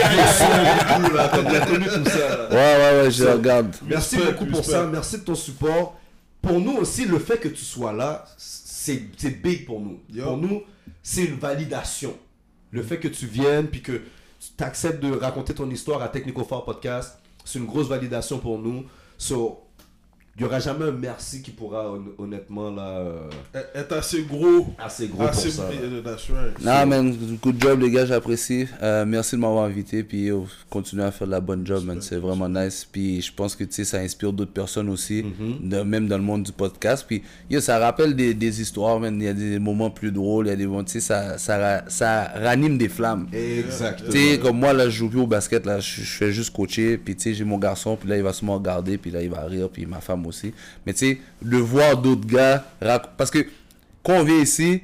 T'as bien connu tout ça. Ouais, ouais, ouais, je Ça- regarde. Merci Respect, beaucoup pour respect. ça. Merci de ton support. Pour nous aussi, le fait que tu sois là, c'est c'est big pour nous. Yo. Pour nous, c'est une validation. Le fait que tu viennes puis que tu acceptes de raconter ton histoire à Technico Fort Podcast, c'est une grosse validation pour nous. So, il n'y aura jamais un merci qui pourra hon- honnêtement là euh, Est assez gros. assez gros Assez pour ça. là. euh. Non, man, good job, les gars, j'apprécie. Euh, merci de m'avoir invité. Puis, yo, continuez à faire de la bonne job, man. C'est vraiment nice. Puis, je pense que, tu sais, ça inspire d'autres personnes aussi, de- même dans le monde du podcast. Puis, yo, ça rappelle des, des histoires, man. Il y a des moments plus drôles, il y a des moments, tu sais, ça, ça, ça ranime des flammes. Exactement. Tu sais, comme moi, là, je joue plus au basket, là, je, fais juste coacher, puis tu sais, j'ai mon garçon, puis là, il va sûrement regarder, puis là, il va rire, puis ma femme aussi. Mais tu sais, de voir d'autres gars, rac- parce que quand on vient ici,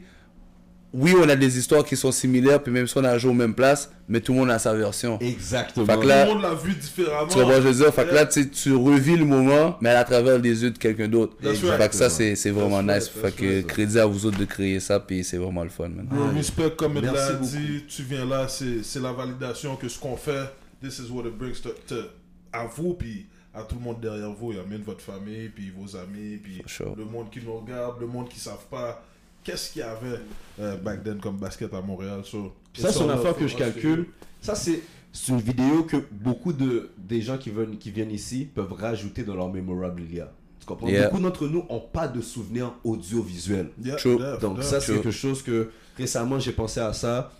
oui, on a des histoires qui sont similaires, puis même si on a joué aux mêmes places, mais tout le monde a sa version. Exactement. Fait que Tout là- le monde l'a vu différemment. Tu que je veux dire? Fait que là, tu revis le moment, mais à travers les yeux de quelqu'un d'autre. Fait que ça, c'est c'est vraiment That's nice. Fait that's que crédit à vous autres de créer ça, puis c'est vraiment le fun, man. Bro, respect, comme il l'a dit, tu viens là, c'est c'est la validation que ce qu'on fait, this is what it brings to, to- à vous, puis à tout le monde derrière vous, et même votre famille, puis vos amis, puis sure. le monde qui nous regarde, le monde qui ne savent pas qu'est-ce qu'il y avait euh, back then comme basket à Montréal. So, Ça, c'est une affaire que je calcule. Ça, c'est une vidéo que beaucoup de des gens qui viennent, qui viennent ici peuvent rajouter dans leur memorabilia. Tu comprends? Yeah. Beaucoup d'entre nous n'ont pas de souvenirs audiovisuels. Yeah, True. def, Donc, def. ça, c'est quelque chose que récemment, j'ai pensé à ça.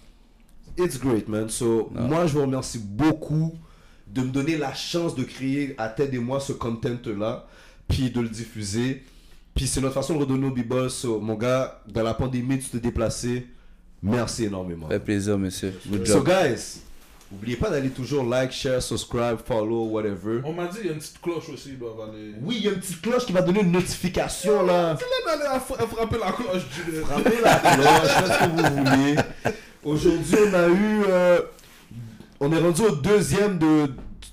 It's great, man. So, moi, je vous remercie beaucoup de me donner la chance de créer à Ted et moi ce content-là, puis de le diffuser. Puis c'est notre façon de redonner au b So, mon gars, dans la pandémie, tu t'es déplacé. Merci énormément. Fait plaisir, monsieur. Good So job. guys, n'oubliez pas d'aller toujours like, share, subscribe, follow, whatever. On m'a dit il y a une petite cloche aussi, ils doivent aller. Oui, il y a une petite cloche qui va donner une notification là. Là, d'aller à fra- à frapper la cloche. Frappez la cloche, faites ce que vous voulez. Aujourd'hui, on a eu, euh, on est rendu au deuxième de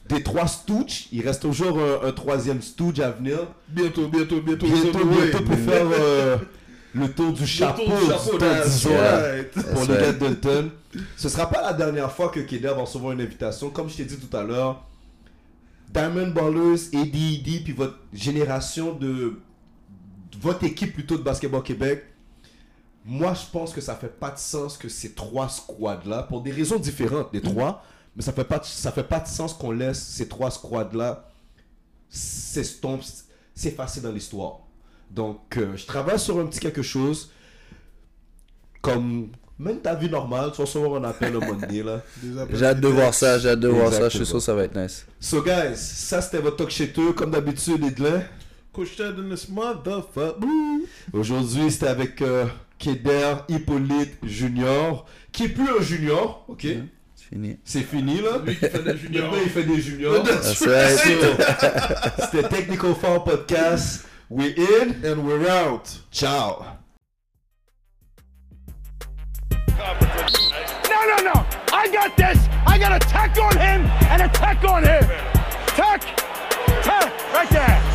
des trois Stooges. Il reste toujours un, un troisième Stooge à venir. Bientôt, bientôt, bientôt. Bientôt, bientôt pour faire euh, le tour du Le chapeau, tour du chapeau, disons, right. pour right. de Dalton. Ce sera pas la dernière fois que Keder va recevoir une invitation. Comme je t'ai dit tout à l'heure, Diamond Ballers, ADD, puis votre génération de votre équipe plutôt de Basketball Québec, moi je pense que ça fait pas de sens que ces trois squads là, pour des raisons différentes, les trois, mais ça fait pas ça fait pas de sens qu'on laisse ces trois squads là s'estompent, s'effacer dans l'histoire. Donc euh, je travaille sur un petit quelque chose comme même ta vie normale, tu vas recevoir un appel moment donné là. J'ai hâte de voir ça, j'ai hâte de voir ça. Je suis sûr que ça va être nice. So guys, ça c'était votre talk chez eux, comme d'habitude Edlin. Coach Ted in this motherfucker. Aujourd'hui, c'était avec euh, Keder Hippolyte Junior, qui est plus un junior, ok? C'est Fini. C'est fini, là. Lui qui fait des juniors. Il fait des juniors. C'était Technical Foul Podcast. We're in and we're out. Ciao. No, no, no. I got this. I got a tack on him and a on him. Tack. Tack. Right there.